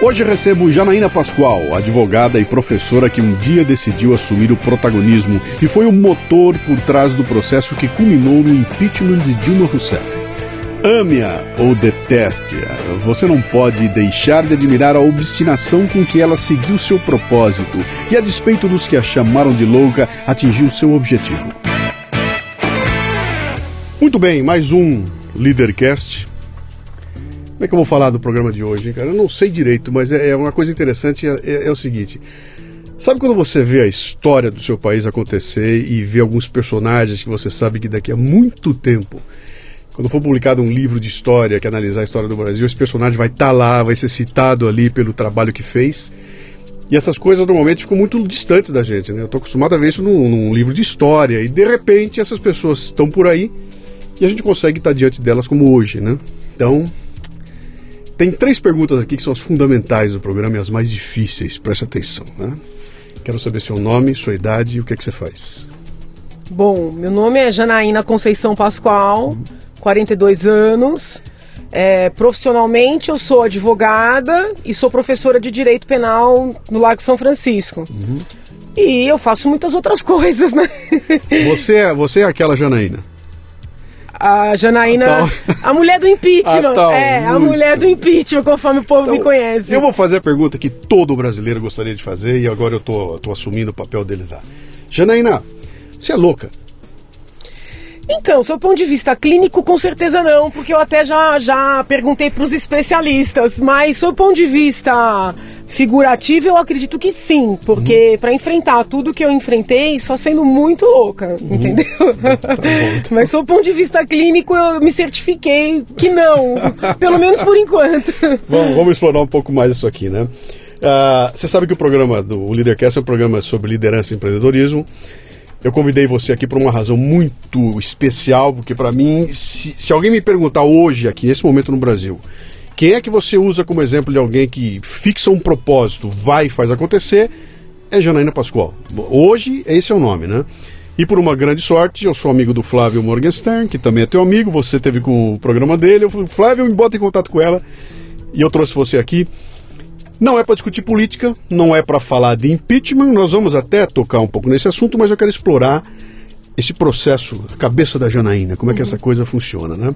Hoje recebo Janaína Pascoal, advogada e professora que um dia decidiu assumir o protagonismo e foi o motor por trás do processo que culminou no impeachment de Dilma Rousseff. Ame-a ou deteste-a, você não pode deixar de admirar a obstinação com que ela seguiu seu propósito e, a despeito dos que a chamaram de louca, atingiu seu objetivo. Muito bem, mais um Leadercast como é que eu vou falar do programa de hoje, hein, cara? Eu não sei direito, mas é, é uma coisa interessante, é, é, é, o seguinte. Sabe quando você vê a história do seu país acontecer e vê alguns personagens que você sabe que daqui a muito tempo, quando for publicado um livro de história que analisar a história do Brasil, esse personagem vai estar tá lá, vai ser citado ali pelo trabalho que fez. E essas coisas normalmente ficam muito distantes da gente, né? Eu estou acostumado a ver isso num, num livro de história e de repente essas pessoas estão por aí e a gente consegue estar diante delas como hoje, né? Então, tem três perguntas aqui que são as fundamentais do programa e as mais difíceis, preste atenção. Né? Quero saber seu nome, sua idade e o que, é que você faz. Bom, meu nome é Janaína Conceição Pascoal, uhum. 42 anos. É, profissionalmente, eu sou advogada e sou professora de Direito Penal no Lago São Francisco. Uhum. E eu faço muitas outras coisas, né? Você é, você é aquela Janaína? A Janaína, a, a mulher do impeachment. A é, a mulher do impeachment, conforme o povo então, me conhece. Eu vou fazer a pergunta que todo brasileiro gostaria de fazer e agora eu tô, tô assumindo o papel dele lá. Janaína, você é louca? Então, seu ponto de vista clínico, com certeza não, porque eu até já, já perguntei para os especialistas, mas seu ponto de vista figurativo, eu acredito que sim, porque uhum. para enfrentar tudo que eu enfrentei, só sendo muito louca, uhum. entendeu? Tá bom, Mas do ponto de vista clínico, eu me certifiquei que não, pelo menos por enquanto. Vamos, vamos explorar um pouco mais isso aqui, né? Uh, você sabe que o programa do Leadercast é um programa sobre liderança e empreendedorismo. Eu convidei você aqui por uma razão muito especial, porque para mim, se, se alguém me perguntar hoje, aqui, nesse momento no Brasil, quem é que você usa como exemplo de alguém que fixa um propósito, vai e faz acontecer? É Janaína Pascoal. Hoje, esse é o nome, né? E por uma grande sorte, eu sou amigo do Flávio Morgenstern, que também é teu amigo, você teve com o programa dele. Eu falei, Flávio, me bota em contato com ela. E eu trouxe você aqui. Não é para discutir política, não é para falar de impeachment, nós vamos até tocar um pouco nesse assunto, mas eu quero explorar esse processo, a cabeça da Janaína, como é que uhum. essa coisa funciona, né?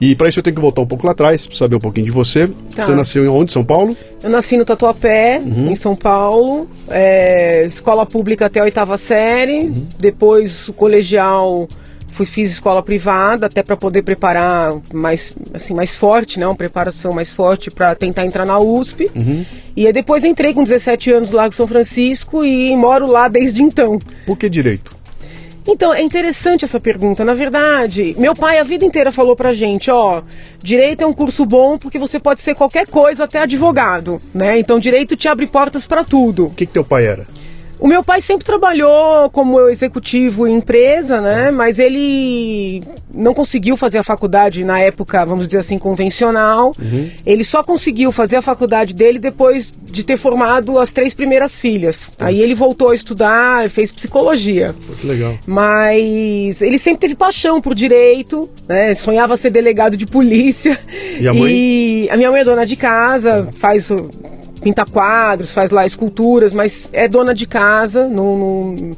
E para isso eu tenho que voltar um pouco lá atrás, para saber um pouquinho de você. Tá. Você nasceu em onde? São Paulo? Eu nasci no Tatuapé, uhum. em São Paulo. É, escola pública até a oitava série. Uhum. Depois o colegial fui fiz escola privada até para poder preparar mais assim mais forte né uma preparação mais forte para tentar entrar na USP uhum. e aí depois entrei com 17 anos no Lago São Francisco e moro lá desde então por que direito então, é interessante essa pergunta. Na verdade, meu pai a vida inteira falou pra gente, ó, direito é um curso bom porque você pode ser qualquer coisa, até advogado, né? Então, direito te abre portas para tudo. O que, que teu pai era? O meu pai sempre trabalhou como executivo em empresa, né? Mas ele não conseguiu fazer a faculdade na época, vamos dizer assim, convencional. Uhum. Ele só conseguiu fazer a faculdade dele depois de ter formado as três primeiras filhas. Uhum. Aí ele voltou a estudar, fez psicologia. Que legal. Mas ele sempre teve paixão por direito, né? Sonhava ser delegado de polícia. E a mãe? E a minha mãe é dona de casa, uhum. faz pinta quadros, faz lá esculturas, mas é dona de casa, não, não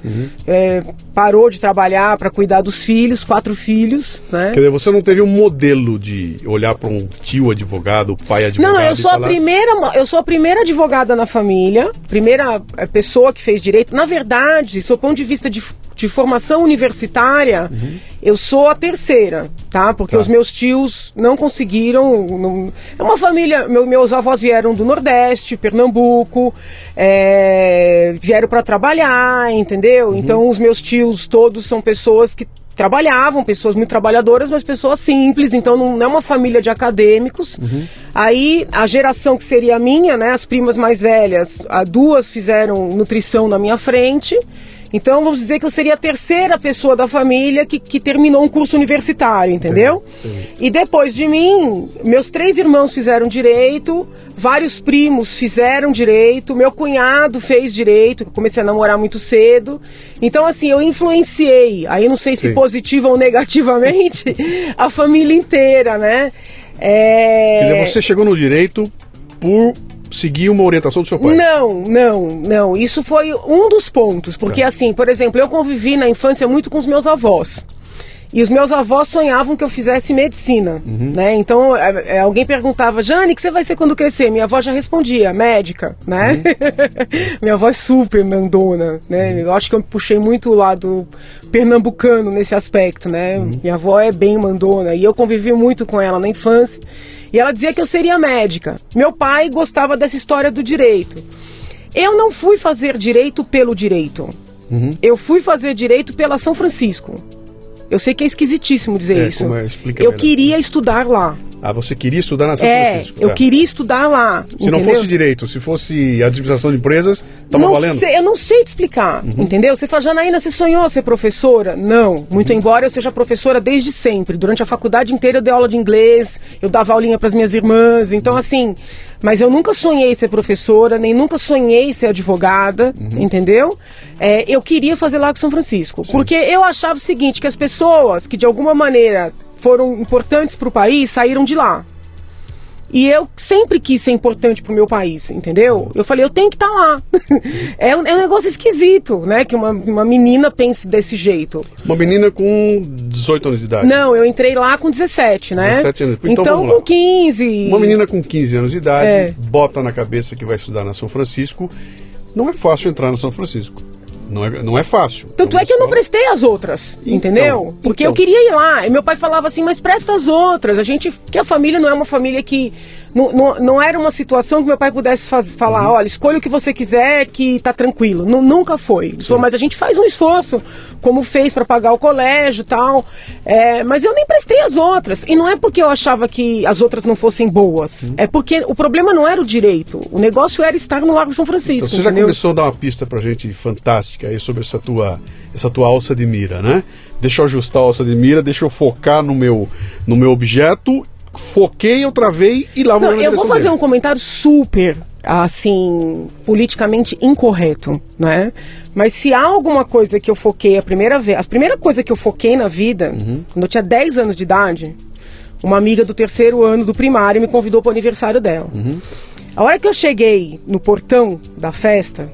uhum. é, parou de trabalhar para cuidar dos filhos, quatro filhos, né? Quer dizer, você não teve um modelo de olhar para um tio advogado, pai advogado? Não, eu sou falar... a primeira, eu sou a primeira advogada na família, primeira é, pessoa que fez direito. Na verdade, do ponto de vista de de formação universitária, uhum. eu sou a terceira, tá? Porque tá. os meus tios não conseguiram. Não, é uma família. Meu, meus avós vieram do Nordeste, Pernambuco, é, vieram para trabalhar, entendeu? Uhum. Então, os meus tios todos são pessoas que trabalhavam, pessoas muito trabalhadoras, mas pessoas simples, então não é uma família de acadêmicos. Uhum. Aí a geração que seria a minha, né, as primas mais velhas, a duas fizeram nutrição na minha frente. Então vamos dizer que eu seria a terceira pessoa da família que, que terminou um curso universitário, entendeu? E depois de mim, meus três irmãos fizeram direito, vários primos fizeram direito, meu cunhado fez direito, eu comecei a namorar muito cedo. Então, assim, eu influenciei, aí não sei se Sim. positiva ou negativamente, a família inteira, né? É... Dizer, você chegou no direito por seguir uma orientação do seu pai? Não, não, não. Isso foi um dos pontos. Porque, é. assim, por exemplo, eu convivi na infância muito com os meus avós. E os meus avós sonhavam que eu fizesse medicina, uhum. né? Então, é, é, alguém perguntava, Jane, o que você vai ser quando crescer? Minha avó já respondia, médica, né? Uhum. Minha avó é super mandona, né? Uhum. Eu acho que eu puxei muito o lado pernambucano nesse aspecto, né? Uhum. Minha avó é bem mandona e eu convivi muito com ela na infância. E ela dizia que eu seria médica. Meu pai gostava dessa história do direito. Eu não fui fazer direito pelo direito. Uhum. Eu fui fazer direito pela São Francisco. Eu sei que é esquisitíssimo dizer é, isso. É? eu queria estudar lá. Ah, você queria estudar na São é, Francisco? Eu é. queria estudar lá. Se entendeu? não fosse direito, se fosse administração de empresas, estava valendo? Sei, eu não sei te explicar, uhum. entendeu? Você fala, Janaína, você sonhou ser professora? Não. Muito uhum. embora eu seja professora desde sempre. Durante a faculdade inteira eu dei aula de inglês, eu dava aulinha para as minhas irmãs. Então, uhum. assim, mas eu nunca sonhei ser professora, nem nunca sonhei ser advogada, uhum. entendeu? É, eu queria fazer lá com São Francisco. Sim. Porque eu achava o seguinte, que as pessoas que de alguma maneira foram importantes para o país saíram de lá. E eu sempre quis ser importante pro meu país, entendeu? Eu falei, eu tenho que estar tá lá. é, um, é, um, negócio esquisito, né? Que uma, uma menina pense desse jeito. Uma menina com 18 anos de idade? Não, eu entrei lá com 17, né? 17 anos. Então, então com 15. Uma menina com 15 anos de idade, é. bota na cabeça que vai estudar na São Francisco. Não é fácil entrar na São Francisco. Não é, não é fácil. Tanto é que eu não prestei as outras, então, entendeu? Porque então. eu queria ir lá. E meu pai falava assim, mas presta as outras. A gente. Que a família não é uma família que. Não, não, não era uma situação que meu pai pudesse faz, falar, uhum. olha, escolha o que você quiser que tá tranquilo. Nunca foi. Falou, mas a gente faz um esforço, como fez para pagar o colégio tal. É, mas eu nem prestei as outras. E não é porque eu achava que as outras não fossem boas. Uhum. É porque o problema não era o direito. O negócio era estar no Largo São Francisco. Então, você entendeu? já começou a dar uma pista pra gente fantástica aí sobre essa tua, essa tua alça de mira, né? Deixa eu ajustar a alça de mira, deixa eu focar no meu, no meu objeto, foquei, eu travei e lá vou Não, Eu vou fazer dele. um comentário super assim, politicamente incorreto, né? Mas se há alguma coisa que eu foquei a primeira vez, a primeira coisa que eu foquei na vida, uhum. quando eu tinha 10 anos de idade, uma amiga do terceiro ano do primário me convidou para o aniversário dela. Uhum. A hora que eu cheguei no portão da festa,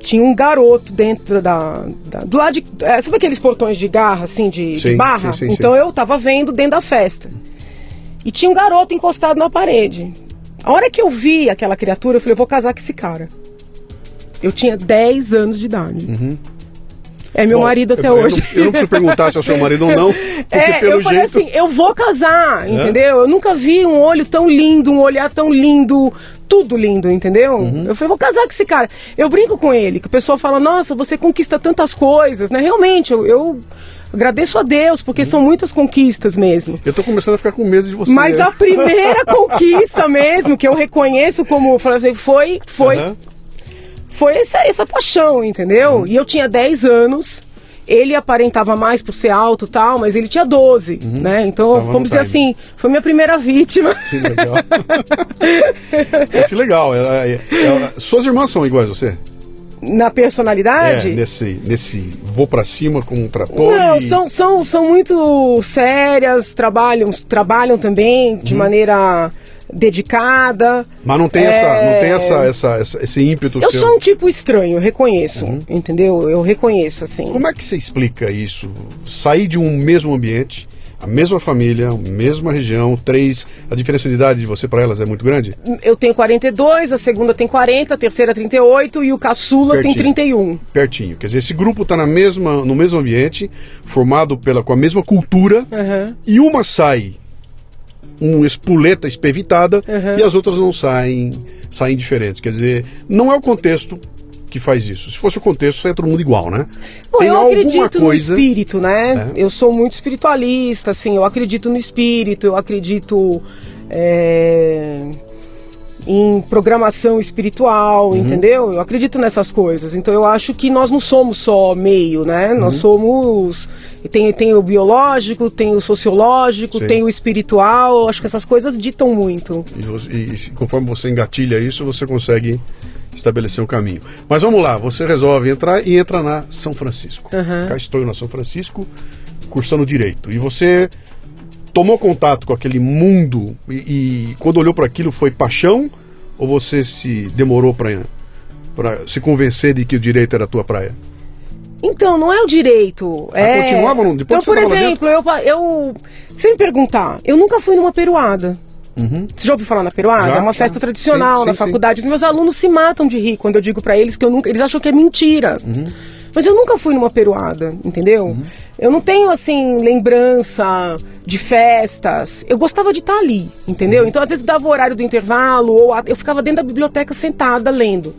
tinha um garoto dentro da, da do lado de, é, sabe aqueles portões de garra assim de, sim, de barra sim, sim, então eu tava vendo dentro da festa e tinha um garoto encostado na parede a hora que eu vi aquela criatura eu falei eu vou casar com esse cara eu tinha 10 anos de idade uhum. É meu Bom, marido até eu, hoje. Eu não, eu não preciso perguntar se é o seu marido ou não, porque é, pelo eu falei jeito... assim, eu vou casar, é? entendeu? Eu nunca vi um olho tão lindo, um olhar tão lindo, tudo lindo, entendeu? Uhum. Eu falei, vou casar com esse cara. Eu brinco com ele, que o pessoal fala, nossa, você conquista tantas coisas, né? Realmente, eu, eu agradeço a Deus, porque são muitas conquistas mesmo. Eu tô começando a ficar com medo de você. Mas a primeira conquista mesmo, que eu reconheço como, foi, foi, uhum. foi essa, essa paixão, entendeu? Uhum. E eu tinha 10 anos, ele aparentava mais por ser alto e tal, mas ele tinha 12, uhum. né? Então, Tava vamos dizer assim, foi minha primeira vítima. Que legal. que legal. É, é, é, suas irmãs são iguais a você? Na personalidade? É, nesse, nesse vou para cima com um trator. Não, e... são, são, são muito sérias, trabalham, trabalham também de uhum. maneira dedicada. Mas não tem, é... essa, não tem essa, essa, essa, esse ímpeto Eu seu. sou um tipo estranho, reconheço, uhum. entendeu? Eu reconheço, assim. Como é que você explica isso? Sair de um mesmo ambiente, a mesma família, mesma região, três. A diferença de idade de você para elas é muito grande? Eu tenho 42, a segunda tem 40, a terceira 38 e o caçula Pertinho. tem 31. Pertinho. Quer dizer, esse grupo está na mesma, no mesmo ambiente, formado pela, com a mesma cultura, Aham. e uma sai um espoleta espevitada Uhum. e as outras não saem, saem diferentes. Quer dizer, não é o contexto que faz isso. Se fosse o contexto, seria todo mundo igual, né? Bom, eu alguma acredito coisa. no espírito, né? É. Eu sou muito espiritualista, assim, eu acredito no espírito, eu acredito é, em programação espiritual, Uhum. entendeu? Eu acredito nessas coisas. Então eu acho que nós não somos só meio, né? Nós Uhum. somos. Tem, tem o biológico, tem o sociológico, Sim. tem o espiritual. Eu Acho que essas coisas ditam muito. E, você- e conforme você engatilha isso, você consegue estabelecer um caminho. Mas vamos lá, você resolve entrar e entra na São Francisco. Aham. Cá estou na São Francisco, cursando direito. E você tomou contato com aquele mundo e, e quando olhou para aquilo foi paixão ou você se demorou para se convencer de que o direito era a tua praia? Então, não é o direito. Ah, é... continuava depois Então, por exemplo, eu, eu. Se me perguntar, eu nunca fui numa peruada. Você já ouviu falar na peruada? Já, é uma já. festa tradicional Sim, na sim, faculdade. Meus alunos se matam de rir quando eu digo pra eles que eu nunca. Eles acham que é mentira. Uhum. Mas eu nunca fui numa peruada, entendeu? Eu não tenho, assim, lembrança de festas. Eu gostava de estar ali, entendeu? Uhum. Então, às vezes, dava o horário do intervalo, ou a- eu ficava dentro da biblioteca sentada lendo.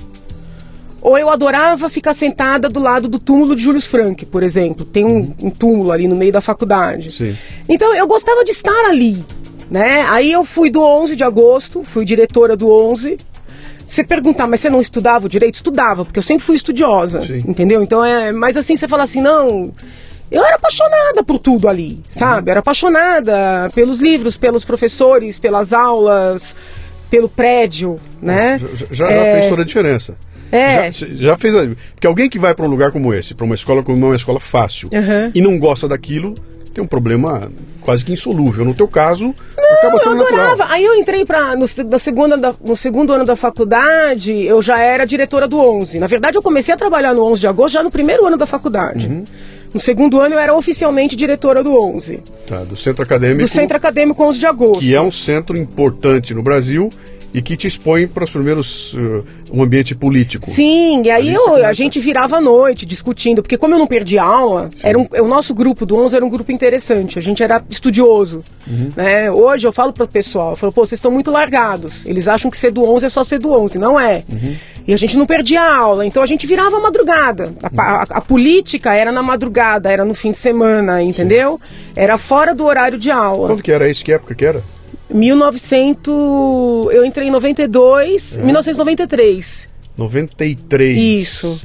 Ou eu adorava ficar sentada do lado do túmulo de Júlio Frank, por exemplo. Tem um, um túmulo ali no meio da faculdade. Sim. Então eu gostava de estar ali, né? Aí eu fui do 11 de agosto, fui diretora do 11. Você perguntar, mas você não estudava o direito? Estudava, porque eu sempre fui estudiosa, Sim. entendeu? Então é, mas assim você fala assim, não, eu era apaixonada por tudo ali, sabe? Era apaixonada pelos livros, pelos professores, pelas aulas, pelo prédio, né? Já, já- já É, fez toda a diferença. É. Já, já fez. a- Porque alguém que vai para um lugar como esse, para uma escola como uma escola fácil, Aham. e não gosta daquilo, tem um problema quase que insolúvel. No teu caso, acaba Eu sendo natural. adorava. Aí eu entrei para no, se- na segunda da- no segundo ano da faculdade, eu já era diretora do 11. Na verdade, eu comecei a trabalhar no 11 de agosto já no primeiro ano da faculdade. Uhum. No segundo ano, eu era oficialmente diretora do 11. Tá, do centro acadêmico, Do Centro Acadêmico 11 de agosto. que é um centro importante no Brasil e que te expõe para os primeiros. uh, um ambiente político. Sim, e aí eu- você a começa- gente virava à noite discutindo, porque como eu não perdi aula, era um- o nosso grupo do 11 era um grupo interessante, a gente era estudioso. Uhum. Né? Hoje eu falo para o pessoal, eu falo, pô, vocês estão muito largados, eles acham que ser do 11 é só ser do 11, não é. Uhum. E a gente não perdia aula, então a gente virava à madrugada. A, pa- a- a política era na madrugada, era no fim de semana, entendeu? Era fora do horário de aula. Quando que era isso? Que época que era? 1900, eu entrei em 92, É. 1993. 93. Isso.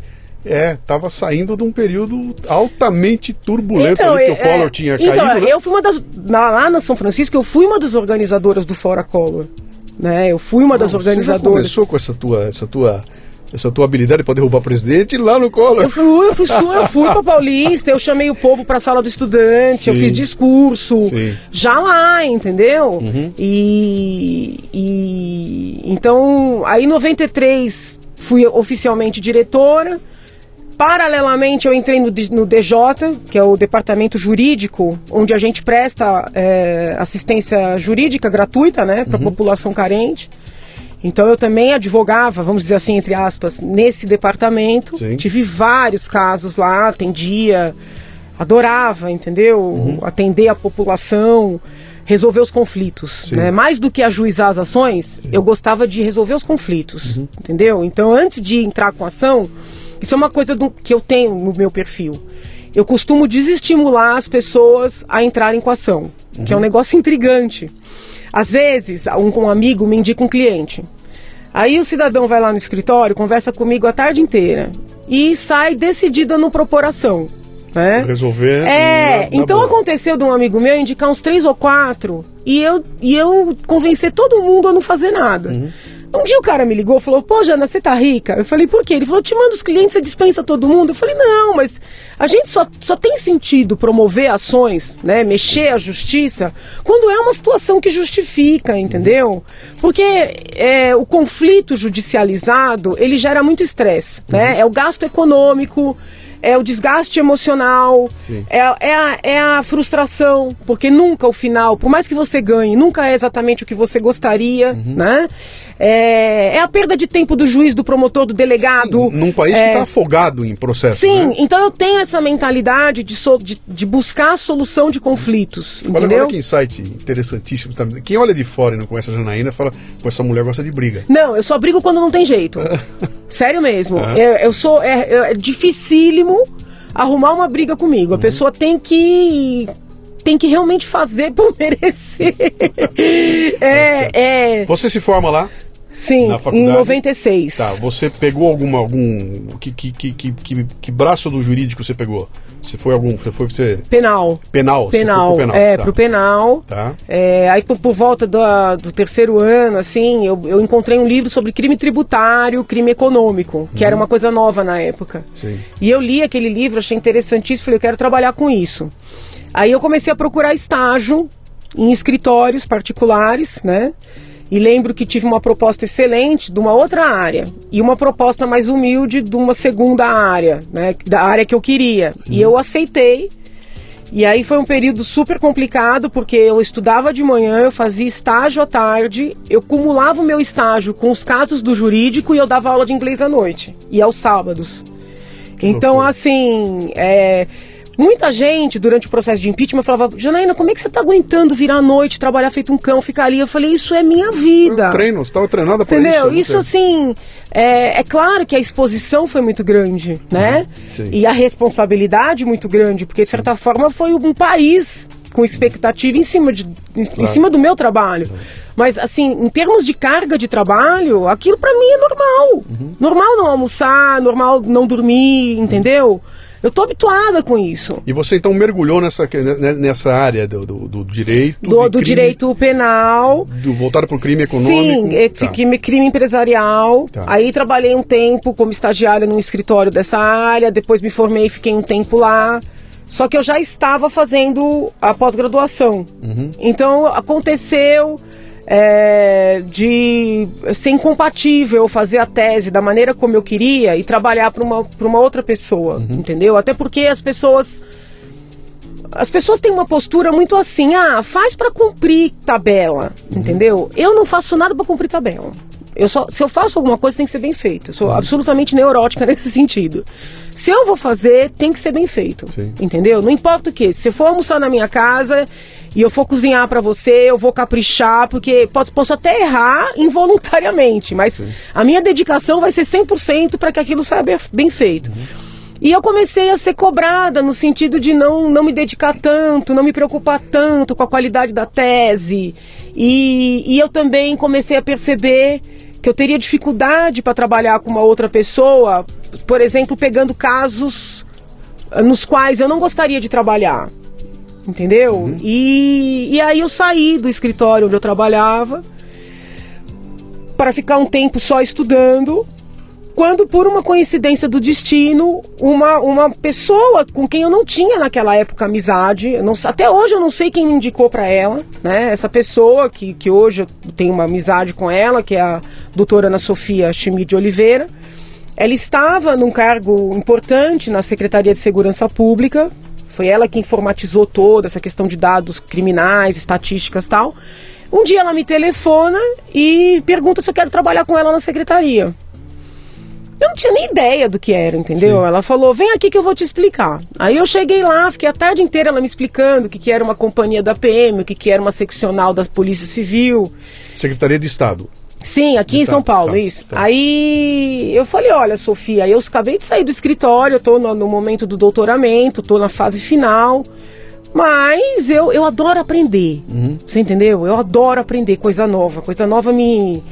É, tava saindo de um período altamente turbulento ali, que o é, Collor tinha então, caído, né? eu fui uma das. na- lá na São Francisco, eu fui uma das organizadoras do Fora Collor. Né? Eu fui uma das Você já organizadoras. começou com essa tua, essa tua, essa tua habilidade para derrubar presidente lá no Collor. Eu fui, eu fui, eu fui pra Paulista, eu chamei o povo pra sala do estudante, eu Sim. fiz discurso. Sim. Uhum. Já lá, entendeu? E, e. Então, aí em 93 fui oficialmente diretora. Paralelamente, eu entrei no, no DJ, que é o departamento jurídico, onde a gente presta é, assistência jurídica gratuita né, Uhum. para a população carente. Então, eu também advogava, vamos dizer assim, entre aspas, nesse departamento. Sim. Tive vários casos lá, atendia, adorava, entendeu? Uhum. Atender a população, resolver os conflitos. Sim. Né? Mais do que ajuizar as ações, eu gostava de resolver os conflitos, Uhum. entendeu? Então, antes de entrar com ação, isso é uma coisa do- que eu tenho no meu perfil. Eu costumo desestimular as pessoas a entrarem com ação, que é um negócio intrigante. Às vezes, um, um amigo me indica um cliente. Aí o cidadão vai lá no escritório, conversa comigo a tarde inteira e sai decidido a não propor ação. Né? Resolver. É, na- na então boa. aconteceu de um amigo meu indicar uns três ou quatro e eu, e eu convencer todo mundo a não fazer nada. Uhum. Um dia o cara me ligou e falou: Pô, Jana, você tá rica? Eu falei: Por quê? Ele falou: Te manda os clientes, você dispensa todo mundo. Eu falei: Não, mas a gente só, só tem sentido promover ações, né? Mexer a justiça quando é uma situação que justifica, entendeu? Porque é, o conflito judicializado ele gera muito estresse, né? É o gasto econômico é o desgaste emocional, é, é, a, é a frustração, porque nunca o final, por mais que você ganhe, nunca é exatamente o que você gostaria, Uhum. né? É, é a perda de tempo do juiz, do promotor, do delegado. Num país que é, está afogado em processo. Sim, né? então eu tenho essa mentalidade de, so- de, de buscar a solução de conflitos, Olha, entendeu? olha que insight interessantíssimo. Quem olha de fora e não conhece a Janaína fala, pô, essa mulher gosta de briga. Não, eu só brigo quando não tem jeito. Sério mesmo. Aham. Eu, eu sou. É, é dificílimo arrumar uma briga comigo. Uhum. A pessoa tem que. Tem que realmente fazer por merecer. é, é. Você se forma lá? Sim, em faculdade? 96. Tá, você pegou alguma algum que que, que, que, que, braço do jurídico você pegou? Você foi algum, você foi você Penal. penal, Penal. pro penal. É, tá. pro penal. Tá. É, aí por, por volta do, do terceiro ano, assim, eu, eu encontrei um livro sobre crime tributário, crime econômico, que era uma coisa nova na época. Sim. E eu li aquele livro, achei interessantíssimo, falei, eu quero trabalhar com isso. Aí eu comecei a procurar estágio em escritórios particulares, né? E lembro que tive uma proposta excelente de uma outra área e uma proposta mais humilde de uma segunda área, né? Da área que eu queria. E eu aceitei. E aí foi um período super complicado, porque eu estudava de manhã, eu fazia estágio à tarde, eu cumulava o meu estágio com os casos do jurídico e eu dava aula de inglês à noite e aos sábados. Então, loucura. assim, é, muita gente durante o processo de impeachment falava: Janaína, como é que você está aguentando virar à noite, trabalhar feito um cão, ficar ali? Eu falei: Isso é minha vida. Eu treino, você estava treinada para Entendeu? isso. Isso, não sei. assim, é, é claro que a exposição foi muito grande, né? Sim. E a responsabilidade muito grande, porque de certa forma foi um país com expectativa em cima, de, em, em Claro. cima do meu trabalho. Mas, assim, em termos de carga de trabalho, aquilo pra mim é normal. Uhum. Normal não almoçar, normal não dormir, entendeu? Eu tô habituada com isso. E você então mergulhou nessa, né, nessa área do, do, do direito. Do, do crime- direito penal, Do, voltado para o crime econômico. Sim, é, Tá. crime, crime empresarial. Tá. Aí trabalhei um tempo como estagiária num escritório dessa área, depois me formei e fiquei um tempo lá. Só que eu já estava fazendo a pós-graduação. Uhum. Então aconteceu é, de ser incompatível fazer a tese da maneira como eu queria e trabalhar para uma, pra uma outra pessoa, Uhum. entendeu? Até porque as pessoas as pessoas têm uma postura muito assim, ah, faz pra cumprir tabela, entendeu? Eu não faço nada pra cumprir tabela. Eu só, se eu faço alguma coisa, tem que ser bem feito. Eu sou absolutamente neurótica nesse sentido. Se eu vou fazer, tem que ser bem feito. Sim. Entendeu? Não importa o que. Se você for almoçar na minha casa e eu for cozinhar pra você, eu vou caprichar, porque posso, posso até errar involuntariamente, mas a minha dedicação vai ser 100% para que aquilo saia bem- feito. E eu comecei a ser cobrada no sentido de não, não me dedicar tanto, não me preocupar tanto com a qualidade da tese. E, e eu também comecei a perceber que eu teria dificuldade para trabalhar com uma outra pessoa, por exemplo, pegando casos ah, nos quais eu não gostaria de trabalhar. Entendeu? E, e aí eu saí do escritório onde eu trabalhava para ficar um tempo só estudando quando por uma coincidência do destino, uma, uma pessoa com quem eu não tinha naquela época amizade, não- até hoje eu não sei quem me indicou para ela, né? Essa pessoa que, que hoje eu tenho uma amizade com ela, que é a doutora Ana Sofia Chimide de Oliveira, ela estava num cargo importante na Secretaria de Segurança Pública, foi ela que informatizou toda essa questão de dados criminais, estatísticas tal. Um dia ela me telefona e pergunta se eu quero trabalhar com ela na secretaria. Eu não tinha nem ideia do que era, entendeu? Sim. Ela falou, vem aqui que eu vou te explicar. Aí eu cheguei lá, fiquei a tarde inteira ela me explicando o que, que era uma companhia da PM, o que, que era uma seccional da Polícia Civil. Secretaria de Estado. Sim, aqui em Tá, São Paulo, tá, isso. tá. Aí eu falei, olha, Sofia, eu acabei de sair do escritório, tô no, no momento do doutoramento, tô na fase final. Mas eu, eu adoro aprender. Uhum. Você entendeu? Eu adoro aprender coisa nova. Coisa nova me.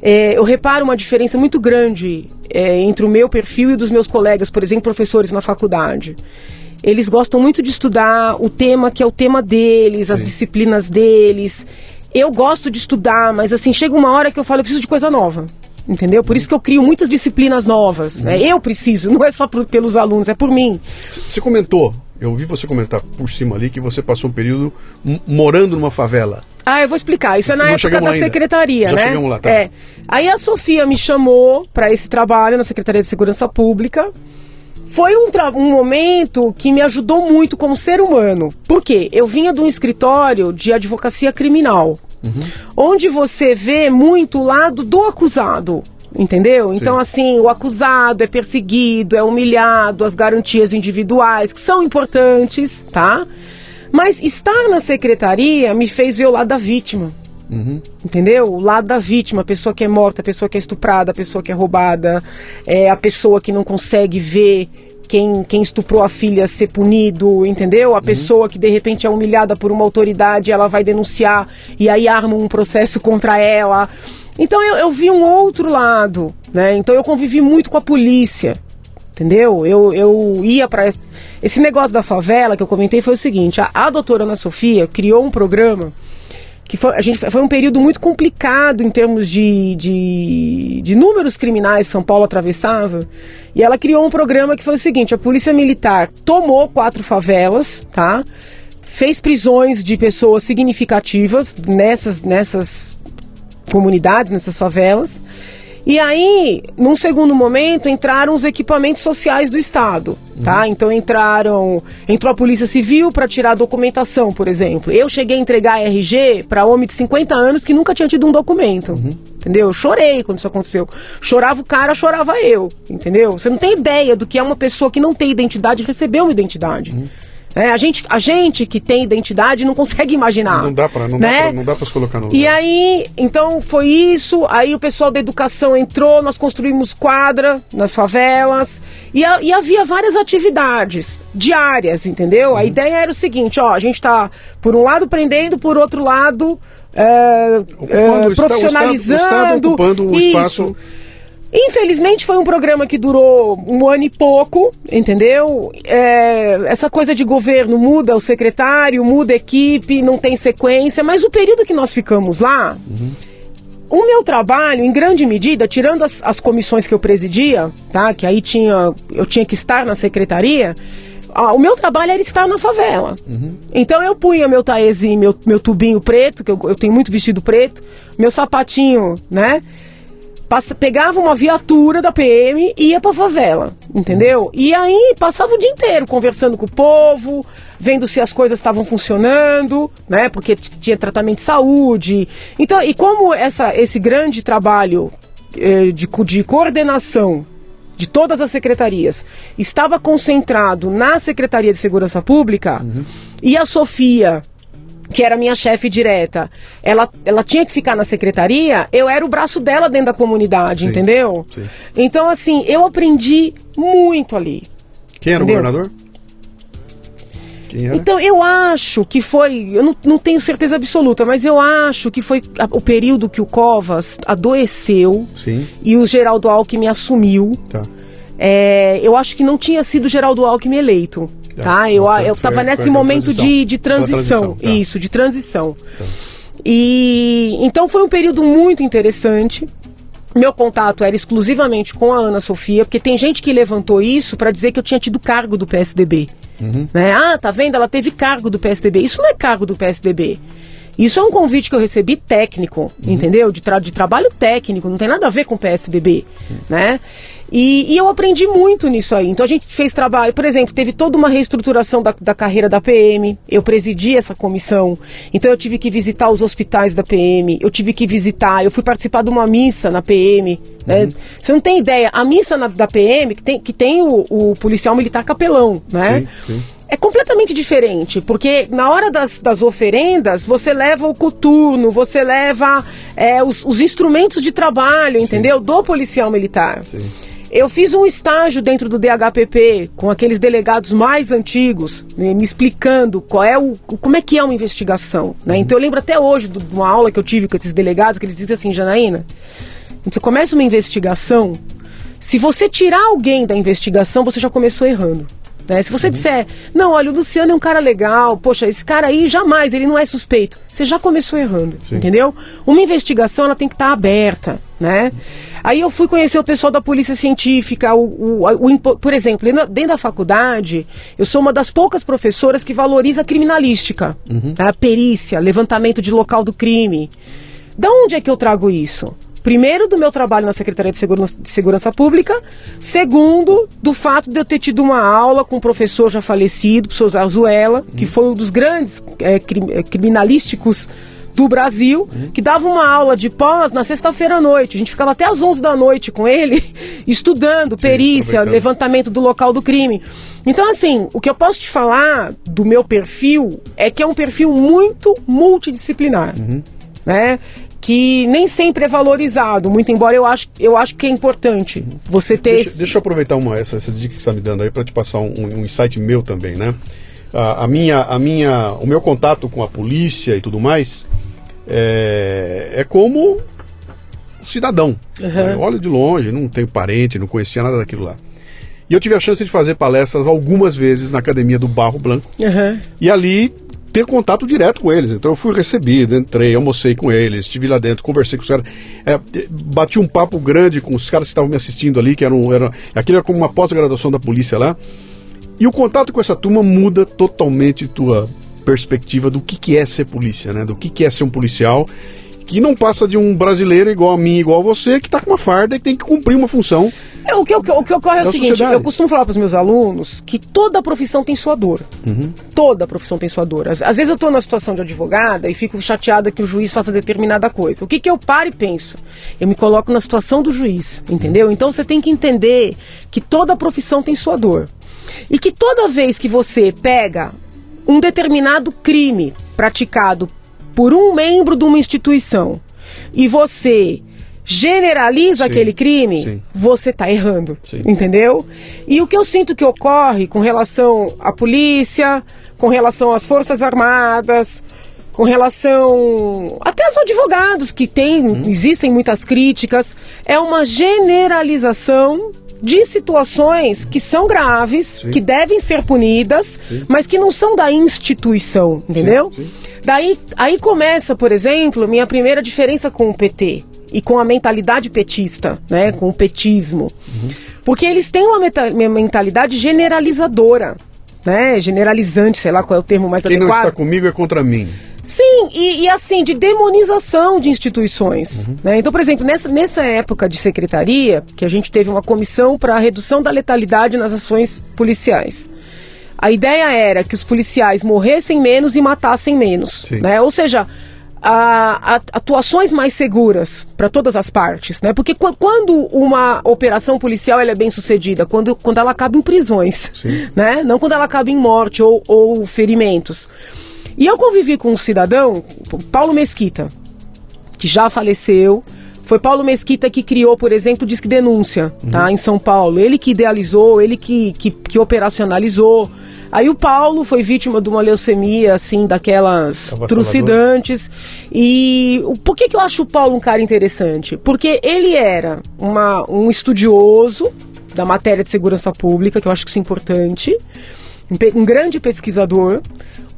É, eu reparo uma diferença muito grande é, entre o meu perfil e dos meus colegas, por exemplo, professores na faculdade. Eles gostam muito de estudar o tema que é o tema deles, as Sim. disciplinas deles. Eu gosto de estudar, mas assim, chega uma hora que eu falo, eu preciso de coisa nova. Entendeu? Por isso que eu crio muitas disciplinas novas. né? Eu preciso, não é só por- pelos alunos, é por mim. Você comentou, eu ouvi você comentar por cima ali que você passou um período morando numa favela. Ah, eu vou explicar. Isso é na Não época da ainda. secretaria, Já né? chegamos lá, tá. É. Aí a Sofia me chamou para esse trabalho na Secretaria de Segurança Pública. foi um, um, momento que me ajudou muito como ser humano. Por quê? Eu vinha de um escritório de advocacia criminal, uhum. onde você vê muito o lado do acusado. Entendeu? Sim. Então, assim, o acusado é perseguido, é humilhado, as garantias individuais, que são importantes, tá? Mas estar na secretaria me fez ver o lado da vítima. Uhum. Entendeu? O lado da vítima, a pessoa que é morta, a pessoa que é estuprada, a pessoa que é roubada, é a pessoa que não consegue ver quem, quem estuprou a filha ser punido, entendeu? A uhum. pessoa que de repente é humilhada por uma autoridade, ela vai denunciar e aí arma um processo contra ela. Então eu, eu vi um outro lado, né? Então eu convivi muito com a polícia, entendeu? Eu, eu ia para esse negócio da favela que eu comentei foi o seguinte: a, a doutora Ana Sofia criou um programa que foi, a gente, foi um período muito complicado em termos de, de, de números criminais São Paulo atravessava. E ela criou um programa que foi o seguinte: a Polícia Militar tomou quatro favelas, tá? Fez prisões de pessoas significativas nessas, nessas comunidades, nessas favelas. E aí, num segundo momento, entraram os equipamentos sociais do Estado, tá? Uhum. Então entraram, entrou a Polícia Civil para tirar a documentação, por exemplo. Eu cheguei a entregar RG para homem de 50 anos que nunca tinha tido um documento. Uhum. Entendeu? Eu chorei quando isso aconteceu. Chorava o cara, chorava eu, entendeu? Você não tem ideia do que é uma pessoa que não tem identidade receber uma identidade. Uhum. É, a, gente, a gente que tem identidade não consegue imaginar. Não dá para não, né? não dá para se colocar no lugar. E aí, então foi isso. Aí o pessoal da educação entrou, nós construímos quadra nas favelas e, a, e havia várias atividades diárias, entendeu? Uhum. A ideia era o seguinte: ó, a gente está por um lado prendendo, por outro lado é, é, profissionalizando. O estado, o estado ocupando o isso. espaço Infelizmente foi um programa que durou um ano e pouco, entendeu? É, essa coisa de governo muda o secretário, muda a equipe, não tem sequência, mas o período que nós ficamos lá, uhum. o meu trabalho, em grande medida, tirando as, as comissões que eu presidia, tá? Que aí tinha, eu tinha que estar na secretaria. o meu trabalho era estar na favela. Uhum. Então eu punha meu taezinho, meu, meu tubinho preto, que eu, eu tenho muito vestido preto, meu sapatinho, né? Passa, pegava uma viatura da PM e ia pra favela, entendeu? E aí passava o dia inteiro conversando com o povo, vendo se as coisas estavam funcionando, né? Porque tinha tratamento de saúde. Então, e como essa, esse grande trabalho eh, de, de coordenação de todas as secretarias estava concentrado na Secretaria de Segurança Pública uhum. e a Sofia que era minha chefe direta, ela, ela tinha que ficar na secretaria, eu era o braço dela dentro da comunidade, sim, entendeu? Sim. Então, assim, eu aprendi muito ali. Quem era entendeu? o governador? Então, eu acho que foi, eu não, não, tenho certeza absoluta, mas eu acho que foi a, o período que o Covas adoeceu Sim. e o Geraldo Alckmin assumiu. Tá. É, eu acho que não tinha sido Geraldo Alckmin eleito. Tá, tá? Eu, eu tava nesse momento de, de transição. transição tá. Isso, de transição. Tá. E então foi um período muito interessante. Meu contato era exclusivamente com a Ana Sofia, porque tem gente que levantou isso para dizer que eu tinha tido cargo do PSDB. Uhum. Né? Ah, tá vendo? Ela teve cargo do PSDB. Isso não é cargo do PSDB. Isso é um convite que eu recebi técnico, uhum. entendeu? De, tra de trabalho técnico, não tem nada a ver com o PSDB, uhum. né? E, e, eu aprendi muito nisso aí. Então a gente fez trabalho, por exemplo, teve toda uma reestruturação da, da, carreira da PM. Eu presidi essa comissão. Então eu tive que visitar os hospitais da PM. Eu tive que visitar, eu fui participar de uma missa na PM. Né? Uhum. Você não tem ideia, a missa na, da PM, que tem, que tem o, o policial militar capelão, né? Sim, sim é completamente diferente, porque na hora das, das oferendas, você leva o coturno, você leva é, os, os, instrumentos de trabalho, entendeu? Do policial militar. Sim. Eu fiz um estágio dentro do DHPP com aqueles delegados mais antigos, né, me explicando qual é o, como é que é uma investigação. Né? Uhum. Então eu lembro até hoje de uma aula que eu tive com esses delegados que eles dizem assim, Janaína, você começa uma investigação, se você tirar alguém da investigação, você já começou errando. Né? Se você disser, não, olha, o Luciano é um cara legal, poxa, esse cara aí jamais, ele não é suspeito. Você já começou errando, Sim. entendeu? Uma investigação, ela tem que estar aberta, né? Aí eu fui conhecer o pessoal da polícia científica, o, o, o, por exemplo, dentro da faculdade, eu sou uma das poucas professoras que valoriza a criminalística, uhum. a perícia, levantamento de local do crime. Da onde é que eu trago isso? Primeiro, do meu trabalho na Secretaria de Segurança, de Segurança Pública. Segundo, do fato de eu ter tido uma aula com um professor já falecido, o professor Zazuela, que foi um dos grandes é, é, criminalísticos do Brasil, que dava uma aula de pós na sexta-feira à noite. A gente ficava até às 11 da noite com ele, estudando perícia, levantamento do local do crime. Então, assim, o que eu posso te falar do meu perfil é que é um perfil muito multidisciplinar. Uhum. Né? Que nem sempre é valorizado, muito embora eu acho, eu acho que é importante você ter deixa, esse... deixa eu aproveitar uma essa, essa dica que você está me dando aí para te passar um, um insight meu também, né? A, a, minha, a minha, o meu contato com a polícia e tudo mais é, é como cidadão. Uhum. Né? Olho de longe, não tenho parente, não conhecia nada daquilo lá. E eu tive a chance de fazer palestras algumas vezes na academia do Barro Branco. Uhum. E ali ter contato direto com eles. Então eu fui recebido, entrei, almocei com eles, estive lá dentro, conversei com os caras, é, bati um papo grande com os caras que estavam me assistindo ali, que eram, eram aquilo é como uma pós-graduação da polícia lá. E o contato com essa turma muda totalmente tua perspectiva do que, que é ser polícia, né? Do que, que é ser um policial que não passa de um brasileiro igual a mim, igual a você, que está com uma farda e tem que cumprir uma função. É, o, que, o, que, o que ocorre é o seguinte: sociedade. eu costumo falar para os meus alunos que toda profissão tem sua dor. Uhum. Toda profissão tem sua dor. Às, às vezes eu estou na situação de advogada e fico chateada que o juiz faça determinada coisa. O que, que eu paro e penso? Eu me coloco na situação do juiz, entendeu? Então você tem que entender que toda profissão tem sua dor. E que toda vez que você pega um determinado crime praticado por um membro de uma instituição e você generaliza sim, aquele crime, sim. você está errando. Sim. Entendeu? E o que eu sinto que ocorre com relação à polícia, com relação às Forças Armadas, com relação até aos advogados que tem, hum. existem muitas críticas, é uma generalização de situações que são graves, sim. que devem ser punidas, sim. mas que não são da instituição, entendeu? Sim, Daí aí começa, por exemplo, minha primeira diferença com o PT e com a mentalidade petista, né, com o petismo. Uhum. Porque eles têm uma, uma mentalidade generalizadora, né, generalizante, sei lá qual é o termo mais Quem adequado. Quem não está comigo é contra mim. Sim, e, e, assim, de demonização de instituições. Uhum. Né? Então, por exemplo, nessa, nessa época de secretaria, que a gente teve uma comissão para a redução da letalidade nas ações policiais. A ideia era que os policiais morressem menos e matassem menos. Né? Ou seja, a, a, atuações mais seguras para todas as partes, né? Porque quando uma operação policial é bem sucedida, quando, quando ela acaba em prisões, Sim. né? Não quando ela acaba em morte ou, ou ferimentos. E eu convivi com um cidadão, Paulo Mesquita, que já faleceu. Foi Paulo Mesquita que criou, por exemplo, o Disque Denúncia, uhum. tá? Em São Paulo. Ele que idealizou, ele que, que, que operacionalizou. Aí o Paulo foi vítima de uma leucemia, assim, daquelas trucidantes. E por que, que eu acho o Paulo um cara interessante? Porque ele era uma, um estudioso da matéria de segurança pública, que eu acho que isso é importante, um, um grande pesquisador,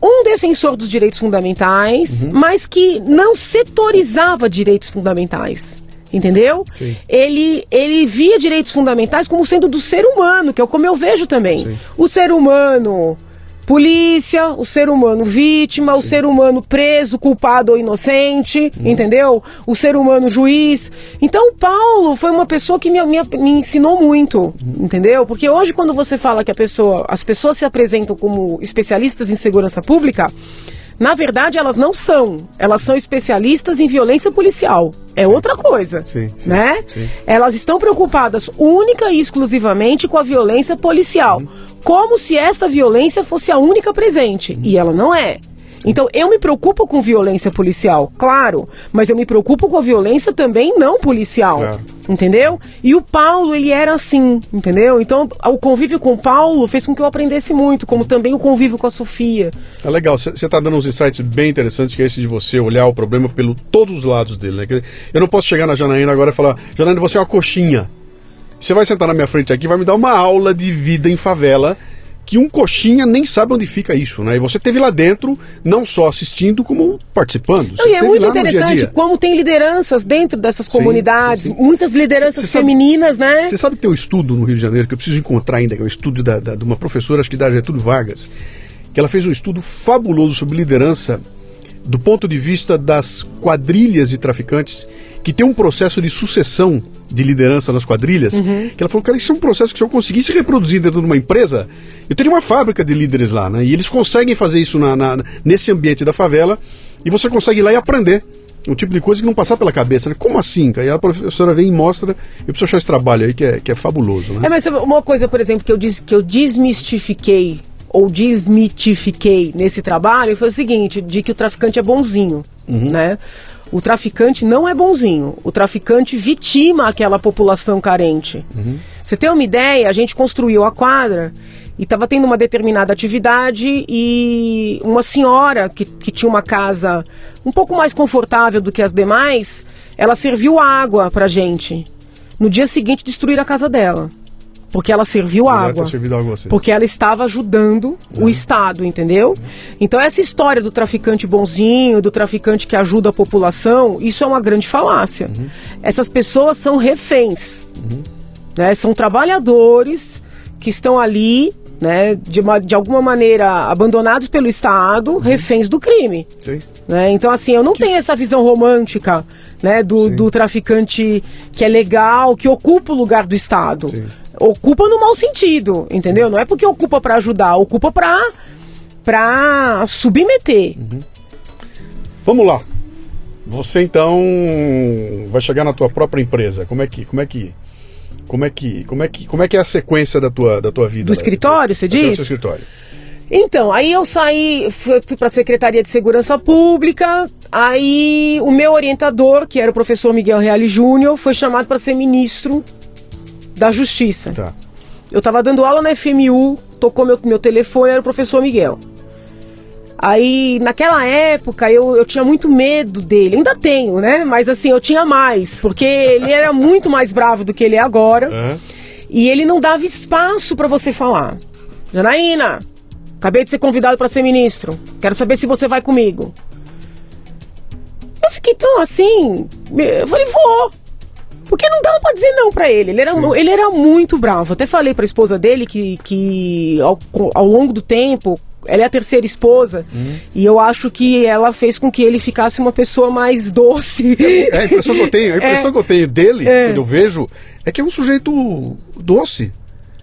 um defensor dos direitos fundamentais, uhum. mas que não setorizava direitos fundamentais. Entendeu? Sim. Ele, ele via direitos fundamentais como sendo do ser humano, que é como eu vejo também. Sim. O ser humano polícia, o ser humano vítima, o ser humano preso, culpado ou inocente, uhum. entendeu? O ser humano juiz. Então, Paulo foi uma pessoa que me, me, me ensinou muito, uhum. entendeu? Porque hoje, quando você fala que a pessoa, as pessoas se apresentam como especialistas em segurança pública, na verdade, elas não são. Elas são especialistas em violência policial. É outra coisa. Sim, sim, né? Sim. Elas estão preocupadas única e exclusivamente com a violência policial. Uhum. Como se esta violência fosse a única presente. E ela não é. Então, eu me preocupo com violência policial, claro, mas eu me preocupo com a violência também não policial. Claro. Entendeu? E o Paulo, ele era assim, entendeu? Então, o convívio com o Paulo fez com que eu aprendesse muito, como também o convívio com a Sofia. É legal, você está dando uns insights bem interessantes, que é esse de você olhar o problema pelo todos os lados dele. Né? Eu não posso chegar na Janaína agora e falar, Janaína, você é uma coxinha. Você vai sentar na minha frente aqui vai me dar uma aula de vida em favela que um coxinha nem sabe onde fica isso, né? E você teve lá dentro, não só assistindo, como participando. Não, e é muito interessante dia -dia. como tem lideranças dentro dessas sim, comunidades, sim, sim. muitas lideranças cê, cê femininas, sabe, né? Você sabe que tem um estudo no Rio de Janeiro que eu preciso encontrar ainda, que é um estudo da, da, de uma professora, acho que da Getúlio Vargas, que ela fez um estudo fabuloso sobre liderança do ponto de vista das quadrilhas de traficantes que tem um processo de sucessão de liderança nas quadrilhas, Uhum. que ela falou, cara, isso é um processo que se eu conseguisse reproduzir dentro de uma empresa, eu teria uma fábrica de líderes lá, né? E eles conseguem fazer isso na, na- nesse ambiente da favela e você consegue ir lá e aprender. Um tipo de coisa que não passar pela cabeça, né? Como assim? cara? E a professora vem e mostra, eu preciso achar esse trabalho aí que é, que é fabuloso, né? É, mas uma coisa, por exemplo, que eu, dis, que eu desmistifiquei ou desmitifiquei nesse trabalho foi o seguinte, de que o traficante é bonzinho, né? O traficante não é bonzinho. O traficante vitima aquela população carente. Você tem uma ideia? A gente construiu a quadra e estava tendo uma determinada atividade e uma senhora que, que tinha uma casa um pouco mais confortável do que as demais, ela serviu água pra gente. No dia seguinte, destruir a casa dela. Porque ela serviu água. servido água. Porque ela estava ajudando o Estado, entendeu? Então, essa história do traficante bonzinho, do traficante que ajuda a população, isso é uma grande falácia. Essas pessoas são reféns. né? São trabalhadores que estão ali, né, de, uma- de alguma maneira, abandonados pelo Estado, reféns do crime. Né? Então, assim, eu não tenho essa visão romântica né, do, do traficante que é legal, que ocupa o lugar do Estado. Sim. Ocupa no mau sentido, entendeu? Não é porque ocupa para ajudar, ocupa para para submeter. Vamos lá. Você então vai chegar na tua própria empresa. Como é que, como é que, como é que, como é que, como é que é a sequência da tua, da tua vida? Do escritório, você diz? seu escritório. Então, aí eu saí, fui, fui para a Secretaria de Segurança Pública. Aí o meu orientador, que era o professor Miguel Reale Júnior, foi chamado para ser ministro da Justiça. Tá. Eu estava dando aula na FMU, tocou meu, meu telefone, era o professor Miguel. Aí, naquela época, eu, eu tinha muito medo dele. Ainda tenho, né? Mas assim, eu tinha mais, porque ele era muito mais bravo do que ele é agora. Aham. E ele não dava espaço para você falar. Janaína, acabei de ser convidado para ser ministro. Quero saber se você vai comigo. Eu fiquei tão assim. Eu falei, vou. Porque não dava pra dizer não pra ele. Ele era, ele era muito bravo. Até falei pra esposa dele que, que ao, ao longo do tempo, ela é a terceira esposa. E eu acho que ela fez com que ele ficasse uma pessoa mais doce. É a impressão que eu tenho. A impressão É. que eu tenho dele, É. quando eu vejo, é que é um sujeito doce.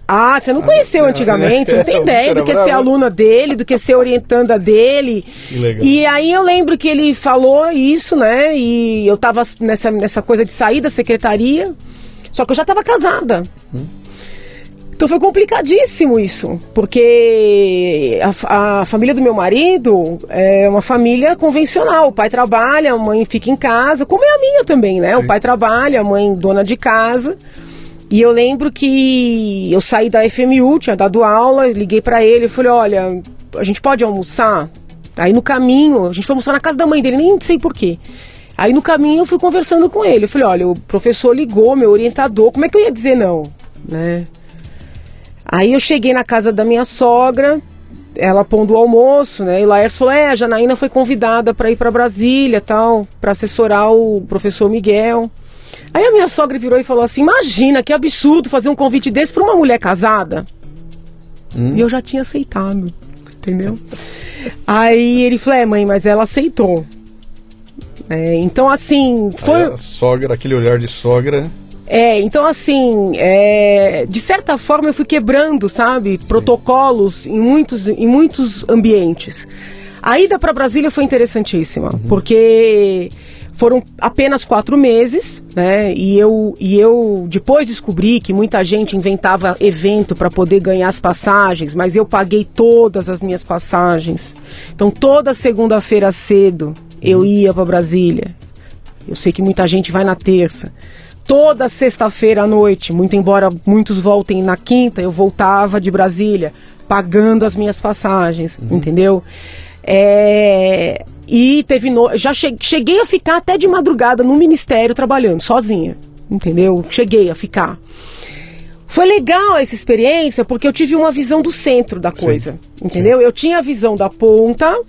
Ah, você não conheceu é, antigamente, você não tem ideia do que bravo. ser aluna dele, do que ser orientanda dele. Legal. E aí eu lembro que ele falou isso, né? E eu tava nessa, nessa coisa de sair da secretaria, só que eu já tava casada. Então foi complicadíssimo isso, porque a, a família do meu marido é uma família convencional. O pai trabalha, a mãe fica em casa, como é a minha também, né? O pai trabalha, a mãe dona de casa. E eu lembro que eu saí da FMU, tinha dado aula, liguei pra ele e falei: olha, a gente pode almoçar? Aí no caminho, a gente foi almoçar na casa da mãe dele, nem sei porquê. Aí no caminho eu fui conversando com ele. Eu falei: olha, o professor ligou, meu orientador, como é que eu ia dizer não? Né? Aí eu cheguei na casa da minha sogra, ela pondo o almoço, né? E Laércio falou: é, a Janaína foi convidada para ir para Brasília, tal, para assessorar o professor Miguel. Aí a minha sogra virou e falou assim: imagina que absurdo fazer um convite desse para uma mulher casada. E eu já tinha aceitado, entendeu? Aí ele falou: é, mãe, mas ela aceitou. É, então, assim, foi. Sogra, aquele olhar de sogra. É, então assim, é, de certa forma eu fui quebrando, sabe, protocolos em muitos, em muitos ambientes. A ida para Brasília foi interessantíssima, porque foram apenas quatro meses, né? E eu, e eu depois descobri que muita gente inventava evento para poder ganhar as passagens, mas eu paguei todas as minhas passagens. Então toda segunda-feira cedo eu ia para Brasília. Eu sei que muita gente vai na terça. Toda sexta-feira à noite, muito embora muitos voltem na quinta, eu voltava de Brasília, pagando as minhas passagens, entendeu? É, E teve. No... Já che- cheguei a ficar até de madrugada no ministério trabalhando, sozinha, entendeu? Cheguei a ficar. Foi legal essa experiência porque eu tive uma visão do centro da coisa, entendeu? Eu tinha a visão da ponta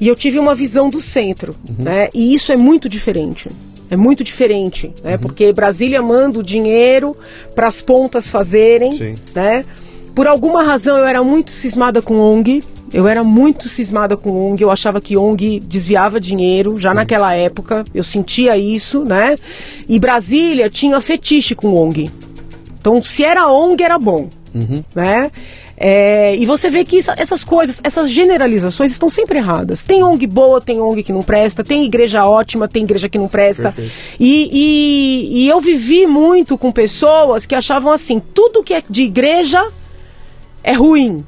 e eu tive uma visão do centro, né? E isso é muito diferente. É muito diferente, né? Porque Brasília manda o dinheiro para as pontas fazerem, Sim. né? Por alguma razão eu era muito cismada com ONG. Eu era muito cismada com ONG, eu achava que ONG desviava dinheiro, já naquela época, eu sentia isso, né? E Brasília tinha fetiche com ONG. Então, se era ONG, era bom, né? É, e você vê que isso- essas coisas, essas generalizações estão sempre erradas. Tem ONG boa, tem ONG que não presta, tem igreja ótima, tem igreja que não presta. E, e- e eu vivi muito com pessoas que achavam assim: tudo que é de igreja é ruim.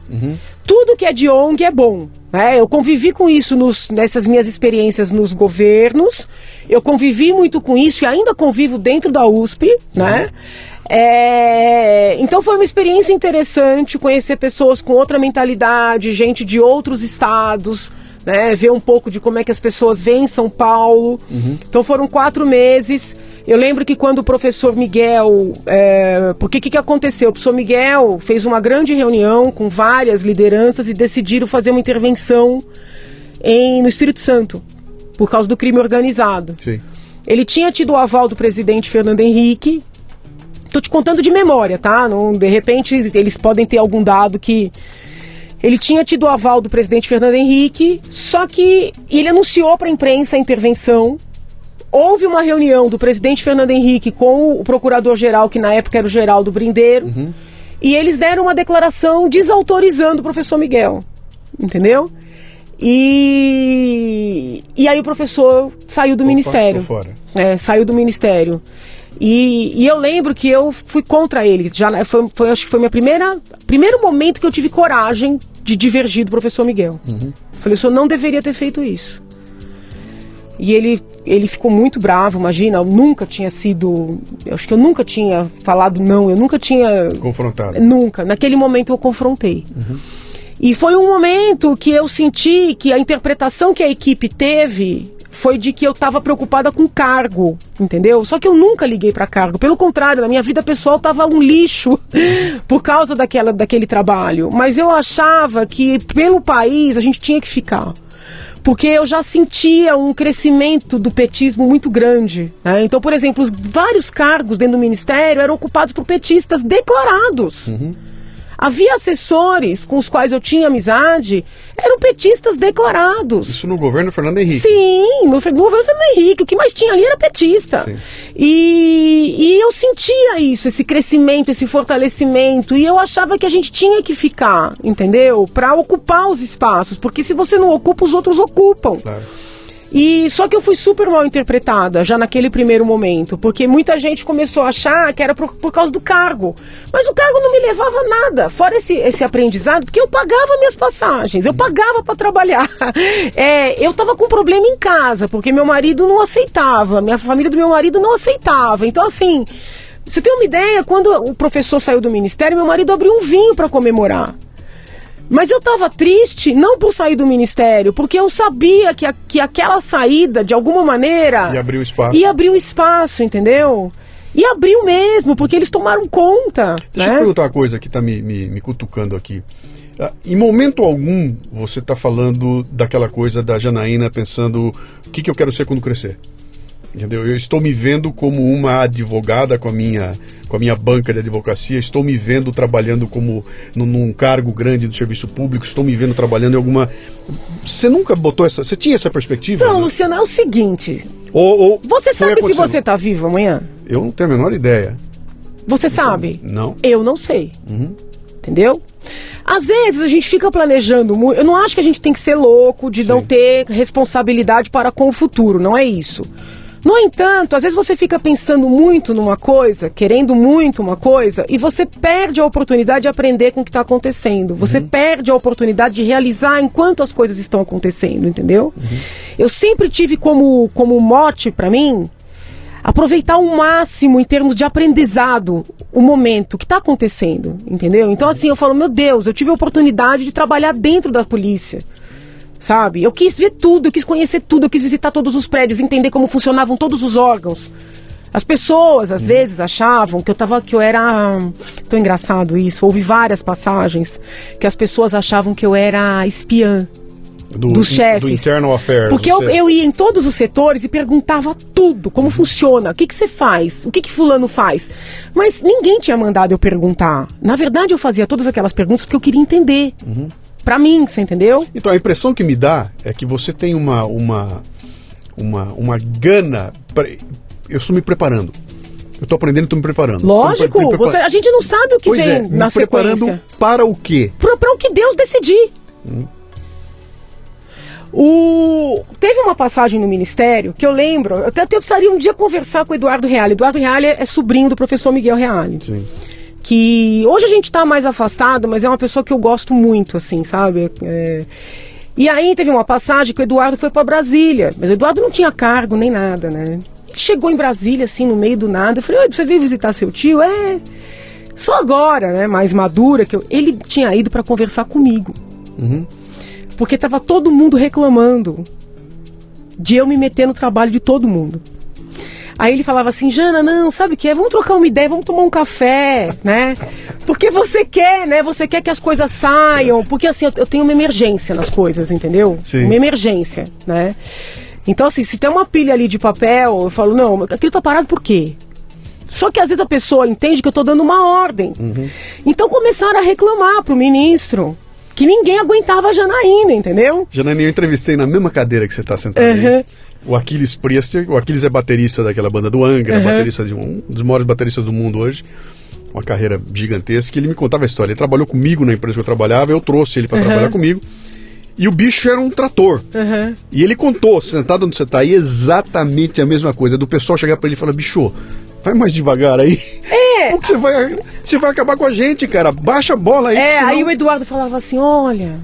Tudo que é de ONG é bom. né? Eu convivi com isso nos- nessas minhas experiências nos governos. Eu convivi muito com isso e ainda convivo dentro da USP, né? É, então foi uma experiência interessante conhecer pessoas com outra mentalidade, gente de outros estados, né? Ver um pouco de como é que as pessoas veem São Paulo. Então foram quatro meses. Eu lembro que quando o professor Miguel. É, porque o que, que aconteceu? O professor Miguel fez uma grande reunião com várias lideranças e decidiram fazer uma intervenção em, no Espírito Santo, por causa do crime organizado. Sim. Ele tinha tido o aval do presidente Fernando Henrique. Tô te contando de memória, tá? Não, de repente eles podem ter algum dado que. Ele tinha tido o aval do presidente Fernando Henrique, só que ele anunciou para a imprensa a intervenção. Houve uma reunião do presidente Fernando Henrique com o procurador-geral, que na época era o Geraldo Brindeiro, e eles deram uma declaração desautorizando o professor Miguel. Entendeu? E, e aí o professor saiu do Opa, ministério. fora. É, saiu do ministério. E, e eu lembro que eu fui contra ele. Já na- foi, foi- acho que foi minha primeira primeiro momento que eu tive coragem de divergir do professor Miguel. Falei, o senhor não deveria ter feito isso. E ele, ele ficou muito bravo, imagina, eu nunca tinha sido. Eu acho que eu nunca tinha falado não, eu nunca tinha Confrontado. Nunca. Naquele momento eu confrontei. E foi um momento que eu senti que a interpretação que a equipe teve foi de que eu estava preocupada com cargo, entendeu? Só que eu nunca liguei para cargo. Pelo contrário, na minha vida pessoal estava um lixo por causa daquela, daquele trabalho. Mas eu achava que pelo país a gente tinha que ficar porque eu já sentia um crescimento do petismo muito grande. né? Então, por exemplo, os vários cargos dentro do ministério eram ocupados por petistas declarados. Havia assessores com os quais eu tinha amizade, eram petistas declarados. Isso no governo Fernando Henrique. Sim, no, no governo Fernando Henrique, o que mais tinha ali era petista. Sim. E, e eu sentia isso, esse crescimento, esse fortalecimento, e eu achava que a gente tinha que ficar, entendeu? Para ocupar os espaços, porque se você não ocupa, os outros ocupam. Claro. E só que eu fui super mal interpretada já naquele primeiro momento, porque muita gente começou a achar que era por, por causa do cargo. Mas o cargo não me levava a nada, fora esse, esse aprendizado, porque eu pagava minhas passagens, eu pagava para trabalhar. É, eu tava com problema em casa, porque meu marido não aceitava, minha família do meu marido não aceitava. Então, assim, você tem uma ideia, quando o professor saiu do ministério, meu marido abriu um vinho para comemorar. Mas eu estava triste, não por sair do ministério, porque eu sabia que, a- que aquela saída, de alguma maneira. E abriu espaço. Ia abrir um espaço, entendeu? E abriu mesmo, porque eles tomaram conta. Deixa né? eu perguntar uma coisa que está me, me, me cutucando aqui. Ah, Em momento algum você está falando daquela coisa da Janaína pensando o que, que eu quero ser quando crescer. Entendeu? Eu estou me vendo como uma advogada com a minha, com a minha banca de advocacia, estou me vendo trabalhando como num, cargo grande do serviço público, estou me vendo trabalhando em alguma. Você nunca botou essa. Você tinha essa perspectiva? Não, né? Luciano, é o seguinte. Ou, ou Você sabe se você tá vivo amanhã? Eu não tenho a menor ideia. Você sabe? Não. Eu não sei. Entendeu? Às vezes a gente fica planejando muito. Eu não acho que a gente tem que ser louco de não Sim. ter responsabilidade para com o futuro, não é isso. No entanto, às vezes você fica pensando muito numa coisa, querendo muito uma coisa, e você perde a oportunidade de aprender com o que está acontecendo. Você perde a oportunidade de realizar enquanto as coisas estão acontecendo, entendeu? Eu sempre tive como, como mote para mim aproveitar o máximo em termos de aprendizado o momento que está acontecendo, entendeu? Então assim eu falo, meu Deus, eu tive a oportunidade de trabalhar dentro da polícia, sabe? Eu quis ver tudo, eu quis conhecer tudo, eu quis visitar todos os prédios, entender como funcionavam todos os órgãos. As pessoas às vezes achavam que eu tava que eu era tão engraçado isso. Houve várias passagens que as pessoas achavam que eu era espiã Do, dos chefes. Do internal affairs. Porque eu, eu ia em todos os setores e perguntava tudo, como funciona, o que, que você faz, o que, que fulano faz. Mas ninguém tinha mandado eu perguntar. Na verdade, eu fazia todas aquelas perguntas porque eu queria entender. Pra mim, você entendeu? Então, a impressão que me dá é que você tem uma, uma, uma, uma gana. pra- Eu estou me preparando. Eu estou aprendendo e estou me preparando. Lógico, me prepa- você- a gente não sabe o que Pois vem é, me na preparando sequência. para o quê? Pra o que Deus decidir. O... Teve uma passagem no ministério que eu lembro, eu até, até precisaria um dia conversar com o Eduardo Reale. Eduardo Reale é sobrinho do professor Miguel Reale. Sim. Que hoje a gente está mais afastado, mas é uma pessoa que eu gosto muito, assim, sabe? É, E aí teve uma passagem que o Eduardo foi para Brasília, mas o Eduardo não tinha cargo nem nada, né? Ele chegou em Brasília, assim, no meio do nada. Eu falei, Oi, você veio visitar seu tio? É. Só agora, né? Mais madura, que eu... ele tinha ido para conversar comigo. Porque tava todo mundo reclamando de eu me meter no trabalho de todo mundo. Aí ele falava assim, Jana, não, sabe o que é? Vamos trocar uma ideia, vamos tomar um café, né? Porque você quer, né? Você quer que as coisas saiam. Porque assim, eu, eu tenho uma emergência nas coisas, entendeu? Sim. Uma emergência, né? Então, assim, se tem uma pilha ali de papel, eu falo, não, aquilo tá parado por quê? Só que às vezes a pessoa entende que eu tô dando uma ordem. Então começaram a reclamar pro ministro que ninguém aguentava a Janaína, entendeu? Janaína, eu entrevistei na mesma cadeira que você está sentado aí. Uhum. O Aquiles Priester. O Aquiles é baterista daquela banda do Angra, Uhum. baterista de um, um dos maiores bateristas do mundo hoje. Uma carreira gigantesca. Ele me contava a história. Ele trabalhou comigo na empresa que eu trabalhava, eu trouxe ele para trabalhar comigo. E o bicho era um trator. Uhum. E ele contou, sentado onde você está aí, exatamente a mesma coisa. Do pessoal chegar para ele e falar: bicho, vai mais devagar aí. É. Como que você vai, você vai acabar com a gente, cara? Baixa a bola aí. É, senão- aí o Eduardo falava assim: olha.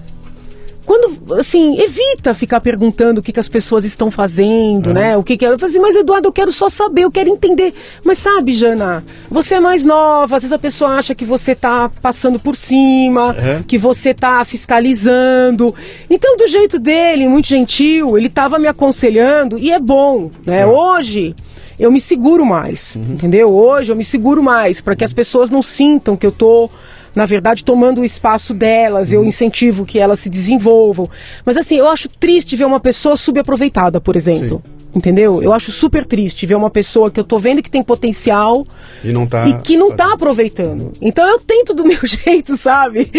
Quando, assim, evita ficar perguntando o que, que as pessoas estão fazendo, né? O que, que é. Eu falei assim, mas Eduardo, eu quero só saber, eu quero entender. Mas sabe, Jana, você é mais nova, às vezes a pessoa acha que você tá passando por cima, É. que você tá fiscalizando. Então, do jeito dele, muito gentil, ele tava me aconselhando e é bom, né? Hoje. Eu me seguro mais, entendeu? Hoje eu me seguro mais para que as pessoas não sintam que eu tô na verdade, tomando o espaço delas, eu incentivo que elas se desenvolvam. Mas assim, eu acho triste ver uma pessoa subaproveitada, por exemplo. Entendeu? Eu acho super triste ver uma pessoa que eu tô vendo que tem potencial E não tá. e que não tá aproveitando. Então eu tento do meu jeito, sabe?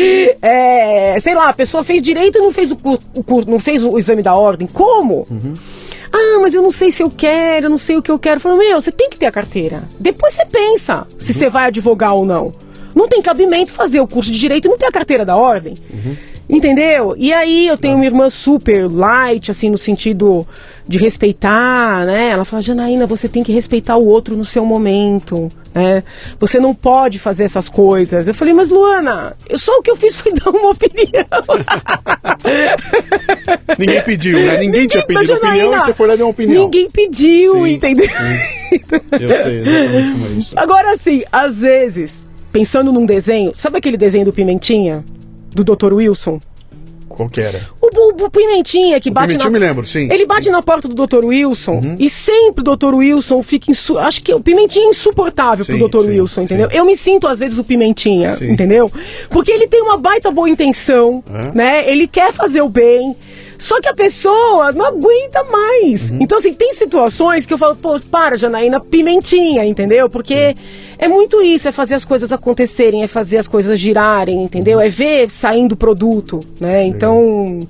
É, sei lá, a pessoa fez direito e não fez o, não fez o exame da ordem. Como? Ah, mas eu não sei se eu quero, eu não sei o que eu quero. Eu falo, meu, você tem que ter a carteira. Depois você pensa se você vai advogar ou não. Não tem cabimento fazer o curso de direito e não ter a carteira da ordem. Entendeu? E aí eu tenho uma irmã super light, assim, no sentido de respeitar, né? Ela fala, Janaína, você tem que respeitar o outro no seu momento, né? Você não pode fazer essas coisas. Eu falei, mas Luana, eu, só o que eu fiz foi dar uma opinião. Ninguém pediu, né? Ninguém tinha Mas, pedido opinião e você foi lá deu uma opinião. Ninguém pediu, Sim, entendeu? Eu sei exatamente como é isso. Agora, assim, às vezes, pensando num desenho, sabe aquele desenho do Pimentinha? Do Dr. Wilson? Qual que era? O, bu- o Pimentinha que O bate Pimentinha na... eu me lembro, sim. Ele bate na porta do Dr. Wilson e sempre o Dr. Wilson fica insu... acho que o Pimentinha é insuportável Sim, pro Dr. sim, Wilson, entendeu? sim. Eu me sinto às vezes o Pimentinha, Sim. entendeu? Porque ele tem uma baita boa intenção, É. né? Ele quer fazer o bem. Só que a pessoa não aguenta mais. Uhum. Então, assim, tem situações que eu falo, pô, para, Janaína, pimentinha, entendeu? Porque é muito isso, é fazer as coisas acontecerem, é fazer as coisas girarem, entendeu? É ver saindo produto, né? Então,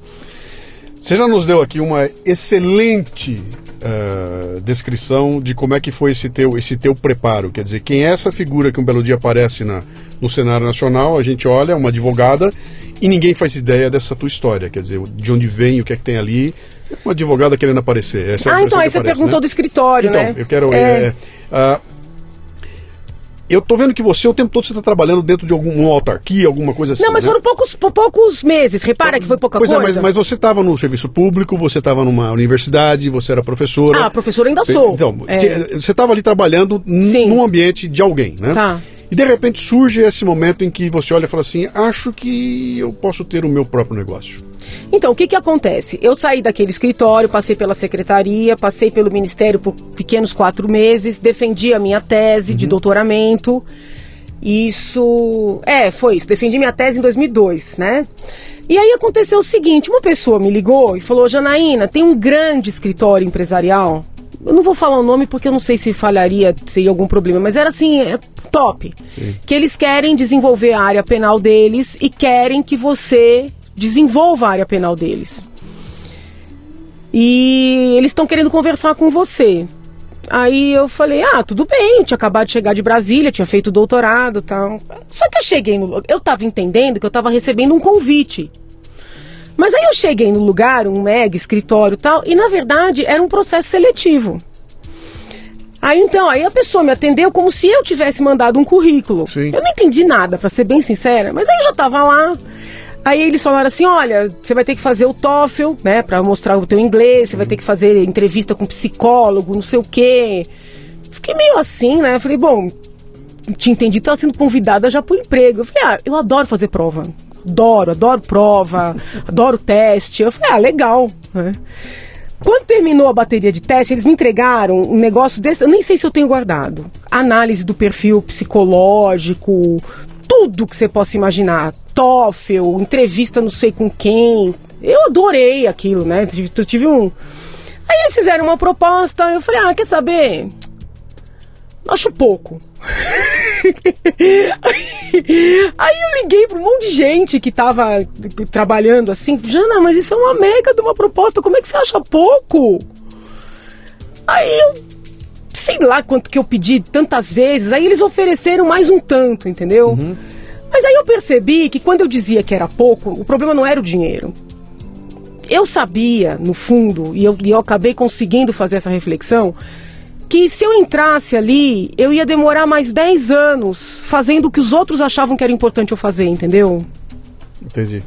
Você já nos deu aqui uma excelente eh, descrição de como é que foi esse teu, esse teu preparo. Quer dizer, quem é essa figura que um belo dia aparece na, no cenário nacional, a gente olha, uma advogada, e ninguém faz ideia dessa tua história. Quer dizer, de onde vem, o que é que tem ali. Uma advogada querendo aparecer. Essa é ah, então aí você aparece, perguntou né? do escritório, Então, né? eu quero. É. é, ah, eu tô vendo que você o tempo todo você está trabalhando dentro de alguma autarquia, alguma coisa assim. Não, mas né? foram poucos, pou- poucos meses. Repara que foi pouca Pois coisa. é, mas, mas você estava no serviço público, você estava numa universidade, você era professora. Ah, professora ainda sou. Então, É. que- você estava ali trabalhando Sim. num ambiente de alguém, né? Tá. E de repente surge esse momento em que você olha e fala assim: acho que eu posso ter o meu próprio negócio. Então, o que que acontece? Eu saí daquele escritório, passei pela secretaria, passei pelo ministério por pequenos quatro meses, defendi a minha tese Uhum. de doutoramento. Isso. É, foi isso. Defendi minha tese em 2002, né? E aí aconteceu o seguinte: uma pessoa me ligou e falou: Janaína, tem um grande escritório empresarial. Eu não vou falar o nome porque eu não sei se falharia, seria algum problema, mas era assim, é top. Que eles querem desenvolver a área penal deles e querem que você desenvolva a área penal deles. E eles estão querendo conversar com você. Aí eu falei, ah, tudo bem, tinha acabado de chegar de Brasília, tinha feito doutorado e tal. Só que eu cheguei no. Eu tava entendendo que eu tava recebendo um convite. Mas aí eu cheguei no lugar, um mega escritório e tal, e na verdade era um processo seletivo. Aí então, aí a pessoa me atendeu como se eu tivesse mandado um currículo. Sim. Eu não entendi nada, para ser bem sincera, mas aí eu já tava lá. Aí eles falaram assim: olha, você vai ter que fazer o TOEFL, né, para mostrar o teu inglês, você vai ter que fazer entrevista com psicólogo, não sei o quê. Fiquei meio assim, né? Falei, bom, tinha entendido, estava sendo convidada já pro emprego. Eu falei, ah, eu adoro fazer prova. Adoro, adoro prova, adoro teste. Eu falei, ah, legal. Né? Quando terminou a bateria de teste, eles me entregaram um negócio desse, eu nem sei se eu tenho guardado. Análise do perfil psicológico, tudo que você possa imaginar. TOEFL, entrevista não sei com quem. Eu adorei aquilo, né? Eu tive um. Aí eles fizeram uma proposta, eu falei, ah, quer saber? Acho pouco. aí, eu liguei para um monte de gente que tava trabalhando assim, Jana, mas isso é uma mega de uma proposta, como é que você acha pouco? Aí eu sei lá quanto que eu pedi tantas vezes, aí eles ofereceram mais um tanto, entendeu? Uhum. Mas aí eu percebi que quando eu dizia que era pouco, o problema não era o dinheiro. Eu sabia, no fundo, e eu, e eu acabei conseguindo fazer essa reflexão, que se eu entrasse ali, eu ia demorar mais 10 anos fazendo o que os outros achavam que era importante eu fazer, entendeu? Entendi.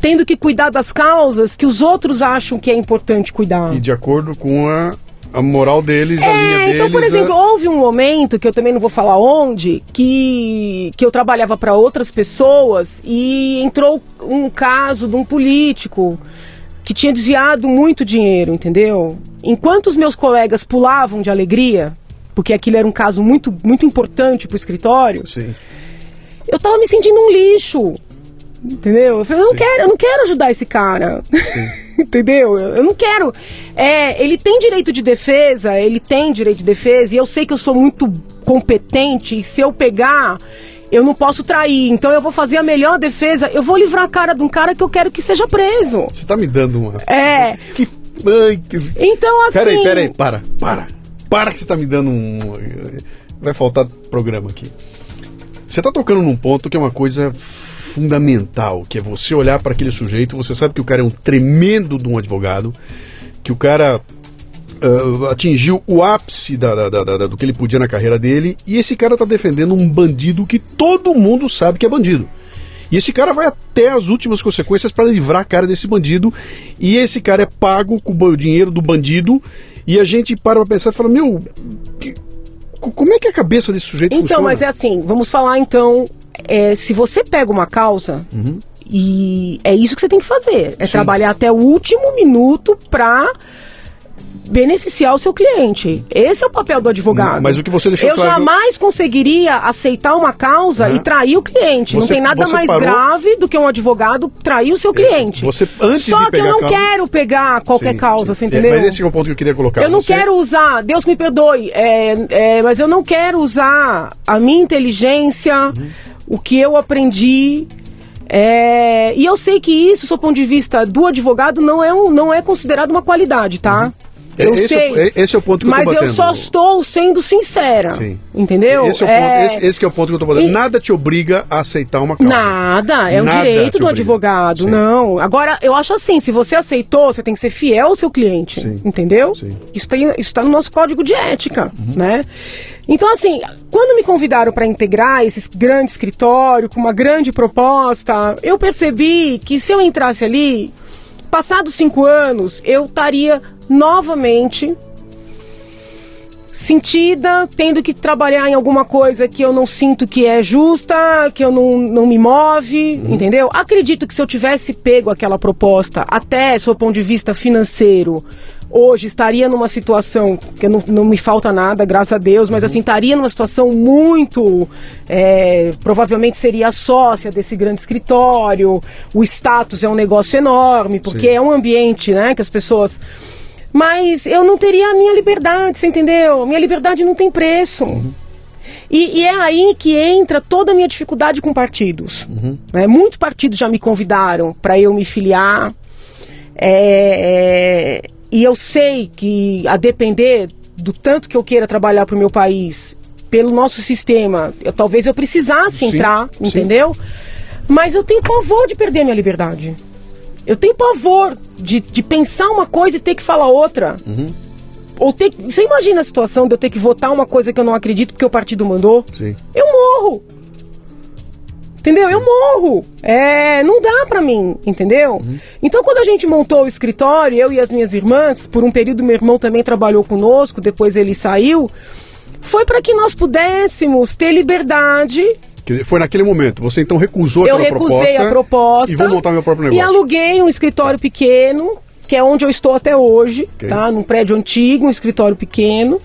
Tendo que cuidar das causas que os outros acham que é importante cuidar. E de acordo com a, a moral deles, é, a linha deles. Então, por exemplo, a... houve um momento, que eu também não vou falar onde, que, que eu trabalhava para outras pessoas e entrou um caso de um político que tinha desviado muito dinheiro, entendeu? Enquanto os meus colegas pulavam de alegria, porque aquilo era um caso muito, muito importante para o escritório, Sim. eu estava me sentindo um lixo. Entendeu? Eu falei, eu não, quero, eu não quero ajudar esse cara. entendeu? Eu, eu, não quero. É, ele tem direito de defesa, ele tem direito de defesa, e eu sei que eu sou muito competente, e se eu pegar eu não posso trair, então eu vou fazer a melhor defesa, eu vou livrar a cara de um cara que eu quero que seja preso. Você tá me dando uma. É. Que. Ai, que... Então assim. Peraí, peraí, para, para. Para que você tá me dando um. Vai faltar programa aqui. Você tá tocando num ponto que é uma coisa fundamental, que é você olhar para aquele sujeito, você sabe que o cara é um tremendo de um advogado, que o cara uh, atingiu o ápice da, da, da, do que ele podia na carreira dele, e esse cara está defendendo um bandido que todo mundo sabe que é bandido. E esse cara vai até as últimas consequências para livrar a cara desse bandido. E esse cara é pago com o dinheiro do bandido. E a gente para pra pensar e fala: Meu, que, como é que a cabeça desse sujeito então, funciona? Então, mas é assim: vamos falar então. É, se você pega uma causa. Uhum. E é isso que você tem que fazer. É Sim. trabalhar até o último minuto para beneficiar o seu cliente. Esse é o papel do advogado. Mas o que você deixou Eu claro... jamais conseguiria aceitar uma causa uhum. e trair o cliente. Você, não tem nada mais parou... grave do que um advogado trair o seu cliente. Você antes Só que eu não causa... quero pegar qualquer sim, causa, sim. você entendeu? mas esse é o ponto que eu queria colocar. Eu não você... quero usar, Deus me perdoe, é, é, mas eu não quero usar a minha inteligência, uhum. o que eu aprendi é, e eu sei que isso, do ponto de vista do advogado, não é, um, não é considerado uma qualidade, tá? Uhum. Eu esse, sei. É, esse é o ponto que mas eu tô Mas eu só estou sendo sincera. Sim. Entendeu? Esse é, o ponto, é... Esse, esse é o ponto que eu estou falando. E... Nada te obriga a aceitar uma causa. Nada. É um Nada direito do advogado. Sim. Não. Agora, eu acho assim: se você aceitou, você tem que ser fiel ao seu cliente. Sim. Entendeu? Sim. Isso está no nosso código de ética. Uhum. né? Então, assim, quando me convidaram para integrar esse grande escritório com uma grande proposta, eu percebi que se eu entrasse ali, passados cinco anos, eu estaria novamente sentida, tendo que trabalhar em alguma coisa que eu não sinto que é justa, que eu não, não me move, uhum. entendeu? Acredito que se eu tivesse pego aquela proposta, até do ponto de vista financeiro, hoje estaria numa situação que não, não me falta nada, graças a Deus, mas uhum. assim, estaria numa situação muito. É, provavelmente seria sócia desse grande escritório, o status é um negócio enorme, porque Sim. é um ambiente né, que as pessoas mas eu não teria a minha liberdade, você entendeu? Minha liberdade não tem preço. Uhum. E, e é aí que entra toda a minha dificuldade com partidos. Né? Muitos partidos já me convidaram para eu me filiar. É, é, e eu sei que, a depender do tanto que eu queira trabalhar para o meu país, pelo nosso sistema, eu, talvez eu precisasse Sim, entrar, sim. entendeu? Mas eu tenho pavor de perder a minha liberdade. Eu tenho pavor de, de pensar uma coisa e ter que falar outra. Ou ter, você imagina a situação de eu ter que votar uma coisa que eu não acredito porque o partido mandou? Sim. Eu morro. Entendeu? Eu morro. É, não dá pra mim, entendeu? Então, quando a gente montou o escritório, eu e as minhas irmãs, por um período meu irmão também trabalhou conosco, depois ele saiu, foi para que nós pudéssemos ter liberdade. Foi naquele momento. Você então recusou Eu aquela recusei proposta. a proposta E vou montar meu próprio e negócio. aluguei um escritório pequeno, que é onde eu estou até hoje, Ok. tá? Num prédio antigo, um escritório pequeno.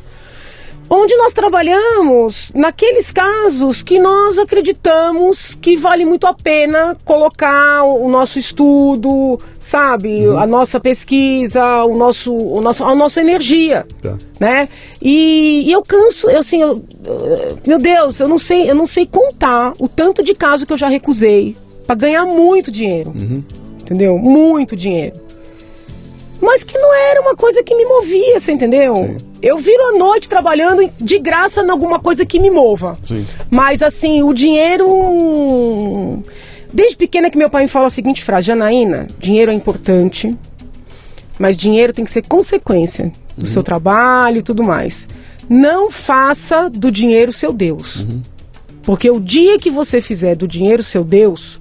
Onde nós trabalhamos naqueles casos que nós acreditamos que vale muito a pena colocar o nosso estudo, sabe, Uhum. a nossa pesquisa, o nosso, o nosso, a nossa energia, Tá. né? E, e eu canso, eu, assim, eu, meu Deus, eu não sei, eu não sei contar o tanto de caso que eu já recusei para ganhar muito dinheiro, entendeu? Muito dinheiro mas que não era uma coisa que me movia, você entendeu? Eu viro a noite trabalhando de graça em alguma coisa que me mova. Sim. Mas assim, o dinheiro. Desde pequena que meu pai me fala a seguinte frase, Janaína, dinheiro é importante, mas dinheiro tem que ser consequência do seu trabalho e tudo mais. Não faça do dinheiro seu Deus. Porque o dia que você fizer do dinheiro seu Deus,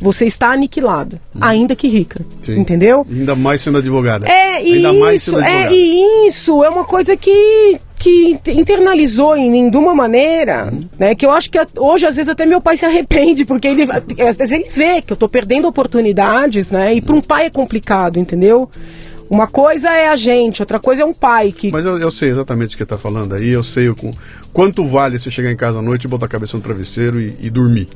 você está aniquilado, ainda que rica. Sim. Entendeu? Ainda mais sendo advogada. É Ainda mais isso, é e isso é uma coisa que que int- internalizou em mim de uma maneira, Uhum. né, que eu acho que hoje às vezes até meu pai se arrepende porque ele às vezes ele vê que eu tô perdendo oportunidades, né? E para um pai é complicado, entendeu? Uma coisa é a gente, outra coisa é um pai que Mas eu, eu sei exatamente o que está falando aí, eu sei o com, quanto vale você chegar em casa à noite, botar a cabeça no travesseiro e, e dormir.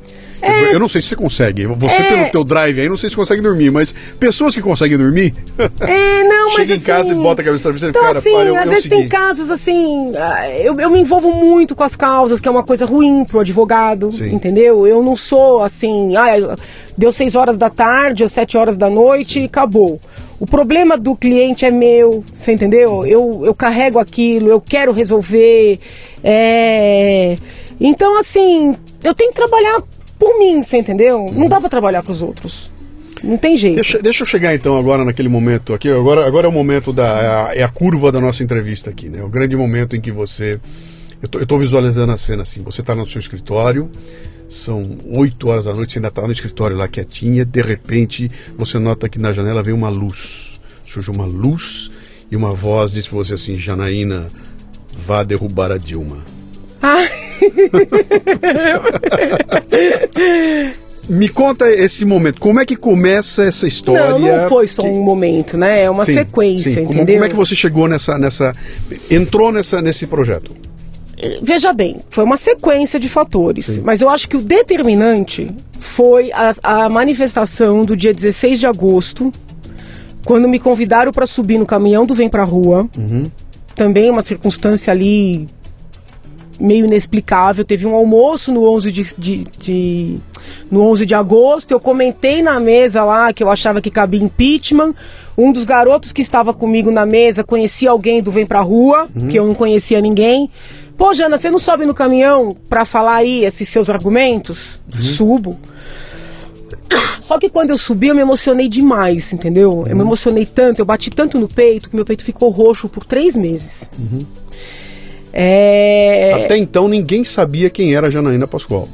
Eu, eu não sei se você consegue. Você É. pelo teu drive aí, não sei se consegue dormir, mas pessoas que conseguem dormir, É, não, mas chega em assim, casa e bota a cabeça no travesseiro, Então, cara, assim, para, eu, às vezes segui. tem casos assim, ah, eu, eu me envolvo muito com as causas, que é uma coisa ruim pro advogado, Sim. entendeu? Eu não sou assim, ah, deu seis horas da tarde ou sete horas da noite e acabou. O problema do cliente é meu, você entendeu? Eu, eu carrego aquilo, eu quero resolver. é, Então, assim, eu tenho que trabalhar por mim, você entendeu? Não dá pra trabalhar pros outros. Não tem jeito. Deixa, deixa eu chegar então agora naquele momento aqui. Agora, agora é o momento da. É a, é a curva da nossa entrevista aqui, né? O grande momento em que você. Eu tô, tô visualizando a cena assim. Você está no seu escritório, são 8 horas da noite, você ainda está no escritório lá quietinha, de repente você nota que na janela vem uma luz. Surge uma luz e uma voz diz pra você assim: Janaína, vá derrubar a Dilma. Ah, Me conta esse momento, como é que começa essa história? não, não foi só Que- um momento, né? É uma Sim, sequência, sim. Como, entendeu? como é que você chegou nessa, nessa entrou nessa nesse projeto? Veja bem, foi uma sequência de fatores, mas eu acho que o determinante foi a, a manifestação do dia 16 de agosto, quando me convidaram para subir no caminhão do Vem Pra Rua. Também uma circunstância ali meio inexplicável. Teve um almoço no 11 de, de- de- no 11 de agosto. Eu comentei na mesa lá que eu achava que cabia impeachment. Um dos garotos que estava comigo na mesa conhecia alguém do Vem Pra Rua, que eu não conhecia ninguém. Pô, Jana, você não sobe no caminhão pra falar aí esses seus argumentos? Subo. Só que quando eu subi, eu me emocionei demais, entendeu? Eu me emocionei tanto, eu bati tanto no peito que meu peito ficou roxo por três meses. É... Até então ninguém sabia quem era a Janaína Pascoal.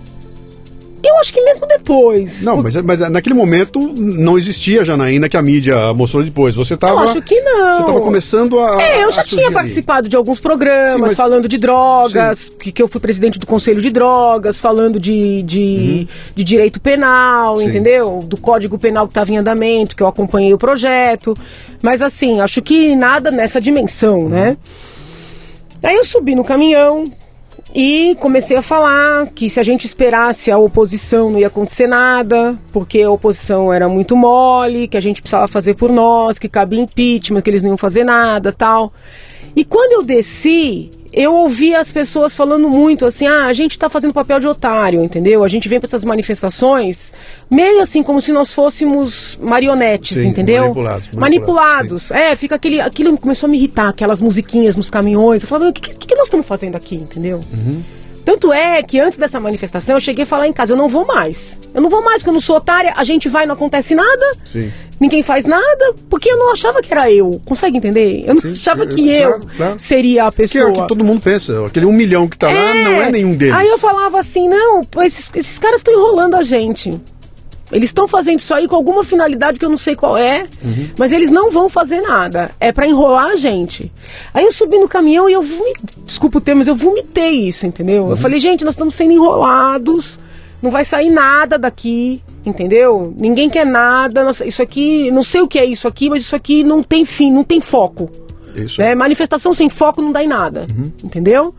Eu acho que mesmo depois. Não, mas, mas naquele momento não existia a Janaína que a mídia mostrou depois. Você estava. Eu acho que não. Você estava começando a. É, eu já tinha ali. participado de alguns programas Sim, mas- falando de drogas, que, que eu fui presidente do Conselho de Drogas, falando de, de, de direito penal, Uhum. Sim. entendeu? Do Código Penal que estava em andamento, que eu acompanhei o projeto. Mas assim, acho que nada nessa dimensão, né? Aí eu subi no caminhão e comecei a falar que se a gente esperasse a oposição não ia acontecer nada, porque a oposição era muito mole, que a gente precisava fazer por nós, que cabia impeachment, que eles não iam fazer nada tal. E quando eu desci, eu ouvi as pessoas falando muito assim: ah, a gente está fazendo papel de otário, entendeu? A gente vem para essas manifestações meio assim, como se nós fôssemos marionetes, Sim, entendeu? manipulados, Manipulados. É, fica aquele. Aquilo começou a me irritar, aquelas musiquinhas nos caminhões. Eu falava, o que, que, que nós estamos fazendo aqui, entendeu? Tanto é que antes dessa manifestação eu cheguei a falar em casa, eu não vou mais. Eu não vou mais, porque eu não sou otária, a gente vai, não acontece nada, Sim. ninguém faz nada, porque eu não achava que era eu. Consegue entender? Eu não Sim, achava eu- que eu claro, claro. seria a Que é pessoa. o que todo mundo pensa. Aquele um milhão que tá lá não é nenhum deles. Aí eu falava assim, não, esses, esses caras estão enrolando a gente. Eles estão fazendo isso aí com alguma finalidade que eu não sei qual é, Uhum. mas eles não vão fazer nada. É pra enrolar a gente. Aí eu subi no caminhão e eu vomitei, desculpa o termo, mas eu vomitei isso, entendeu? Uhum. Eu falei, gente, nós estamos sendo enrolados, não vai sair nada daqui, entendeu? Ninguém quer nada, nossa, isso aqui, não sei o que é isso aqui, mas isso aqui não tem fim, não tem foco. Isso. Né? Manifestação sem foco não dá em nada. Entendeu?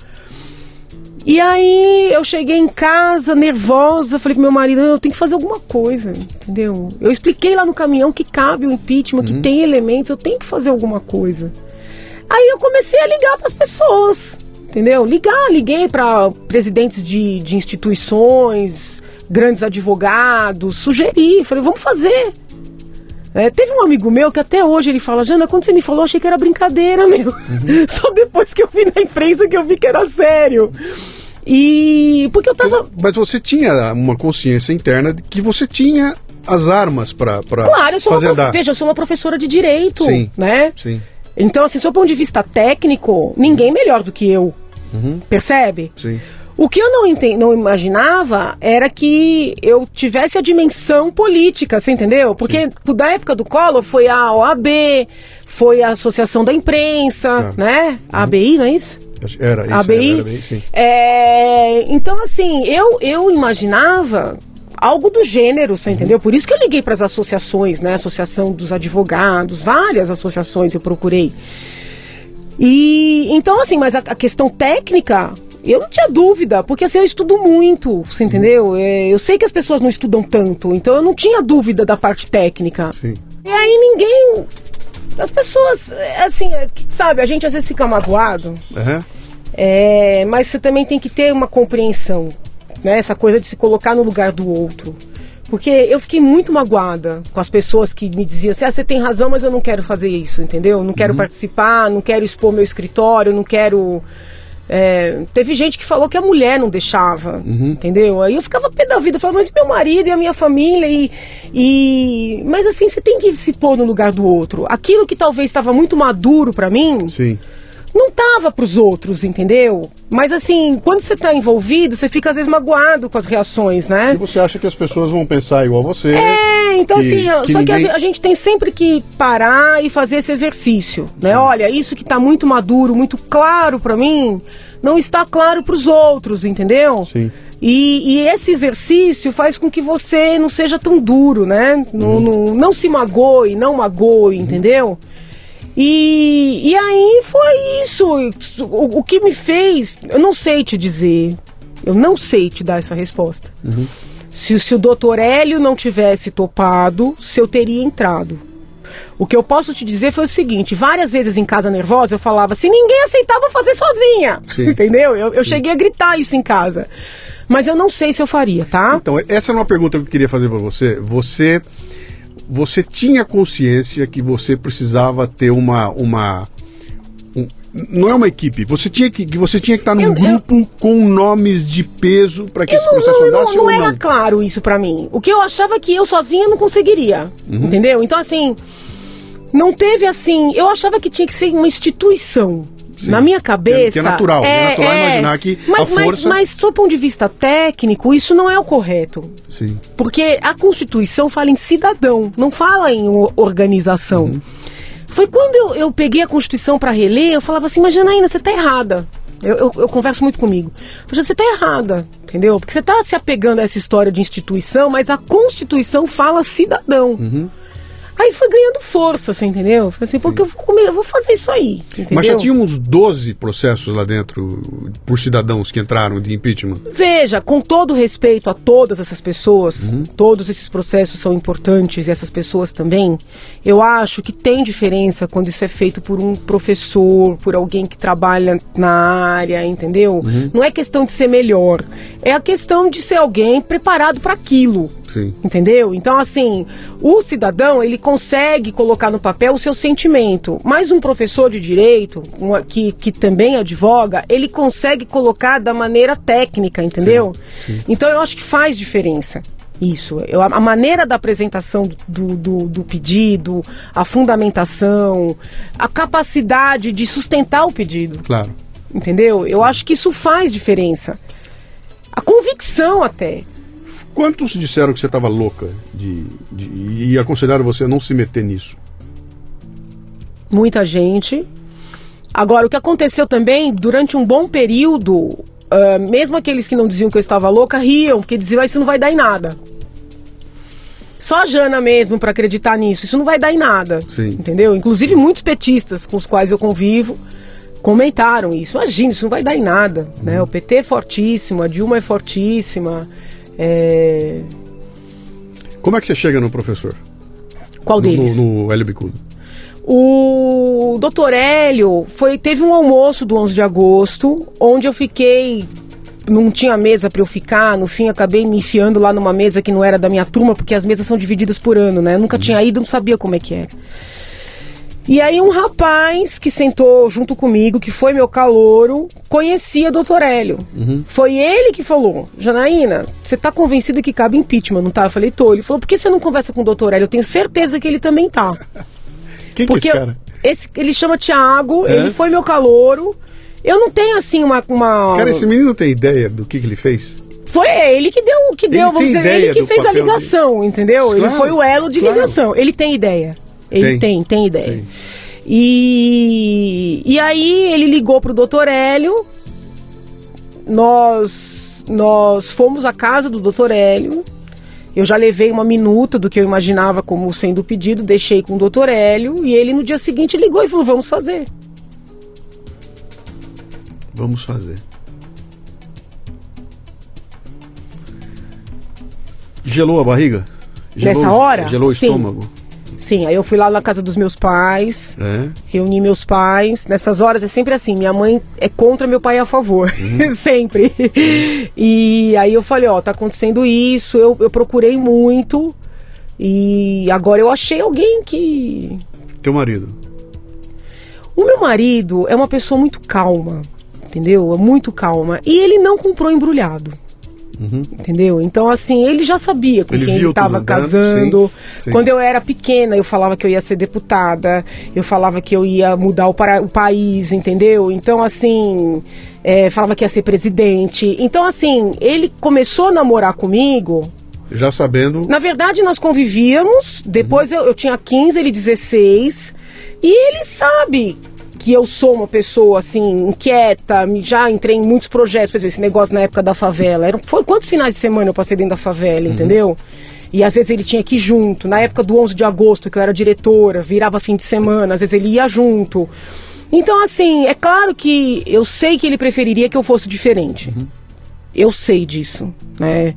E aí eu cheguei em casa nervosa, falei pro meu marido, eu tenho que fazer alguma coisa, entendeu? Eu expliquei lá no caminhão que cabe o impeachment, que tem elementos, eu tenho que fazer alguma coisa. Aí eu comecei a ligar para as pessoas, entendeu? Ligar, liguei para presidentes de, de instituições, grandes advogados, sugeri, falei, vamos fazer. É, teve um amigo meu que até hoje ele fala, Jana, quando você me falou, eu achei que era brincadeira, meu. Só depois que eu vi na imprensa que eu vi que era sério. E porque eu tava. Mas você tinha uma consciência interna de que você tinha as armas para Claro, eu sou fazer uma, prof- veja, eu sou uma professora de direito, Sim. né? Sim. Então, assim, do ponto de vista técnico, ninguém melhor do que eu. Percebe? Sim. O que eu não, enten- não imaginava era que eu tivesse a dimensão política, você entendeu? Porque da época do Collor foi a OAB, foi a Associação da Imprensa, Tá. né? A ABI, não é isso? Era isso. ABI. Era, era bem, sim. É, então, assim, eu, eu imaginava algo do gênero, você entendeu? Por isso que eu liguei para as associações, né? Associação dos Advogados, várias associações eu procurei. E então, assim, mas a, a questão técnica. Eu não tinha dúvida, porque assim eu estudo muito, você entendeu? É, eu sei que as pessoas não estudam tanto, então eu não tinha dúvida da parte técnica. Sim. E aí ninguém. As pessoas, assim, é, sabe, a gente às vezes fica magoado, Aham. é, mas você também tem que ter uma compreensão, né? Essa coisa de se colocar no lugar do outro. Porque eu fiquei muito magoada com as pessoas que me diziam assim: ah, você tem razão, mas eu não quero fazer isso, entendeu? Não quero participar, não quero expor meu escritório, não quero. É, teve gente que falou que a mulher não deixava, entendeu? Aí eu ficava pé da vida, falava, mas meu marido e a minha família e, e. Mas assim, você tem que se pôr no lugar do outro. Aquilo que talvez estava muito maduro pra mim, Sim. Não tava pros outros, entendeu? Mas assim, quando você tá envolvido, você fica às vezes magoado com as reações, E né? você acha que as pessoas vão pensar igual você? É, então que- assim, que só que a ninguém- gen- a gente tem sempre que parar e fazer esse exercício, né? Olha, isso que tá muito maduro, muito claro pra mim, não está claro pros outros, entendeu? Sim. E, e esse exercício faz com que você não seja tão duro, né? Não, não, não se magoe, não magoe, entendeu? E, e aí foi isso. O, o que me fez, eu não sei te dizer. Eu não sei te dar essa resposta. Se, se o doutor Hélio não tivesse topado, se eu teria entrado. O que eu posso te dizer foi o seguinte: várias vezes em casa nervosa eu falava assim, ninguém aceitava fazer sozinha. Sim. Entendeu? Eu, eu cheguei a gritar isso em casa. Mas eu não sei se eu faria, tá? Então, essa era uma pergunta que eu queria fazer para você. Você você tinha consciência que você precisava ter uma uma um- não é uma equipe, você tinha que, que você tinha que estar num Eu- eu- grupo com nomes de peso para que Eu esse não, processo não, andasse não, ou não não? era claro isso pra mim. O que eu achava que eu sozinha não conseguiria. Uhum. Entendeu? Então, assim, não teve assim. Eu achava que tinha que ser uma instituição. Na minha cabeça. Que é natural, é natural imaginar que mas, a força- Mas, mas, do ponto de vista técnico, isso não é o correto. Sim. Porque a Constituição fala em cidadão, não fala em organização. Uhum. Foi quando eu, eu peguei a Constituição para reler, eu falava assim, mas Janaína, você tá errada. Eu, eu- eu converso muito comigo. Eu falei, você tá errada, entendeu? Porque você tá se apegando a essa história de instituição, mas a Constituição fala cidadão. Uhum. Aí foi ganhando força, você entendeu? Falei assim, porque eu vou, comer, eu vou fazer isso aí. Entendeu? Mas já tinha uns 12 processos lá dentro por cidadãos que entraram de impeachment. Veja, com todo respeito a todas essas pessoas, uhum. todos esses processos são importantes e essas pessoas também, eu acho que tem diferença quando isso é feito por um professor, por alguém que trabalha na área, entendeu? Uhum. Não é questão de ser melhor, é a questão de ser alguém preparado para aquilo. Sim. Entendeu? Então, assim, o cidadão, ele consegue colocar no papel o seu sentimento. Mas um professor de direito, que, que também advoga, ele consegue colocar da maneira técnica, entendeu? Sim. Sim. Então, eu acho que faz diferença isso. Eu, a maneira da apresentação do, do, do, pedido, a fundamentação, a capacidade de sustentar o pedido. Claro. Entendeu? Eu acho que isso faz diferença. A convicção até. Quantos disseram que você estava louca de, de, e aconselharam você a não se meter nisso? Muita gente. Agora, o que aconteceu também, durante um bom período, uh, mesmo aqueles que não diziam que eu estava louca, riam, porque diziam, ah, isso não vai dar em nada. Só a Jana mesmo para acreditar nisso, isso não vai dar em nada. Sim. Entendeu? Inclusive muitos petistas com os quais eu convivo comentaram isso. Imagina, isso não vai dar em nada. Né? O PT é fortíssimo, a Dilma é fortíssima. É... Como é que você chega no professor? Qual no, deles? No, no Hélio Bicudo. O doutor Hélio foi, teve um almoço do 11 de agosto, onde eu fiquei. Não tinha mesa para eu ficar, no fim acabei me enfiando lá numa mesa que não era da minha turma, porque as mesas são divididas por ano, né? Eu nunca uhum. tinha ido, não sabia como é que era. E aí um rapaz que sentou junto comigo, que foi meu calouro, conhecia o doutor Hélio. Uhum. Foi ele que falou, Janaína, você tá convencida que cabe impeachment, não tá? Eu falei, tô. Ele falou, por que você não conversa com o doutor Hélio? Eu tenho certeza que ele também tá. Quem Porque que é esse cara? Esse, ele chama Tiago, é? ele foi meu calouro. Eu não tenho assim uma, uma... Cara, esse menino tem ideia do que, que ele fez? Foi ele que deu, que deu, vamos dizer, ele que fez a ligação, dele. entendeu? Claro, ele foi o elo de claro. ligação. Ele tem ideia. Ele tem, tem, tem ideia. Sim. E, e aí ele ligou pro doutor Hélio. Nós, nós fomos à casa do doutor Hélio. Eu já levei uma minuta do que eu imaginava como sendo o pedido, deixei com o doutor Hélio e ele no dia seguinte ligou e falou: vamos fazer. Vamos fazer. Gelou a barriga? Gelou, Nessa hora? Gelou o Sim. estômago? Sim, aí eu fui lá na casa dos meus pais, é. reuni meus pais. Nessas horas é sempre assim, minha mãe é contra, meu pai é a favor. Uhum. sempre. Uhum. E aí eu falei, ó, tá acontecendo isso, eu, eu procurei muito. E agora eu achei alguém que. Teu marido? O meu marido é uma pessoa muito calma, entendeu? É muito calma. E ele não comprou embrulhado. Uhum. Entendeu? Então, assim, ele já sabia com ele quem ele estava casando. Sim, sim. Quando eu era pequena, eu falava que eu ia ser deputada, eu falava que eu ia mudar o, para, o país, entendeu? Então, assim, é, falava que ia ser presidente. Então, assim, ele começou a namorar comigo. Já sabendo. Na verdade, nós convivíamos. Depois uhum. eu, eu tinha 15, ele 16. E ele sabe que eu sou uma pessoa assim inquieta, já entrei em muitos projetos, por exemplo, esse negócio na época da favela. Eram, foi, quantos finais de semana eu passei dentro da favela, uhum. entendeu? E às vezes ele tinha que ir junto. Na época do 11 de agosto, que eu era diretora, virava fim de semana, às vezes ele ia junto. Então, assim, é claro que eu sei que ele preferiria que eu fosse diferente. Uhum. Eu sei disso, né?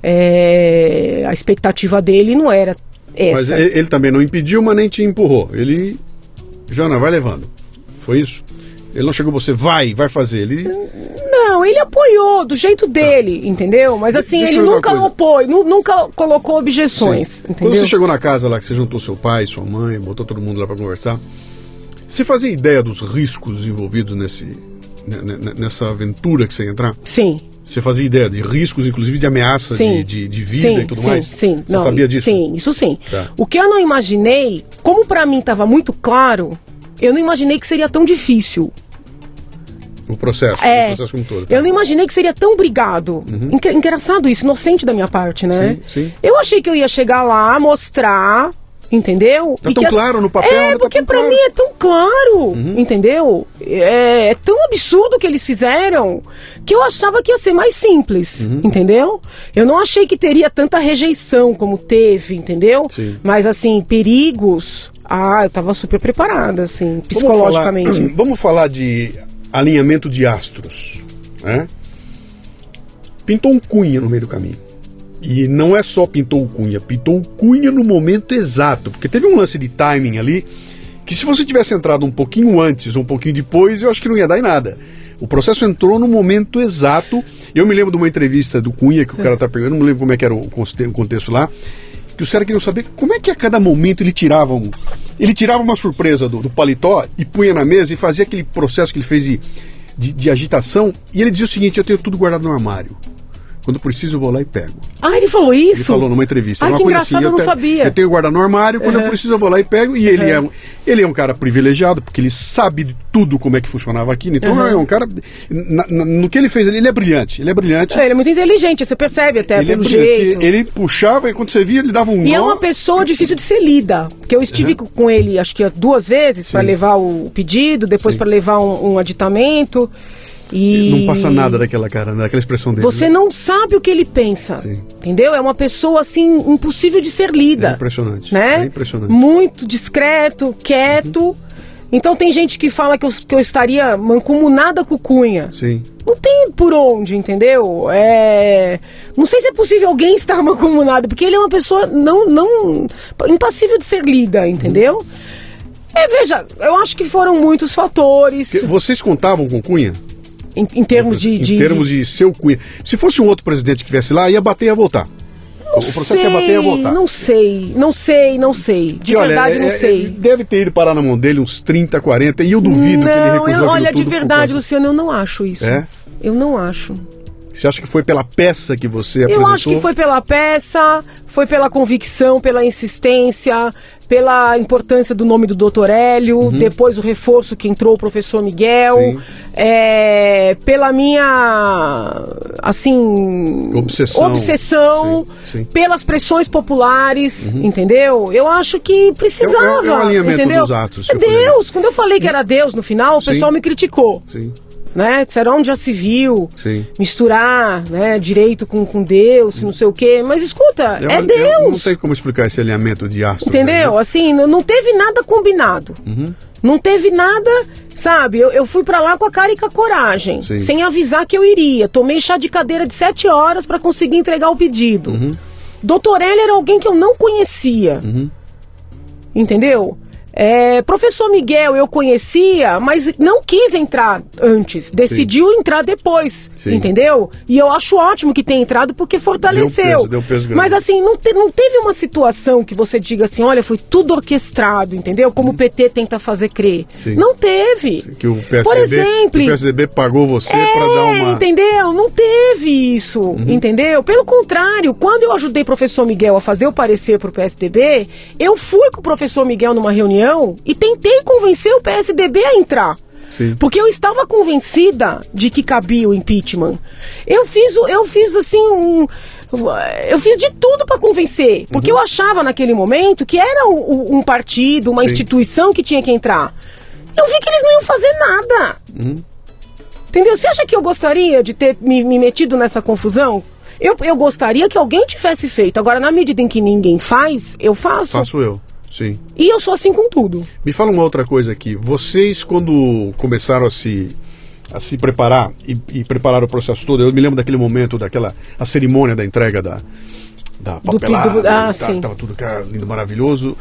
É, a expectativa dele não era essa. Mas ele, ele também não impediu, mas nem te empurrou. Ele, Jana, vai levando. Foi isso? Ele não chegou você, vai, vai fazer. Ele... Não, ele apoiou do jeito dele, entendeu? Mas assim, Deixa ele nunca opôs, nunca colocou objeções. Quando você chegou na casa lá, que você juntou seu pai, sua mãe, botou todo mundo lá para conversar, você fazia ideia dos riscos envolvidos nesse, nessa aventura que você ia entrar? Sim. Você fazia ideia de riscos, inclusive de ameaça de, de, de, vida sim, e tudo sim, mais? Sim, Você não, sabia disso? Sim, isso sim. Tá. O que eu não imaginei, como para mim estava muito claro, eu não imaginei que seria tão difícil. O processo, é, o processo como todo. Tá? Eu não imaginei que seria tão brigado. Uhum. Engraçado isso, inocente da minha parte, né? Sim, sim. Eu achei que eu ia chegar lá, mostrar entendeu? Tá E tão que as- claro no papel, né? É, Tá porque tão pra claro. mim é tão claro, entendeu? É, é tão absurdo o que eles fizeram que eu achava que ia ser mais simples, Uhum. entendeu? Eu não achei que teria tanta rejeição como teve, entendeu? Sim. Mas assim, perigos. Ah, eu tava super preparada, assim, psicologicamente. Vamos falar, vamos falar de alinhamento de astros. Né? Pintou um cunha no meio do caminho. E não é só pintou o cunha, pintou o cunha no momento exato. Porque teve um lance de timing ali que se você tivesse entrado um pouquinho antes ou um pouquinho depois, eu acho que não ia dar em nada. O processo entrou no momento exato. Eu me lembro de uma entrevista do Cunha que o cara tá pegando, não lembro como é que era o contexto lá, que os caras queriam saber como é que a cada momento ele tirava um. Ele tirava uma surpresa do, do paletó e punha na mesa e fazia aquele processo que ele fez de, de, de agitação. E ele dizia o seguinte: eu tenho tudo guardado no armário. Quando preciso, eu vou lá e pego. Ah, ele falou isso? Ele falou numa entrevista. Ai, uma que engraçado, assim, eu não te- sabia. Eu tenho guardado no armário, quando eu preciso, eu vou lá e pego. E ele, é um, ele é um cara privilegiado, porque ele sabe de tudo como é que funcionava aqui. Então é um cara. na- na- no que ele fez, ele é brilhante. Ele é brilhante. É, ele é muito inteligente, você percebe até ele é pelo brilhante. jeito. Ele puxava e quando você via, ele dava um E é nó. uma pessoa difícil de ser lida. Porque eu estive com ele, acho que duas vezes, para levar o pedido, depois para levar um, um aditamento. E Não passa nada daquela cara, daquela expressão dele. Você né? não sabe o que ele pensa. Sim. Entendeu? É uma pessoa assim impossível de ser lida. É impressionante. Né? É impressionante. Muito discreto, quieto. Então tem gente que fala que eu, que eu estaria mancomunada com o Cunha. Sim. Não tem por onde, entendeu? É... Não sei se é possível alguém estar mancomunado, porque ele é uma pessoa não, não impassível de ser lida, entendeu? É, veja, eu acho que foram muitos fatores Vocês contavam com Cunha? Em, em termos de, Em de- termos de seu Cunha. Se fosse um outro presidente que viesse lá, ia bater e ia voltar. Não o processo ia bater e ia voltar. Não sei, não sei, não sei. De olha, verdade, é- não é- sei. Deve ter ido parar na mão dele uns 30, 40, e eu duvido que ele não, recusou eu, olha, de verdade, Luciano, eu não acho isso. É? Eu não acho. Você acha que foi pela peça que você Eu apresentou? acho que foi pela peça, foi pela convicção, pela insistência, pela importância do nome do doutor Hélio, depois o reforço que entrou o professor Miguel, Uhum. É, pela minha, assim... Obsessão. obsessão, Sim, sim. pelas pressões populares, entendeu? Eu acho que precisava, É é o alinhamento entendeu? dos atos, É. Deus, quando eu falei que era Deus no final, o pessoal me criticou Sim, né? Disseram onde já se viu sim. misturar, né, direito com, com Deus, não sei o quê. Mas escuta, Eu- é eu- Deus. não tem como explicar esse alinhamento de astros. Entendeu? né? Assim, não, não teve nada combinado. Uhum. Não teve nada, sabe? Eu, eu fui pra lá com a cara e com a coragem, Sim. sem avisar que eu iria. Tomei chá de cadeira de sete horas pra conseguir entregar o pedido. Uhum. Doutor Heller era alguém que eu não conhecia. Entendeu? É, professor Miguel eu conhecia, mas não quis entrar antes, decidiu entrar depois, Sim. entendeu? E eu acho ótimo que tenha entrado porque fortaleceu. Deu peso, deu peso mas assim, não, te- não teve uma situação que você diga assim, olha, foi tudo orquestrado, entendeu? Como o PT tenta fazer crer. Sim. Não teve. Que o PSDB, Por exemplo, o PSDB pagou você é, para dar uma. entendeu? Não teve isso, Uhum. entendeu? Pelo contrário, quando eu ajudei o professor Miguel a fazer o parecer pro PSDB, eu fui com o professor Miguel numa reunião e tentei convencer o PSDB a entrar. Sim. Porque eu estava convencida de que cabia o impeachment. Eu fiz, eu fiz assim um. Eu fiz de tudo para convencer. Porque eu achava naquele momento que era um, um- partido, uma Sim. instituição que tinha que entrar. Eu vi que eles não iam fazer nada. Entendeu? Você acha que eu gostaria de ter me, me metido nessa confusão? Eu, eu gostaria que alguém tivesse feito. Agora, na medida em que ninguém faz, eu faço. Faço eu. Sim. E eu sou assim com tudo. Me fala uma outra coisa aqui. Vocês, quando começaram a se, a se preparar e, e preparar o processo todo, eu me lembro daquele momento, daquela a cerimônia da entrega da, da Do papelada. pedido- ah, e tal, sim. Tava tudo cara, lindo, maravilhoso.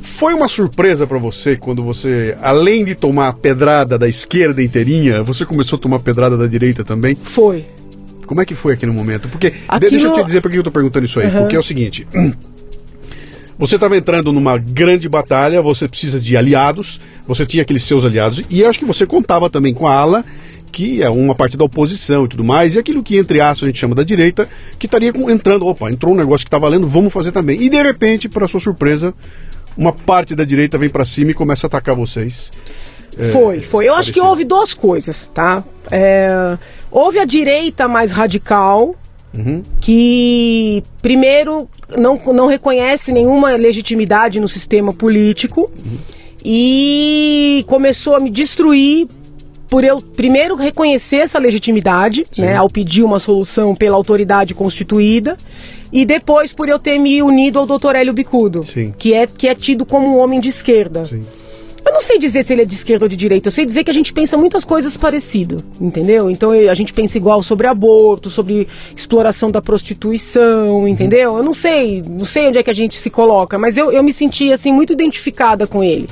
Foi uma surpresa pra você quando você, além de tomar a pedrada da esquerda inteirinha, você começou a tomar pedrada da direita também? Foi. Como é que foi aquele momento? Porque Aquilo- deixa eu te dizer por que eu tô perguntando isso aí. Uhum. Porque é o seguinte. Você estava entrando numa grande batalha, você precisa de aliados, você tinha aqueles seus aliados, e acho que você contava também com a ala, que é uma parte da oposição e tudo mais, e aquilo que, entre aspas, a gente chama da direita, que estaria entrando, opa, entrou um negócio que está valendo, vamos fazer também. E de repente, para sua surpresa, uma parte da direita vem para cima e começa a atacar vocês. Foi, foi. Eu acho que parecido. houve duas coisas, tá? É, houve a direita mais radical, que, primeiro, não, não reconhece nenhuma legitimidade no sistema político e começou a me destruir por eu primeiro reconhecer essa legitimidade, né, ao pedir uma solução pela autoridade constituída, e depois por eu ter me unido ao Dr. Hélio Bicudo, Sim. que é, que é tido como um homem de esquerda. Sim. Eu não sei dizer se ele é de esquerda ou de direita, eu sei dizer que a gente pensa muitas coisas parecidas, entendeu? Então a gente pensa igual sobre aborto, sobre exploração da prostituição, entendeu? Eu não sei, não sei onde é que a gente se coloca, mas eu, eu me senti assim muito identificada com ele.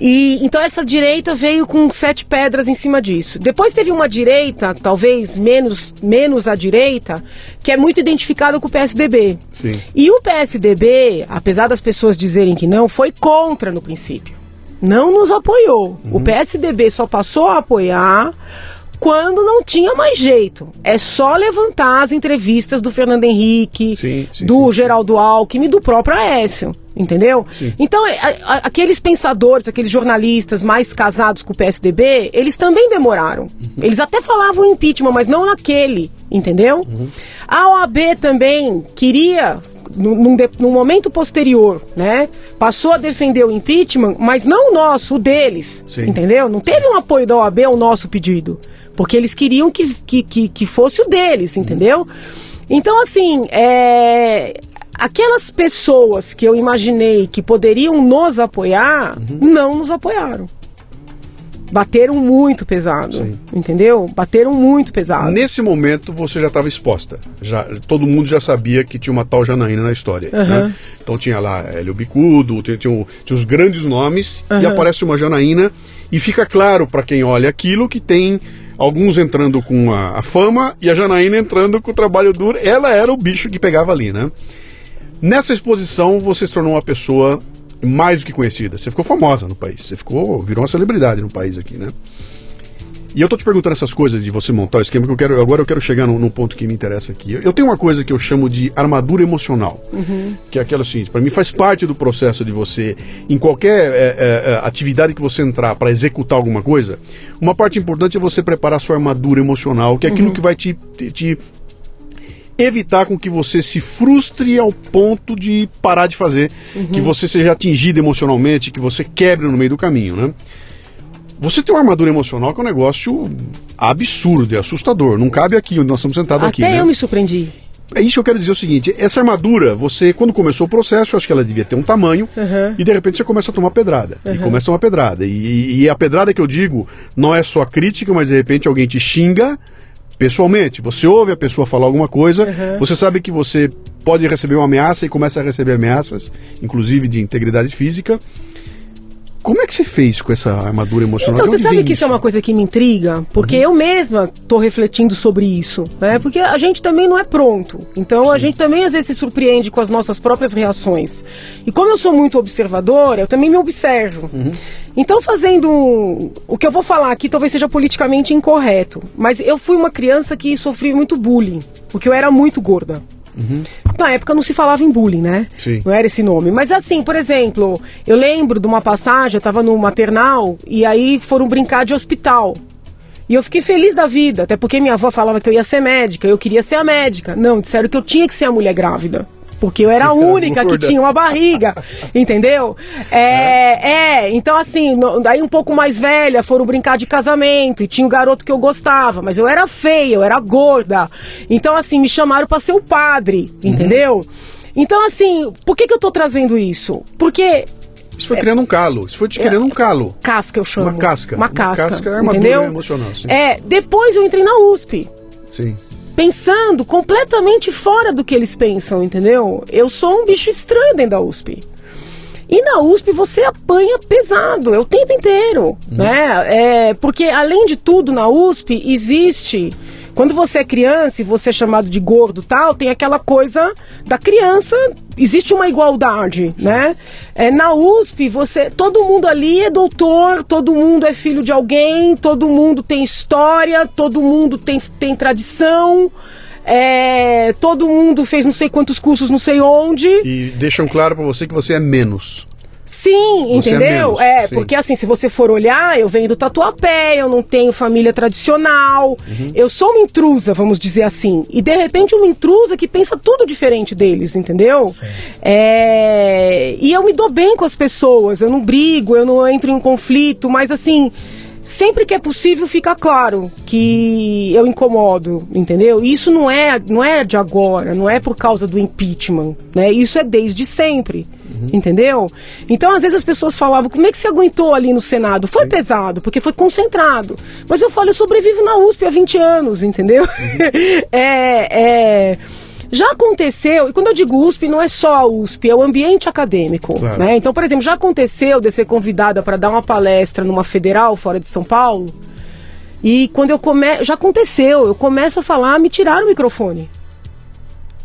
E então essa direita veio com sete pedras em cima disso. Depois teve uma direita, talvez menos menos à direita, que é muito identificada com o PSDB. Sim. E o PSDB, apesar das pessoas dizerem que não, foi contra no princípio. Não nos apoiou. O PSDB só passou a apoiar quando não tinha mais jeito. É só levantar as entrevistas do Fernando Henrique, Sim, sim, do sim. Geraldo Alckmin e do próprio Aécio. Entendeu? Então, é, a- a- aqueles pensadores, aqueles jornalistas mais casados com o PSDB, eles também demoraram. Eles até falavam impeachment, mas não naquele, entendeu? A OAB também queria, num, num de- num momento posterior, né? Passou a defender o impeachment, mas não o nosso, o deles. Sim. Entendeu? Não teve um apoio da OAB ao nosso pedido. Porque eles queriam que, que, que, que fosse o deles, entendeu? Então, assim, é, aquelas pessoas que eu imaginei que poderiam nos apoiar, não nos apoiaram. Bateram muito pesado, Sim. entendeu? Bateram muito pesado. Nesse momento você já estava exposta. Já, todo mundo já sabia que tinha uma tal Janaína na história. né? Então tinha lá Hélio Bicudo, tinha, tinha, tinha os grandes nomes, e aparece uma Janaína, e fica claro para quem olha aquilo que tem alguns entrando com a, a fama e a Janaína entrando com o trabalho duro. Ela era o bicho que pegava ali, né? Nessa exposição você se tornou uma pessoa mais do que conhecida. Você ficou famosa no país. Você ficou, virou uma celebridade no país aqui, né? E eu tô te perguntando essas coisas de você montar o esquema, que eu quero, agora eu quero chegar num, num ponto que me interessa aqui. Eu tenho uma coisa que eu chamo de armadura emocional, que é aquela seguinte, para mim faz parte do processo de você, em qualquer é, é, é, atividade que você entrar para executar alguma coisa, uma parte importante é você preparar sua armadura emocional, que é aquilo que vai te, te, te evitar com que você se frustre ao ponto de parar de fazer, que você seja atingido emocionalmente, que você quebre no meio do caminho, né? Você tem uma armadura emocional que é um negócio absurdo, é assustador. Não cabe aqui onde nós estamos sentados aqui. Até né? eu me surpreendi. É isso que eu quero dizer o seguinte: essa armadura, você, quando começou o processo, eu acho que ela devia ter um tamanho, Uhum. e de repente você começa a tomar pedrada. E começa a tomar pedrada. E, e a pedrada que eu digo não é só crítica, mas de repente alguém te xinga pessoalmente. Você ouve a pessoa falar alguma coisa, Uhum. você sabe que você pode receber uma ameaça e começa a receber ameaças, inclusive de integridade física. Como é que você fez com essa armadura emocional? Então, você sabe que isso é uma coisa que me intriga? Porque eu mesma tô refletindo sobre isso, né? Porque a gente também não é pronto. Então, a gente também às vezes se surpreende com as nossas próprias reações. E como eu sou muito observadora, eu também me observo. Então, fazendo o que eu vou falar aqui talvez seja politicamente incorreto, mas eu fui uma criança que sofri muito bullying, porque eu era muito gorda. Na época não se falava em bullying, né? Sim. Não era esse nome. Mas assim, por exemplo, eu lembro de uma passagem, eu tava no maternal e aí foram brincar de hospital. E eu fiquei feliz da vida, até porque minha avó falava que eu ia ser médica, eu queria ser a médica. Não, disseram que eu tinha que ser a mulher grávida. Porque eu era a única que tinha uma barriga, entendeu? É, é, então assim, daí um pouco mais velha, foram brincar de casamento e tinha um garoto que eu gostava, mas eu era feia, eu era gorda. Então assim, me chamaram pra ser o padre, entendeu? Então assim, por que que eu tô trazendo isso? Porque Isso foi criando um calo. Isso foi te criando um calo. casca eu chamo. Uma casca. Uma Uma casca. casca é armadura entendeu? emocional, sim. É, depois eu entrei na USP Sim. Pensando completamente fora do que eles pensam, entendeu? Eu sou um bicho estranho dentro da USP. E na USP você apanha pesado, é o tempo inteiro, né? É, porque além de tudo na USP existe quando você é criança e você é chamado de gordo tal, tem aquela coisa da criança, existe uma igualdade, né? É, na USP, você, todo mundo ali é doutor, todo mundo é filho de alguém, todo mundo tem história, todo mundo tem, tem tradição, é, todo mundo fez não sei quantos cursos, não sei onde. E deixam claro pra você que você é menos. Sim, Você é entendeu? menos, É, porque assim, se você for olhar, eu venho do Tatuapé, eu não tenho família tradicional, Uhum. eu sou uma intrusa, vamos dizer assim. E de repente uma intrusa que pensa tudo diferente deles, entendeu? É, E eu me dou bem com as pessoas, eu não brigo, eu não entro em conflito, mas assim. Sempre que é possível fica claro que eu incomodo, entendeu? E isso não é, não é de agora, não é por causa do impeachment, né? Isso é desde sempre, entendeu? Então, às vezes as pessoas falavam, como é que você aguentou ali no Senado? Foi pesado, porque foi concentrado. Mas eu falo, eu sobrevivo na USP há 20 anos, entendeu? é, é, já aconteceu, e quando eu digo USP, não é só a USP, é o ambiente acadêmico. Claro. Né? Então, por exemplo, já aconteceu de ser convidada para dar uma palestra numa federal fora de São Paulo. E quando eu começo. Já aconteceu, eu começo a falar, me tiraram o microfone.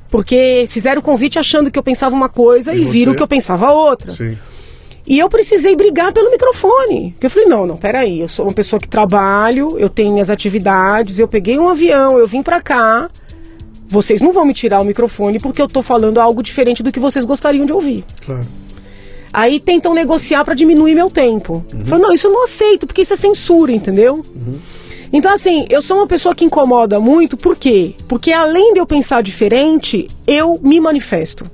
Porque fizeram o convite achando que eu pensava uma coisa E e, viram que eu pensava outra. Sim. E eu precisei brigar pelo microfone. Porque eu falei, não, não, peraí, eu sou uma pessoa que trabalho, eu tenho minhas atividades, eu peguei um avião, eu vim pra cá. Vocês não vão me tirar o microfone porque eu tô falando algo diferente do que vocês gostariam de ouvir. Claro. Aí tentam negociar pra diminuir meu tempo. Eu falo, não, isso eu não aceito, porque isso é censura, entendeu? Então, assim, eu sou uma pessoa que incomoda muito, por quê? Porque além de eu pensar diferente, eu me manifesto.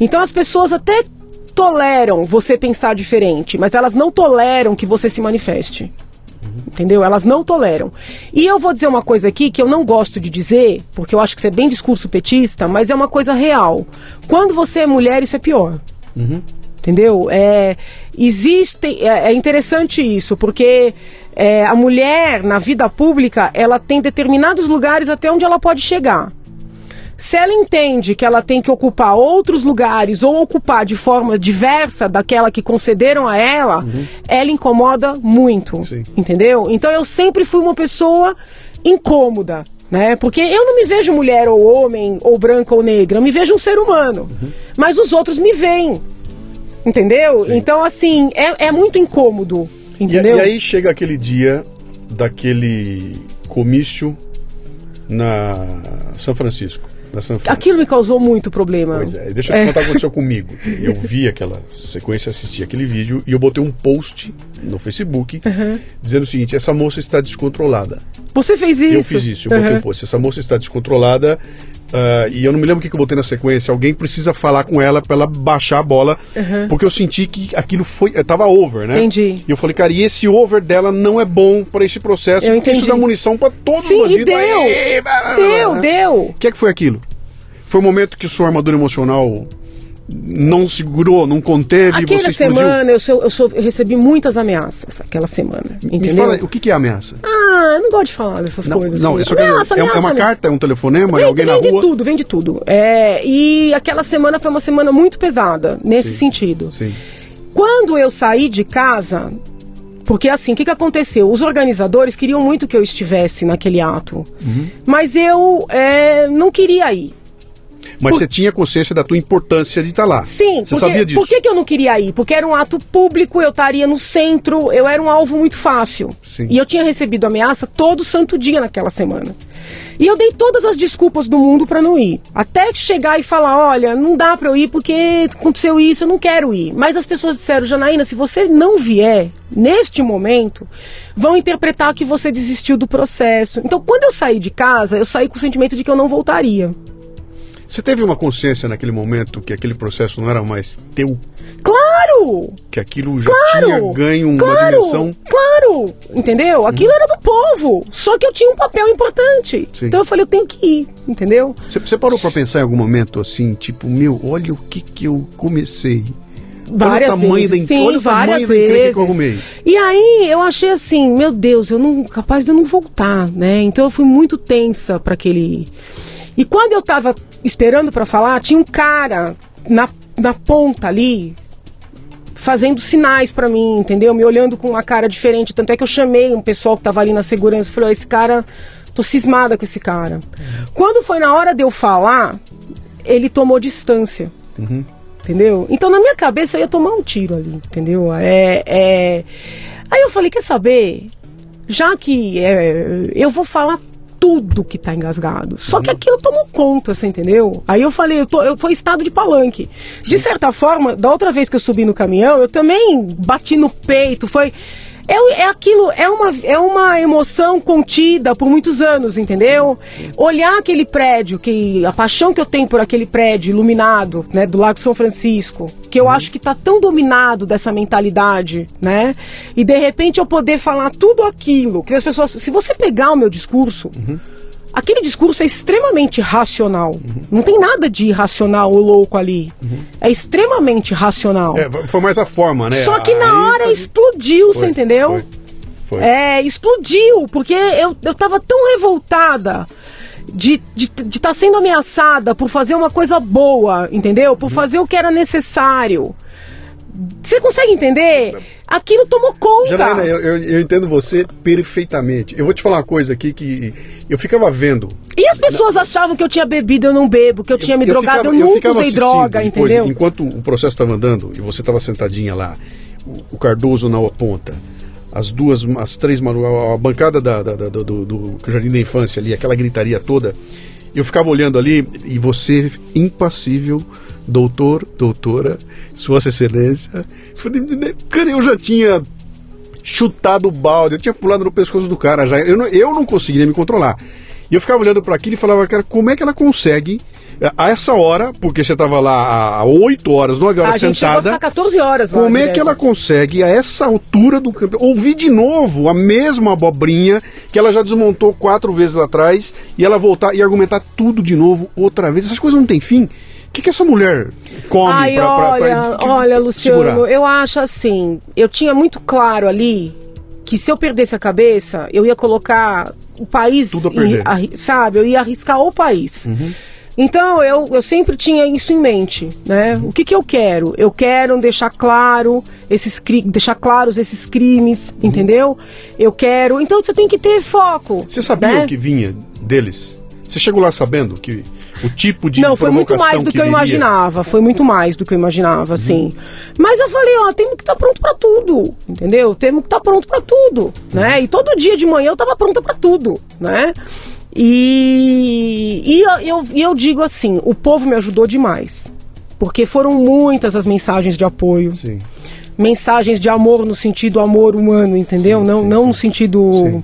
Então as pessoas até toleram você pensar diferente, mas elas não toleram que você se manifeste. Entendeu? Elas não toleram. E eu vou dizer uma coisa aqui que eu não gosto de dizer, porque eu acho que isso é bem discurso petista, mas é uma coisa real. Quando você é mulher, isso é pior. Entendeu? É, existe, é, é interessante isso, porque é, a mulher, na vida pública, ela tem determinados lugares até onde ela pode chegar. Se ela entende que ela tem que ocupar outros lugares ou ocupar de forma diversa daquela que concederam a ela, ela incomoda muito. Sim. Entendeu? Então eu sempre fui uma pessoa incômoda. Né? Porque eu não me vejo mulher ou homem, ou branca ou negra, eu me vejo um ser humano. Mas os outros me veem. Entendeu? Sim. Então, assim, é, é muito incômodo. E, Entendeu? e aí chega aquele dia daquele comício na São Francisco. Na São Fran. Aquilo me causou muito problema. Pois é, deixa eu te contar o que aconteceu comigo. Eu vi aquela sequência, assisti aquele vídeo e eu botei um post no Facebook dizendo o seguinte: essa moça está descontrolada. Você fez isso? Eu fiz isso, eu botei Uhum. um post. Essa moça está descontrolada. Ah, e eu não me lembro o que que eu botei na sequência. Alguém precisa falar com ela para ela baixar a bola. Porque eu senti que aquilo foi. eh, Tava over, né? Entendi. E eu falei, cara, e esse over dela não é bom para esse processo. Eu porque isso entendi. dá munição para todos os Sim, e bandidos. deu. Aê, blá, blá, blá, Deu, deu. O que é que foi aquilo? Foi o momento que sua armadura emocional não segurou, não conteve, Aquela semana eu, sou- eu sou- eu recebi muitas ameaças, aquela semana. Me Entendeu? fala, o que que é ameaça? Ah, eu não gosto de falar dessas Não, coisas. não assim. quero- Ameaça, é, é ameaça uma mesmo. carta, é um telefonema, é Vem, alguém na vem de rua? tudo, vem de tudo. É, e aquela semana foi uma semana muito pesada, nesse sentido. Sim. Quando eu saí de casa, porque assim, o que, que aconteceu? Os organizadores queriam muito que eu estivesse naquele ato. Uhum. Mas eu é, não queria ir. Mas Por- você tinha consciência da tua importância de estar lá. Sim, Você porque, sabia disso? por que, que eu não queria ir? Porque era um ato público, eu estaria no centro, eu era um alvo muito fácil. Sim. E eu tinha recebido ameaça todo santo dia naquela semana. E eu dei todas as desculpas do mundo para não ir. Até chegar e falar: olha, não dá para eu ir porque aconteceu isso, eu não quero ir. Mas as pessoas disseram: Janaína, se você não vier neste momento, vão interpretar que você desistiu do processo. Então, quando eu saí de casa, eu saí com o sentimento de que eu não voltaria. Você teve uma consciência naquele momento que aquele processo não era mais teu? Claro! Que aquilo já Claro! tinha ganho uma claro, dimensão? Claro! Entendeu? Aquilo era do povo. Só que eu tinha um papel importante. Sim. Então eu falei, eu tenho que ir, entendeu? Você, você parou pra pensar em algum momento assim, tipo, meu, olha o que que eu comecei. Várias olha o tamanho vezes. da, Sim, olha o tamanho várias encrenca vezes. que eu arrumei. E aí eu achei assim, meu Deus, eu não capaz de eu não voltar, né? Então eu fui muito tensa para aquele. E quando eu tava esperando para falar, tinha um cara na, na ponta ali fazendo sinais para mim, entendeu? Me olhando com uma cara diferente, tanto é que eu chamei um pessoal que tava ali na segurança, e falei, ó, esse cara, tô cismada com esse cara. Quando foi na hora de eu falar, ele tomou distância. Entendeu? Então na minha cabeça eu ia tomar um tiro ali, entendeu? É, é... Aí eu falei, quer saber? Já que é, eu vou falar tudo que tá engasgado. Só que aquilo tomou conta, você entendeu? Aí eu falei, eu, tô, eu foi estado de palanque. De certa forma, da outra vez que eu subi no caminhão, eu também bati no peito, foi é, é aquilo, é uma, é uma emoção contida por muitos anos, entendeu? Olhar aquele prédio, que a paixão que eu tenho por aquele prédio iluminado, né, do Lago São Francisco, que eu acho que está tão dominado dessa mentalidade, né? E de repente eu poder falar tudo aquilo, que as pessoas, se você pegar o meu discurso, uhum aquele discurso é extremamente racional. Uhum. Não tem nada de irracional ou louco ali. Uhum. É extremamente racional. É, foi mais a forma, né? Só que na hora explodiu, foi, você entendeu? Foi, foi. É, explodiu, porque eu, eu tava tão revoltada de estar de, de tá sendo ameaçada por fazer uma coisa boa, entendeu? Por uhum. fazer o que era necessário. Você consegue entender? Aquilo tomou conta. Janaína, eu, eu, eu, entendo você perfeitamente. Eu vou te falar uma coisa aqui que eu ficava vendo. E as pessoas na... achavam que eu tinha bebido, eu não bebo, que eu tinha me eu drogado, ficava, eu nunca usei droga, depois, entendeu? Enquanto o processo estava andando e você estava sentadinha lá, o, Cardoso na ponta, as duas, as três, a bancada da, da, da do, do Jardim da Infância ali, aquela gritaria toda, eu ficava olhando ali e você impassível doutor, doutora, Sua Excelência. Cara, eu já tinha chutado o balde, eu tinha pulado no pescoço do cara já. Eu não, eu não conseguia me controlar. E eu ficava olhando para aquilo e falava, cara, como é que ela consegue eh, a essa hora, porque você estava lá há 8 horas, 9 horas a sentada. Gente 14 horas Como é que ela consegue, a essa altura do campo, ouvir de novo a mesma abobrinha que ela já desmontou quatro vezes lá atrás e ela voltar e argumentar tudo de novo outra vez? Essas coisas não têm fim que, que essa mulher come Ai, pra, olha, pra, pra, olha, Luciano, segurar? eu acho assim, eu tinha muito claro ali que se eu perdesse a cabeça, eu ia colocar o país, em, sabe? Eu ia arriscar o país. Uhum. Então eu, eu sempre tinha isso em mente, né? O que, que eu quero? Eu quero deixar claro esses deixar claros esses crimes, uhum. entendeu? Eu quero. Então você tem que ter foco. Você sabia né? o que vinha deles? Você chegou lá sabendo que o tipo de Não, foi muito mais do que, que eu imaginava. Foi muito mais do que eu imaginava, uhum. sim. Mas eu falei, ó, temos que estar tá pronto para tudo, entendeu? Temos que estar tá pronto para tudo, né? E todo dia de manhã eu estava pronta para tudo, né? E, e eu, eu, eu digo assim, o povo me ajudou demais. Porque foram muitas as mensagens de apoio. Sim mensagens de amor no sentido amor humano, entendeu? Sim, não, sim, não sim. no sentido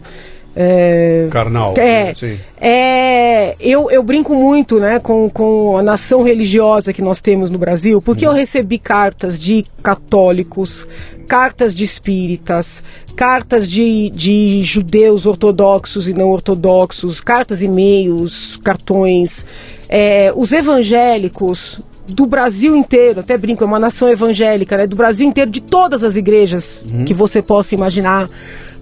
é, Carnal. É, né? é eu, eu brinco muito né, com, com a nação religiosa que nós temos no Brasil, porque hum. eu recebi cartas de católicos, cartas de espíritas, cartas de, de judeus ortodoxos e não ortodoxos, cartas, e-mails, cartões. É, os evangélicos do Brasil inteiro, até brinco, é uma nação evangélica, né, do Brasil inteiro, de todas as igrejas hum. que você possa imaginar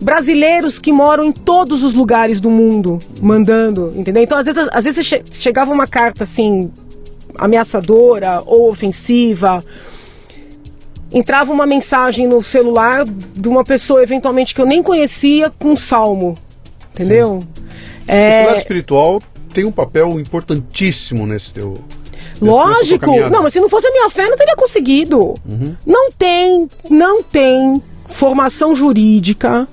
brasileiros que moram em todos os lugares do mundo mandando, entendeu? Então, às vezes, às vezes che chegava uma carta assim ameaçadora ou ofensiva, entrava uma mensagem no celular de uma pessoa eventualmente que eu nem conhecia com um salmo, entendeu? É... Esse lado espiritual tem um papel importantíssimo nesse teu Lógico! Não, mas se não fosse a minha fé, não teria conseguido. Uhum. Não tem, não tem formação jurídica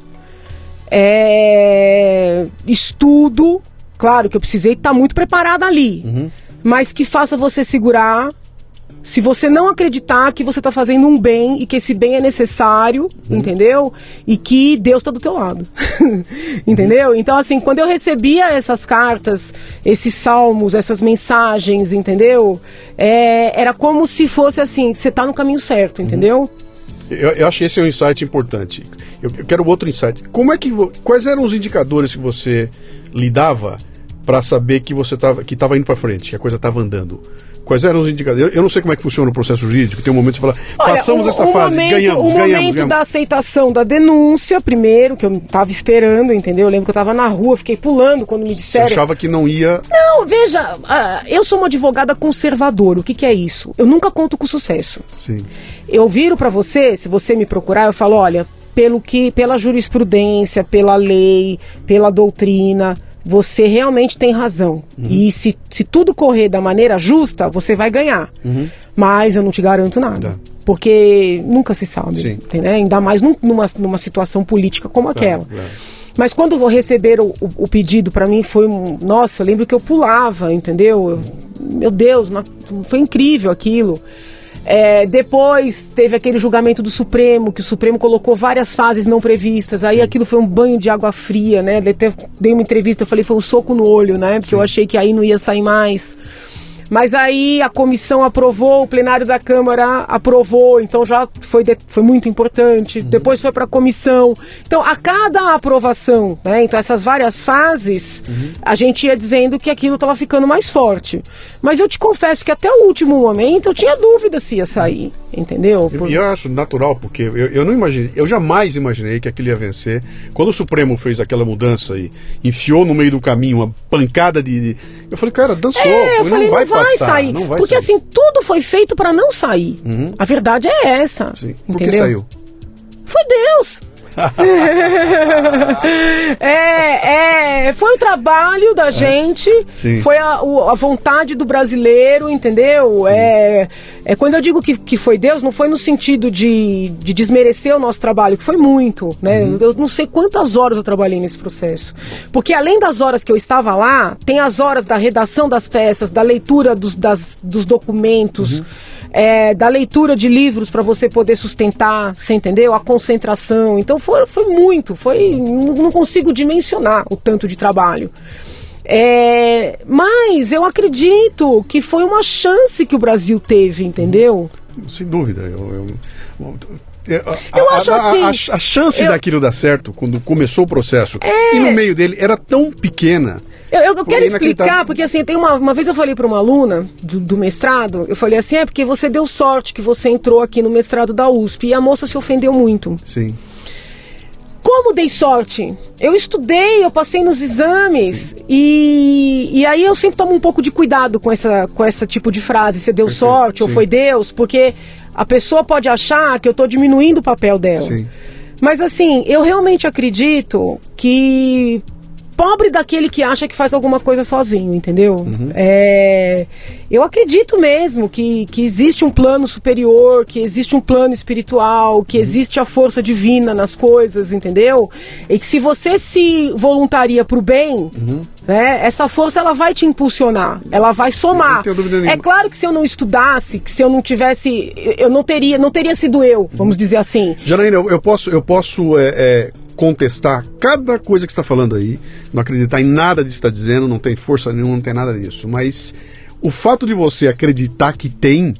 é, estudo. Claro que eu precisei estar muito preparada ali, uhum. mas que faça você segurar. Se você não acreditar que você está fazendo um bem e que esse bem é necessário, uhum. entendeu? E que Deus está do teu lado, entendeu? Então, assim, quando eu recebia essas cartas, esses salmos, essas mensagens, entendeu? É, era como se fosse assim: você está no caminho certo, entendeu? Uhum. Eu, eu acho que esse é um insight importante. Eu, eu quero outro insight. Como é que quais eram os indicadores que você lidava para saber que você estava que estava indo para frente, que a coisa estava andando? Quais eram os indicadores? Eu não sei como é que funciona o processo jurídico. Tem um momento de falar, Olha, passamos essa o fase, momento, ganhamos, ganhamos. O momento ganhamos. da aceitação da denúncia, primeiro, que eu estava esperando, entendeu? Eu lembro que eu estava na rua, fiquei pulando quando me disseram. Você achava que não ia. Não, veja, uh, eu sou uma advogada conservadora. O que, que é isso? Eu nunca conto com sucesso. Sim. Eu viro para você, se você me procurar, eu falo, olha, pelo que, pela jurisprudência, pela lei, pela doutrina, você realmente tem razão. Uhum. E se, se tudo correr da maneira justa, você vai ganhar. Uhum. Mas eu não te garanto nada. Tá. Porque nunca se sabe. Né? Ainda mais num, numa, numa situação política como tá, aquela. Mas quando receberam o, o, o pedido para mim foi um, nossa, eu lembro que eu pulava, entendeu? Eu, meu Deus, foi incrível aquilo. É, depois teve aquele julgamento do Supremo, que o Supremo colocou várias fases não previstas. Aí Sim. aquilo foi um banho de água fria, né? Dei uma entrevista, eu falei, foi um soco no olho, né? Porque Sim. eu achei que aí não ia sair mais. Mas aí a comissão aprovou, o plenário da Câmara aprovou, então já foi, de, foi muito importante. Uhum. Depois foi para a comissão. Então, a cada aprovação, né, então essas várias fases, uhum. a gente ia dizendo que aquilo estava ficando mais forte. Mas eu te confesso que até o último momento eu tinha dúvida se ia sair, entendeu? Por... E eu, eu acho natural, porque eu, eu não imaginei, eu jamais imaginei que aquilo ia vencer. Quando o Supremo fez aquela mudança e enfiou no meio do caminho uma pancada de. de... Eu falei, cara, dançou, é, não falei, vai não vai sair. Não vai porque sair. assim, tudo foi feito para não sair. Uhum. A verdade é essa. Sim. Por entendeu? que saiu? Foi Deus. é, é, foi o trabalho da é. gente, Sim. foi a, a, vontade do brasileiro, entendeu? É, é quando eu digo que, que foi Deus, não foi no sentido de, de desmerecer o nosso trabalho, que foi muito, né? Uhum. Eu não sei quantas horas eu trabalhei nesse processo, porque além das horas que eu estava lá, tem as horas da redação das peças, da leitura dos, das, dos documentos. Uhum é, da leitura de livros para você poder sustentar, você entendeu? A concentração. Então foi, foi muito, foi. Não consigo dimensionar o tanto de trabalho. É, mas eu acredito que foi uma chance que o Brasil teve, entendeu? Sem dúvida. Eu, eu, eu, a, eu acho assim. A, a chance daquilo dar certo quando começou o processo é, e no meio dele era tão pequena eu, eu quero explicar, porque assim, tem uma, uma vez eu falei para uma aluna do, do, mestrado, eu falei assim, é porque você deu sorte que você entrou aqui no mestrado da USP. E a moça se ofendeu muito. Sim. Como dei sorte? Eu estudei, eu passei nos exames e, e aí eu sempre tomo um pouco de cuidado com essa com esse tipo de frase, você deu Perfeito, sorte sim. ou foi Deus, porque a pessoa pode achar que eu estou diminuindo o papel dela. Sim. Mas assim, eu realmente acredito que pobre daquele que acha que faz alguma coisa sozinho, entendeu? Uhum. É, eu acredito mesmo que, que existe um plano superior, que existe um plano espiritual, que uhum. existe a força divina nas coisas, entendeu? E que se você se voluntaria para o bem, uhum. né, essa força ela vai te impulsionar, ela vai somar. É claro que se eu não estudasse, que se eu não tivesse, eu não teria, não teria sido eu, vamos dizer assim. Janaína, eu, eu posso, eu posso é, é contestar cada coisa que está falando aí, não acreditar em nada que está dizendo, não tem força nenhuma, não tem nada disso. Mas o fato de você acreditar que tem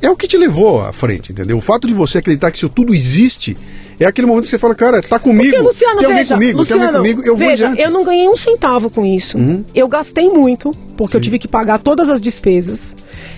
é o que te levou à frente, entendeu? O fato de você acreditar que isso tudo existe é aquele momento que você fala, cara, tá comigo. Porque, Luciano, tem veja, comigo, Luciano, tem comigo, eu veja, eu não ganhei um centavo com isso. Uhum. Eu gastei muito, porque Sim. eu tive que pagar todas as despesas.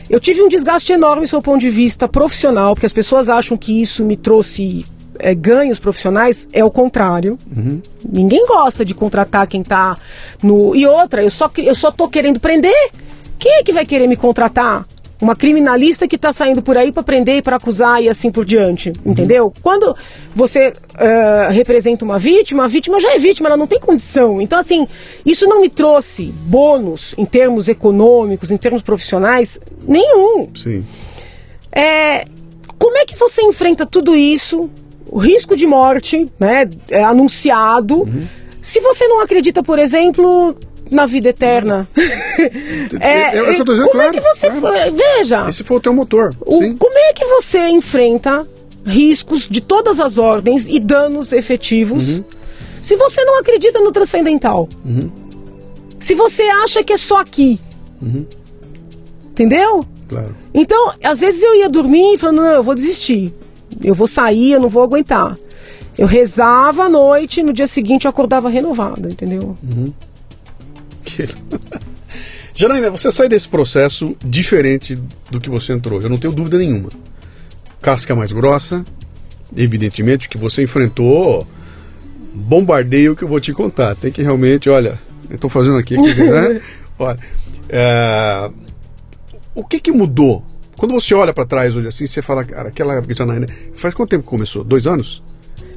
Eu tive um desgaste enorme do seu ponto de vista profissional, porque as pessoas acham que isso me trouxe é, ganhos profissionais é o contrário. Uhum. Ninguém gosta de contratar quem está no. E outra, eu só, eu só tô querendo prender. Quem é que vai querer me contratar? Uma criminalista que está saindo por aí para prender e para acusar e assim por diante, uhum. entendeu? Quando você uh, representa uma vítima, a vítima já é vítima, ela não tem condição. Então, assim, isso não me trouxe bônus em termos econômicos, em termos profissionais, nenhum. Sim. É, como é que você enfrenta tudo isso o risco de morte, né, é anunciado. Uhum. Se você não acredita, por exemplo, na vida eterna. é, é, é, como claro, é que você claro. veja? Esse foi o teu motor. O, como é que você enfrenta riscos de todas as ordens e danos efetivos uhum. se você não acredita no transcendental? Uhum. Se você acha que é só aqui. Uhum. Entendeu? Claro. Então, às vezes eu ia dormir falando, não, eu vou desistir eu vou sair, eu não vou aguentar. Eu rezava à noite, no dia seguinte eu acordava renovada, entendeu? Uhum. Janaína, você sai desse processo diferente do que você entrou, eu não tenho dúvida nenhuma. Casca mais grossa, evidentemente, que você enfrentou bombardeio que eu vou te contar. Tem que realmente, olha, eu estou fazendo aqui, aqui né? olha, é, o que que mudou quando você olha para trás hoje assim, você fala, cara, aquela época de Janaína, faz quanto tempo que começou? Dois anos?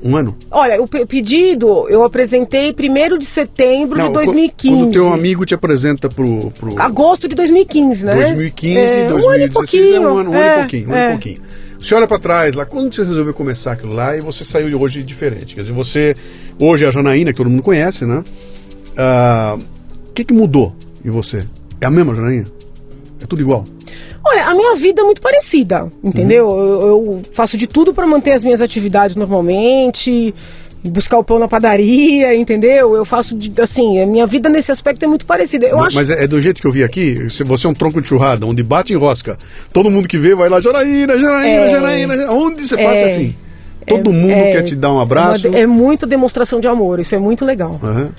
Um ano? Olha, o pedido eu apresentei 1 de setembro Não, de 2015. Quando o teu amigo te apresenta pro, pro... Agosto de 2015, né? 2015, é, 2016, um ano e pouquinho. É um ano, um é, ano e pouquinho, um é. ano e pouquinho. Você olha para trás lá, quando você resolveu começar aquilo lá e você saiu hoje diferente. Quer dizer, você hoje é a Janaína que todo mundo conhece, né? Ah, O que, que mudou em você? É a mesma Janaína? É tudo igual? Olha, a minha vida é muito parecida, entendeu? Eu, eu faço de tudo para manter as minhas atividades normalmente, buscar o pão na padaria, entendeu? Eu faço, de, assim, a minha vida nesse aspecto é muito parecida. Eu Mas- acho Mas é, é do jeito que eu vi aqui, se você é um tronco de churrada, onde bate em rosca, todo mundo que vê vai lá, Janaína, Janaína, É. Janaína, onde você passa é assim. Todo mundo é- quer te dar um abraço. É, uma- é muita demonstração de amor, isso é muito legal. Aham.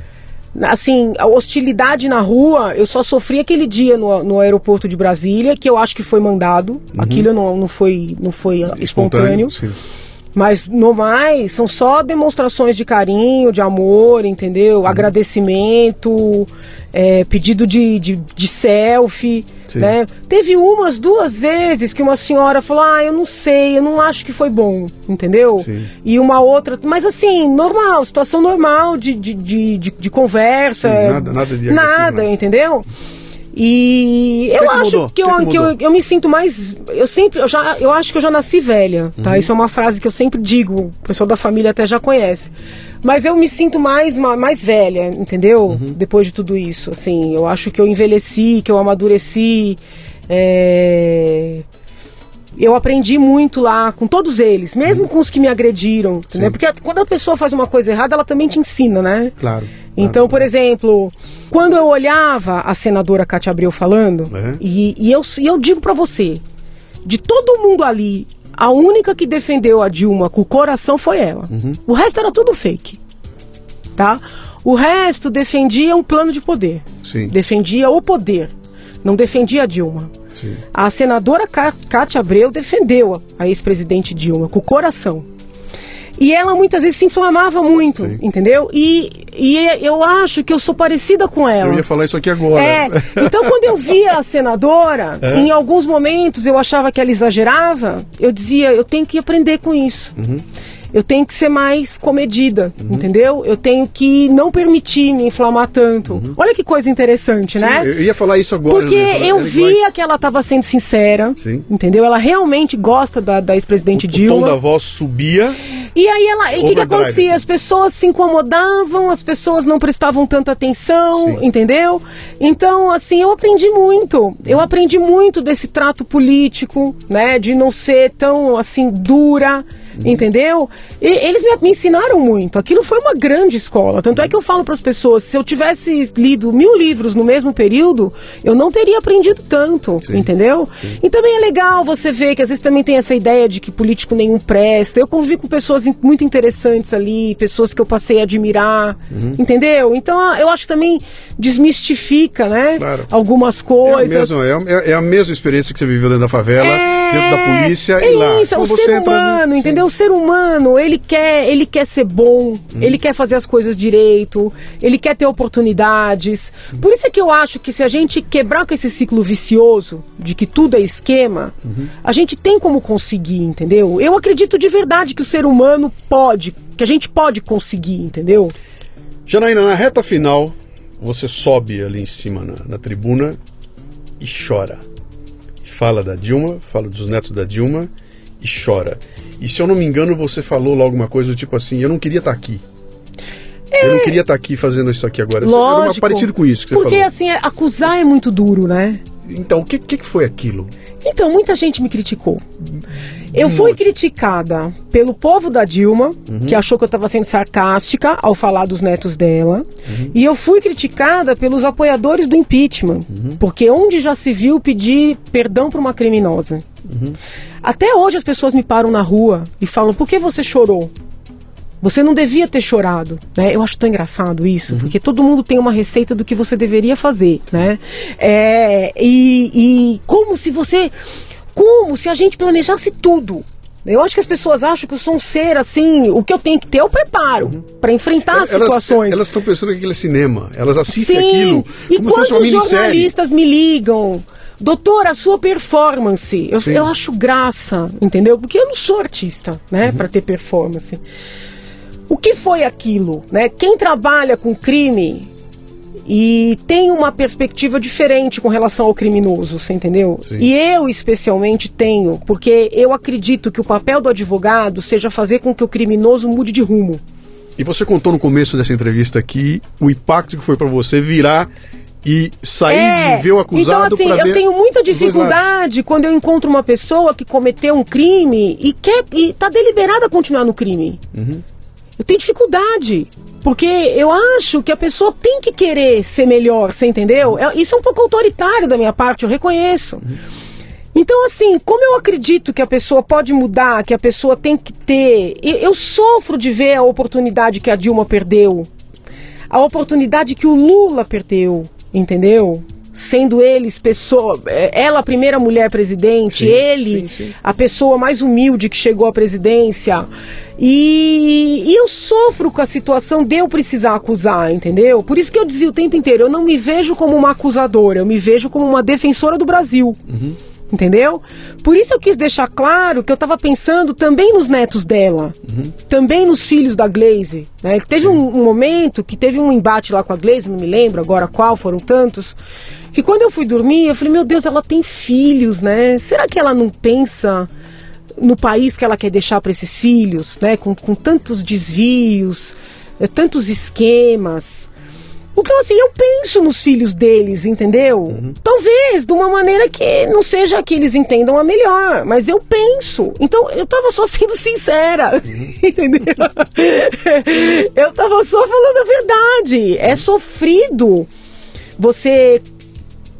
Assim, a hostilidade na rua, eu só sofri aquele dia no, no aeroporto de Brasília, que eu acho que foi mandado. Aquilo não, não foi, não foi ah, espontâneo. Mas no mais, são só demonstrações de carinho, de amor, entendeu? Agradecimento, é, pedido de, de, de selfie. Né? Teve umas, duas vezes que uma senhora falou: Ah, eu não sei, eu não acho que foi bom, entendeu? Sim. E uma outra, mas assim, normal, situação normal de, de, de, de, de conversa. Sim, nada- nada de Nada, né? entendeu? E eu que acho mudou? que, eu, que que que eu, eu me sinto mais. Eu sempre. Eu, já, eu acho que eu já nasci velha, tá? Uhum. Isso é uma frase que eu sempre digo, o pessoal da família até já conhece. Mas eu me sinto mais, ma- mais velha, entendeu? Uhum. Depois de tudo isso. Assim, eu acho que eu envelheci, que eu amadureci. é, Eu aprendi muito lá com todos eles, mesmo com os que me agrediram, entendeu? Sim. Porque quando a pessoa faz uma coisa errada, ela também te ensina, né? Claro. Então, por exemplo, quando eu olhava a senadora Cátia Abreu falando, É. e, e eu, e eu digo pra você, de todo mundo ali, a única que defendeu a Dilma com o coração foi ela. Uhum. O resto era tudo fake. Tá? O resto defendia um plano de poder. Sim. Defendia o poder. Não defendia a Dilma. Sim. A senadora Cá- Cátia Abreu defendeu a ex-presidente Dilma com o coração. E ela muitas vezes se inflamava muito, Sim. entendeu? E, e eu acho que eu sou parecida com ela. Eu ia falar isso aqui agora. É, então quando eu via a senadora, em alguns momentos eu achava que ela exagerava, eu dizia, eu tenho que aprender com isso. Uhum. Eu tenho que ser mais comedida, entendeu? Eu tenho que não permitir me inflamar tanto. Olha que coisa interessante, Uhum. Sim, né? Eu ia falar isso agora. Porque ia falar, eu via que ela estava sendo sincera, Sim. entendeu? Ela realmente gosta da, da ex-presidente O tom Dilma. da voz subia. E aí ela, e o que, que acontecia? As pessoas se incomodavam, as pessoas não prestavam tanta atenção, Sim. entendeu? Então, assim, eu aprendi muito. Eu aprendi muito desse trato político, né? De não ser tão assim dura. Entendeu? E eles me, me ensinaram muito. Aquilo foi uma grande escola. Tanto é que eu falo para as pessoas: se eu tivesse lido mil livros no mesmo período, eu não teria aprendido tanto. Sim. Entendeu? E também é legal você ver que às vezes também tem essa ideia de que político nenhum presta. Eu convivi com pessoas muito interessantes ali, pessoas que eu passei a admirar, Uhum. entendeu? Então ah, eu acho que também desmistifica, né? Claro. Algumas É a, coisas. mesma, é, a- é a mesma experiência que você viveu dentro da favela, dentro da polícia é e lá. Isso, é o ser humano, entendeu? O ser humano, ele quer, ele quer ser bom, ele quer fazer as coisas direito, ele quer ter oportunidades. Por isso é que eu acho que se a gente quebrar com esse ciclo vicioso de que tudo é esquema, a gente tem como conseguir, entendeu? Eu acredito de verdade que o ser humano pode, que a gente pode conseguir, entendeu? Janaína, na reta final, você sobe ali em cima na, na tribuna e chora. Fala da Dilma, fala dos netos da Dilma e chora. E se eu não me engano, você falou lá alguma coisa do tipo assim: eu não queria estar aqui. Eu não queria estar aqui fazendo isso aqui agora. Era Lógico. parecido com isso que você Porque falou. assim, acusar é muito duro, né? Então, o que que foi aquilo? Então, muita gente me criticou. Eu fui criticada pelo povo da Dilma, que achou que eu estava sendo sarcástica ao falar dos netos dela. E eu fui criticada pelos apoiadores do impeachment, porque onde já se viu pedir perdão para uma criminosa. Até hoje as pessoas me param na rua e falam: por que você chorou? Você não devia ter chorado, né? Eu acho tão engraçado isso, porque todo mundo tem uma receita do que você deveria fazer, né? É, e, e como se você, como se a gente planejasse tudo. Eu acho que as pessoas acham que eu sou um ser assim, o que eu tenho que ter é o preparo para enfrentar as situações. Elas estão pensando que aquilo é cinema. Elas assistem Sim, aquilo e quando os jornalistas me ligam, doutor, a sua performance, eu, eu acho graça, entendeu? Porque eu não sou artista, né, Uhum. para ter performance. O que foi aquilo, né? Quem trabalha com crime e tem uma perspectiva diferente com relação ao criminoso, você entendeu? Sim. E eu especialmente tenho, porque eu acredito que o papel do advogado seja fazer com que o criminoso mude de rumo. E você contou no começo dessa entrevista aqui o impacto que foi para você virar e sair de ver o acusado Então, assim, eu tenho muita dificuldade quando eu encontro uma pessoa que cometeu um crime e quer e tá deliberada a continuar no crime. Uhum. Eu tenho dificuldade. Porque eu acho que a pessoa tem que querer ser melhor, você entendeu? É- isso é um pouco autoritário da minha parte, eu reconheço. Então, assim, como eu acredito que a pessoa pode mudar, que a pessoa tem que ter. Eu sofro de ver a oportunidade que a Dilma perdeu, a oportunidade que o Lula perdeu, entendeu? Sendo eles pessoa, eh, ela a primeira mulher presidente, Sim, ele sim, sim. a pessoa mais humilde que chegou à presidência. E, e eu sofro com a situação de eu precisar acusar, entendeu? Por isso que eu dizia o tempo inteiro, eu não me vejo como uma acusadora, eu me vejo como uma defensora do Brasil. Entendeu? Por isso eu quis deixar claro que eu estava pensando também nos netos dela, também nos filhos da Glaze. Né? Teve um, um momento que teve um embate lá com a Glaze, não me lembro agora qual, foram tantos, que quando eu fui dormir, eu falei, meu Deus, ela tem filhos, né? Será que ela não pensa no país que ela quer deixar para esses filhos, né? Com, com tantos desvios, eh, tantos esquemas. Então, assim, eu penso nos filhos deles, entendeu? Talvez de uma maneira que não seja que eles entendam a melhor, mas eu penso. Então, eu tava só sendo sincera, entendeu? eu tava só falando a verdade. É sofrido você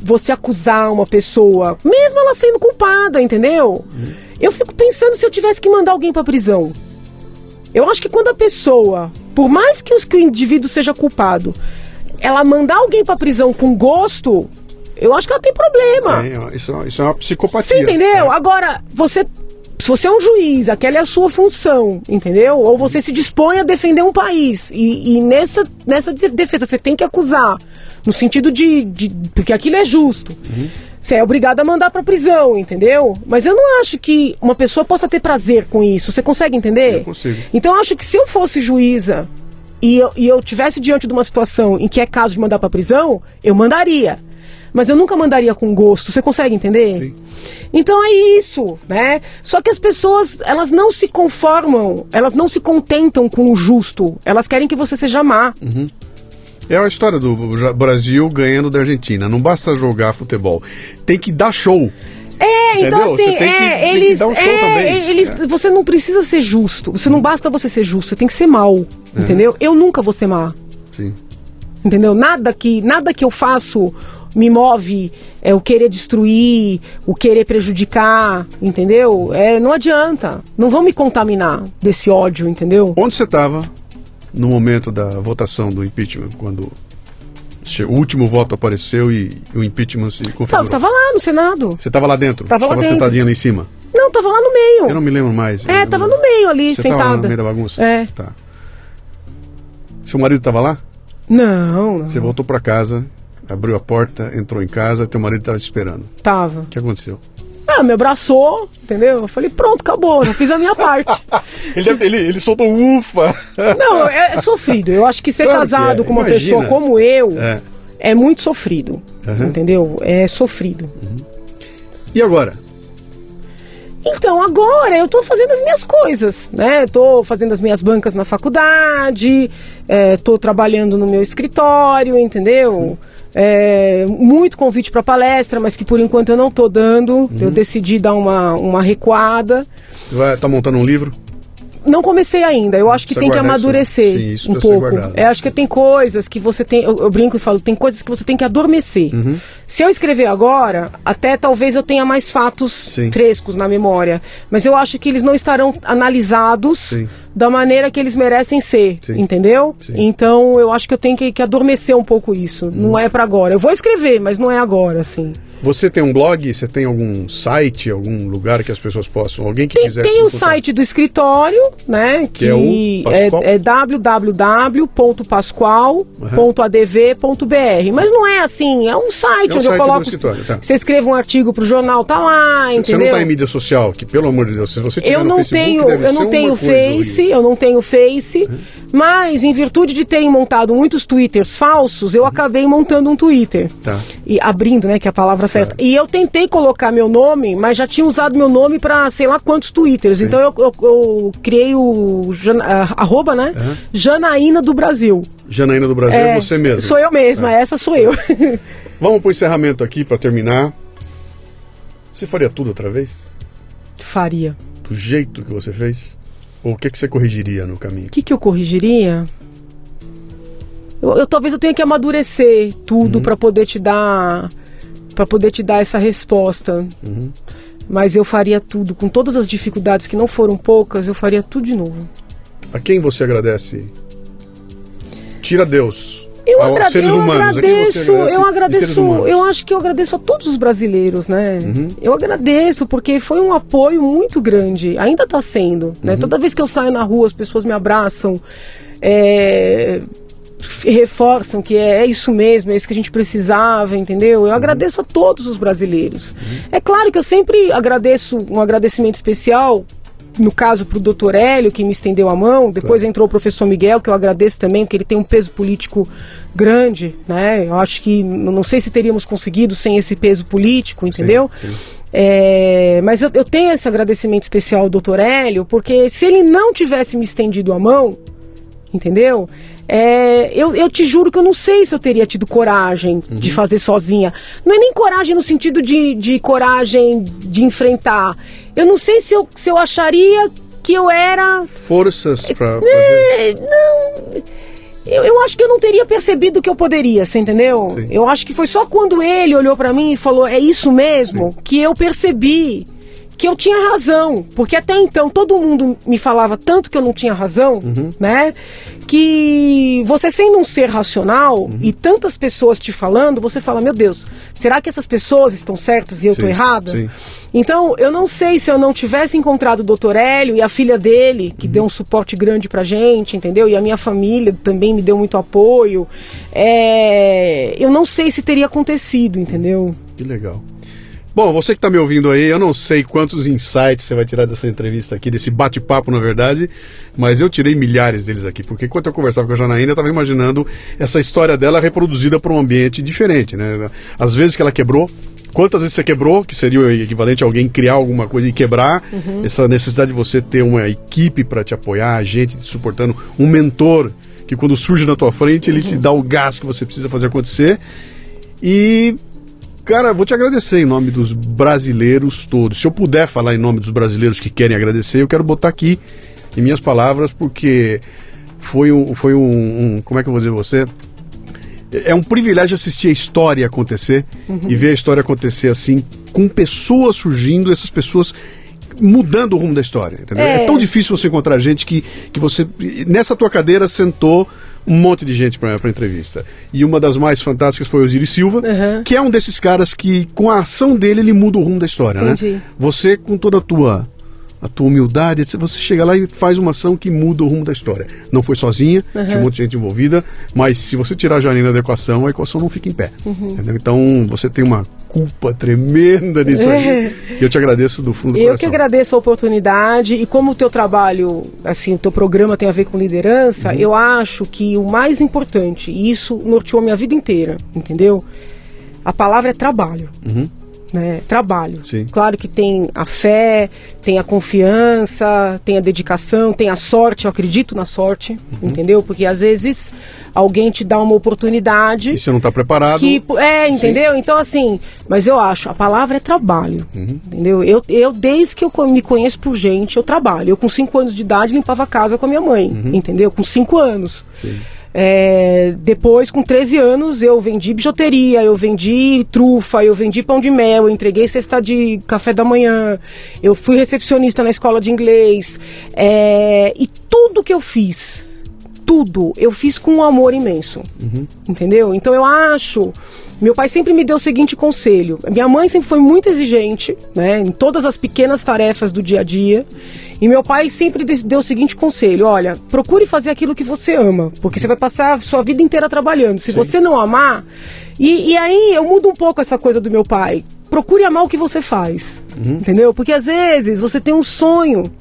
você acusar uma pessoa, mesmo ela sendo culpada, entendeu? Eu fico pensando se eu tivesse que mandar alguém pra prisão. Eu acho que quando a pessoa, por mais que, os, que o indivíduo seja culpado, ela mandar alguém pra prisão com gosto, eu acho que ela tem problema. É, isso, isso é uma psicopatia. Você entendeu? É. Agora, você. Se você é um juiz, aquela é a sua função, entendeu? Ou você se dispõe a defender um país. E, e nessa, nessa de- defesa você tem que acusar. No sentido de. de- porque aquilo é justo. Você é obrigado a mandar pra prisão, entendeu? Mas eu não acho que uma pessoa possa ter prazer com isso. Você consegue entender? Eu consigo. Então eu acho que se eu fosse juíza e eu, e eu tivesse diante de uma situação em que é caso de mandar pra prisão, eu mandaria. Mas eu nunca mandaria com gosto. Você consegue entender? Sim. Então é isso, né? Só que as pessoas, elas não se conformam, elas não se contentam com o justo. Elas querem que você seja má. É a história do Brasil ganhando da Argentina. Não basta jogar futebol. Tem que dar show. É, então Entendeu? assim, Você é, que eles, um é, eles, você não precisa ser justo. Você não basta você ser justo, você tem que ser mal, entendeu? Eu nunca vou ser má. Sim. Entendeu? Nada que, nada que eu faço me move é o querer destruir, o querer prejudicar, entendeu? É, não adianta. Não vão me contaminar desse ódio, entendeu? Onde você estava no momento da votação do impeachment, quando o último voto apareceu e o impeachment se Tava, configurou? tava lá no Senado. Você estava lá dentro? Tava Estava sentadinha lá em cima? Não, tava lá no meio. Eu não me lembro mais. É, Eu- tava no meio ali, Você tava lá no sentada. meio da bagunça? É. Tá. Seu marido estava lá? Não, não. Você voltou para casa, abriu a porta, entrou em casa, teu marido estava te esperando. Tava. O que aconteceu? Ah, me abraçou, entendeu? Eu falei, pronto, acabou, já fiz a minha parte. Ele, deve- ele, ele soltou ufa. Não, é, é sofrido. Eu acho que ser Claro que casado é. com uma Imagina. pessoa como eu É. é, muito sofrido. Aham. Entendeu? É sofrido. E agora? Então, agora eu tô fazendo as minhas coisas, né? Tô fazendo as minhas bancas na faculdade, é, tô trabalhando no meu escritório, entendeu? É, muito convite para palestra, mas que por enquanto eu não tô dando. Eu decidi dar uma, uma recuada. Vai tá montando um livro? Não comecei ainda, eu acho que tem que isso, amadurecer sim, isso um pouco. É, acho que tem coisas que você tem. Eu, eu brinco e falo, tem coisas que você tem que adormecer. Uhum. Se eu escrever agora, até talvez eu tenha mais fatos Sim. frescos na memória. Mas eu acho que eles não estarão analisados Sim. da maneira que eles merecem ser. Sim. Entendeu? Então eu acho que eu tenho que, que adormecer um pouco isso. Uhum. Não é pra agora. Eu vou escrever, mas não é agora, assim. Você tem um blog? Você tem algum site, algum lugar que as pessoas possam? Alguém que Tem, quiser. tem o consultar? site do escritório, né? Que, é o é, Pascoal? é www.pascoal.adv.br. Mas não é assim, é um site. É um eu coloco. tá. Se eu escrevo um artigo pro jornal, tá lá, Você entendeu? não está em mídia social, que pelo amor de Deus, se você tiver eu não Facebook, tenho, eu não tenho Face, eu não tenho Face, mas em virtude de terem montado muitos Twitters falsos, eu acabei montando um Twitter. Tá. E abrindo, né, que é a palavra certa. E eu tentei colocar meu nome, mas já tinha usado meu nome para sei lá quantos Twitters. Então eu, eu- eu criei o ah, arroba, né? Aham. Janaína do Brasil. Janaína do Brasil, é, você mesmo. Sou eu mesma, É. essa sou eu. Vamos para o encerramento aqui para terminar. Você faria tudo outra vez? Faria. Do jeito que você fez? Ou o que, que você corrigiria no caminho? O que, que eu corrigiria? Eu, eu- talvez eu tenha que amadurecer tudo Uhum. pra poder te dar para poder te dar essa resposta. Uhum. Mas eu faria tudo com todas as dificuldades que não foram poucas, eu faria tudo de novo. A quem você agradece? Tira Deus. Eu, agra- eu humanos. Você agradeço, agradece eu de agradeço, eu acho que eu agradeço a todos os brasileiros, né? Uhum. Eu agradeço porque foi um apoio muito grande, ainda está sendo, Uhum. né? Toda vez que eu saio na rua, as pessoas me abraçam, é, reforçam que é, é isso mesmo, é isso que a gente precisava, entendeu? Uhum. Eu agradeço a todos os brasileiros. É claro que eu sempre agradeço um agradecimento especial no caso para o doutor Hélio, que me estendeu a mão, depois Claro. entrou o professor Miguel, que eu agradeço também, porque ele tem um peso político grande, né? Eu acho que, não sei se teríamos conseguido sem esse peso político, entendeu? sim. É, mas eu, eu tenho esse agradecimento especial ao doutor Hélio, porque se ele não tivesse me estendido a mão, entendeu? É, eu, eu te juro que eu não sei se eu teria tido coragem de Uhum. fazer sozinha. Não é nem coragem no sentido de, de coragem de enfrentar. Eu não sei se eu, se eu acharia que eu era. Forças para fazer. É, não. Eu, eu acho que eu não teria percebido que eu poderia, você entendeu? Sim. Eu acho que foi só quando ele olhou pra mim e falou: é isso mesmo, que eu percebi que eu tinha razão. Porque até então todo mundo me falava tanto que eu não tinha razão, né? Que você sendo um ser racional e tantas pessoas te falando, você fala: meu Deus, será que essas pessoas estão certas e eu tô Sim, errada? sim. Então, eu não sei se eu não tivesse encontrado o Dr. Hélio e a filha dele, que deu um suporte grande pra gente, entendeu? E a minha família também me deu muito apoio. É, Eu não sei se teria acontecido, entendeu? Que legal. Bom, você que está me ouvindo aí, eu não sei quantos insights você vai tirar dessa entrevista aqui, desse bate-papo, na verdade, mas eu tirei milhares deles aqui, porque enquanto eu conversava com a Janaína, eu estava imaginando essa história dela reproduzida para um ambiente diferente, né? Às vezes que ela quebrou, quantas vezes você quebrou, que seria o equivalente a alguém criar alguma coisa e quebrar, essa necessidade de você ter uma equipe para te apoiar, gente te suportando, um mentor que quando surge na tua frente, ele te dá o gás que você precisa fazer acontecer. E Cara, vou te agradecer em nome dos brasileiros todos. Se eu puder falar em nome dos brasileiros que querem agradecer, eu quero botar aqui em minhas palavras, porque foi um. Foi um, um- como é que eu vou dizer você? É um privilégio assistir a história acontecer e ver a história acontecer assim, com pessoas surgindo, essas pessoas mudando o rumo da história, entendeu? É, É. tão difícil você encontrar gente que, que você. Nessa tua cadeira sentou um monte de gente para entrevista. E uma das mais fantásticas foi o Osiris Silva, Uhum. que é um desses caras que, com a ação dele, ele muda o rumo da história, Entendi. né? Você, com toda a tua a tua humildade, você chega lá e faz uma ação que muda o rumo da história. Não foi sozinha, tinha um monte de gente envolvida, mas se você tirar a Janina da equação, a equação não fica em pé. Uhum. Então você tem uma culpa tremenda nisso aí. E eu te agradeço do fundo do Eu que coração. agradeço a oportunidade e como o teu trabalho, assim, o teu programa tem a ver com liderança, Uhum. eu acho que o mais importante, e isso norteou minha vida inteira, entendeu? A palavra é trabalho. Né? Trabalho. Sim. Claro que tem a fé, tem a confiança, tem a dedicação, tem a sorte, eu acredito na sorte, Uhum. entendeu? Porque às vezes alguém te dá uma oportunidade E se não está preparado, que é, entendeu? Então assim, mas eu acho, a palavra é trabalho, Uhum. entendeu? Eu, eu desde que eu me conheço por gente, eu trabalho. Eu com 5 anos de idade limpava a casa com a minha mãe, entendeu? Com 5 anos. Uhum. Sim. É, depois, com 13 anos, eu vendi bijuteria, eu vendi trufa, eu vendi pão de mel, eu entreguei cesta de café da manhã, eu fui recepcionista na escola de inglês. é, e tudo que eu fiz, tudo, eu fiz com um amor imenso. Entendeu? Então eu acho. Meu pai sempre me deu o seguinte conselho. Minha mãe sempre foi muito exigente, né, em todas as pequenas tarefas do dia a dia. E meu pai sempre deu o seguinte conselho: olha, procure fazer aquilo que você ama, porque você vai passar a sua vida inteira trabalhando. Se Sim. você não amar. E, e aí eu mudo um pouco essa coisa do meu pai. Procure amar o que você faz. Uhum. Entendeu? Porque às vezes você tem um sonho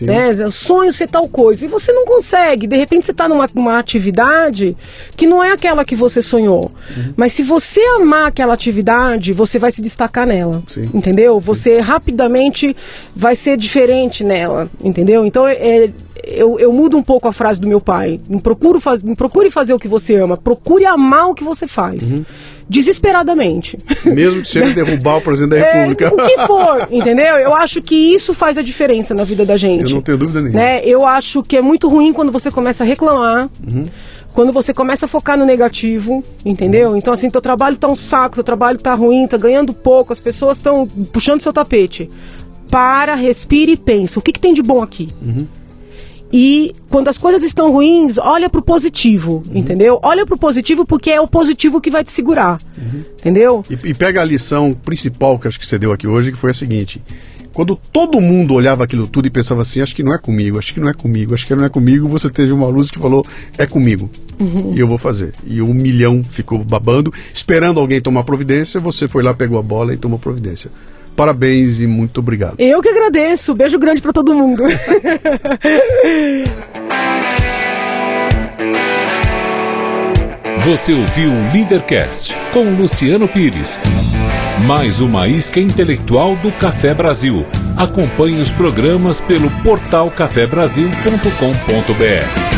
Sim. Né? Eu sonho ser tal coisa. E você não consegue. De repente você está numa, numa atividade que não é aquela que você sonhou. Uhum. Mas se você amar aquela atividade, você vai se destacar nela. Sim. Entendeu? Você Sim. rapidamente vai ser diferente nela. Entendeu? Então é, eu, eu, mudo um pouco a frase do meu pai. Não, procuro faz, não procure fazer o que você ama, procure amar o que você faz. Uhum desesperadamente. Mesmo que seja derrubar o presidente da é, República. É, o que for, entendeu? Eu acho que isso faz a diferença na vida da gente. Eu não tenho dúvida nenhuma. Né? Eu acho que é muito ruim quando você começa a reclamar. Uhum. Quando você começa a focar no negativo, entendeu? Uhum. Então, assim, teu trabalho tá um saco, teu trabalho tá ruim, tá ganhando pouco, as pessoas estão puxando seu tapete. Para, respire e pensa. O que, que tem de bom aqui? Uhum. E quando as coisas estão ruins, olha pro positivo, uhum. entendeu? Olha pro positivo porque é o positivo que vai te segurar, uhum. entendeu? E, e, pega a lição principal que acho que você deu aqui hoje, que foi a seguinte: quando todo mundo olhava aquilo tudo e pensava assim, acho que não é comigo, acho que não é comigo, acho que não é comigo, você teve uma luz que falou, é comigo. Uhum. E eu vou fazer. E um milhão ficou babando, esperando alguém tomar providência, você foi lá, pegou a bola e tomou providência. Parabéns e muito obrigado. Eu que agradeço. Beijo grande para todo mundo. Você ouviu o Leadercast com Luciano Pires. Mais uma isca intelectual do Café Brasil. Acompanhe os programas pelo portal cafebrasil.com.br.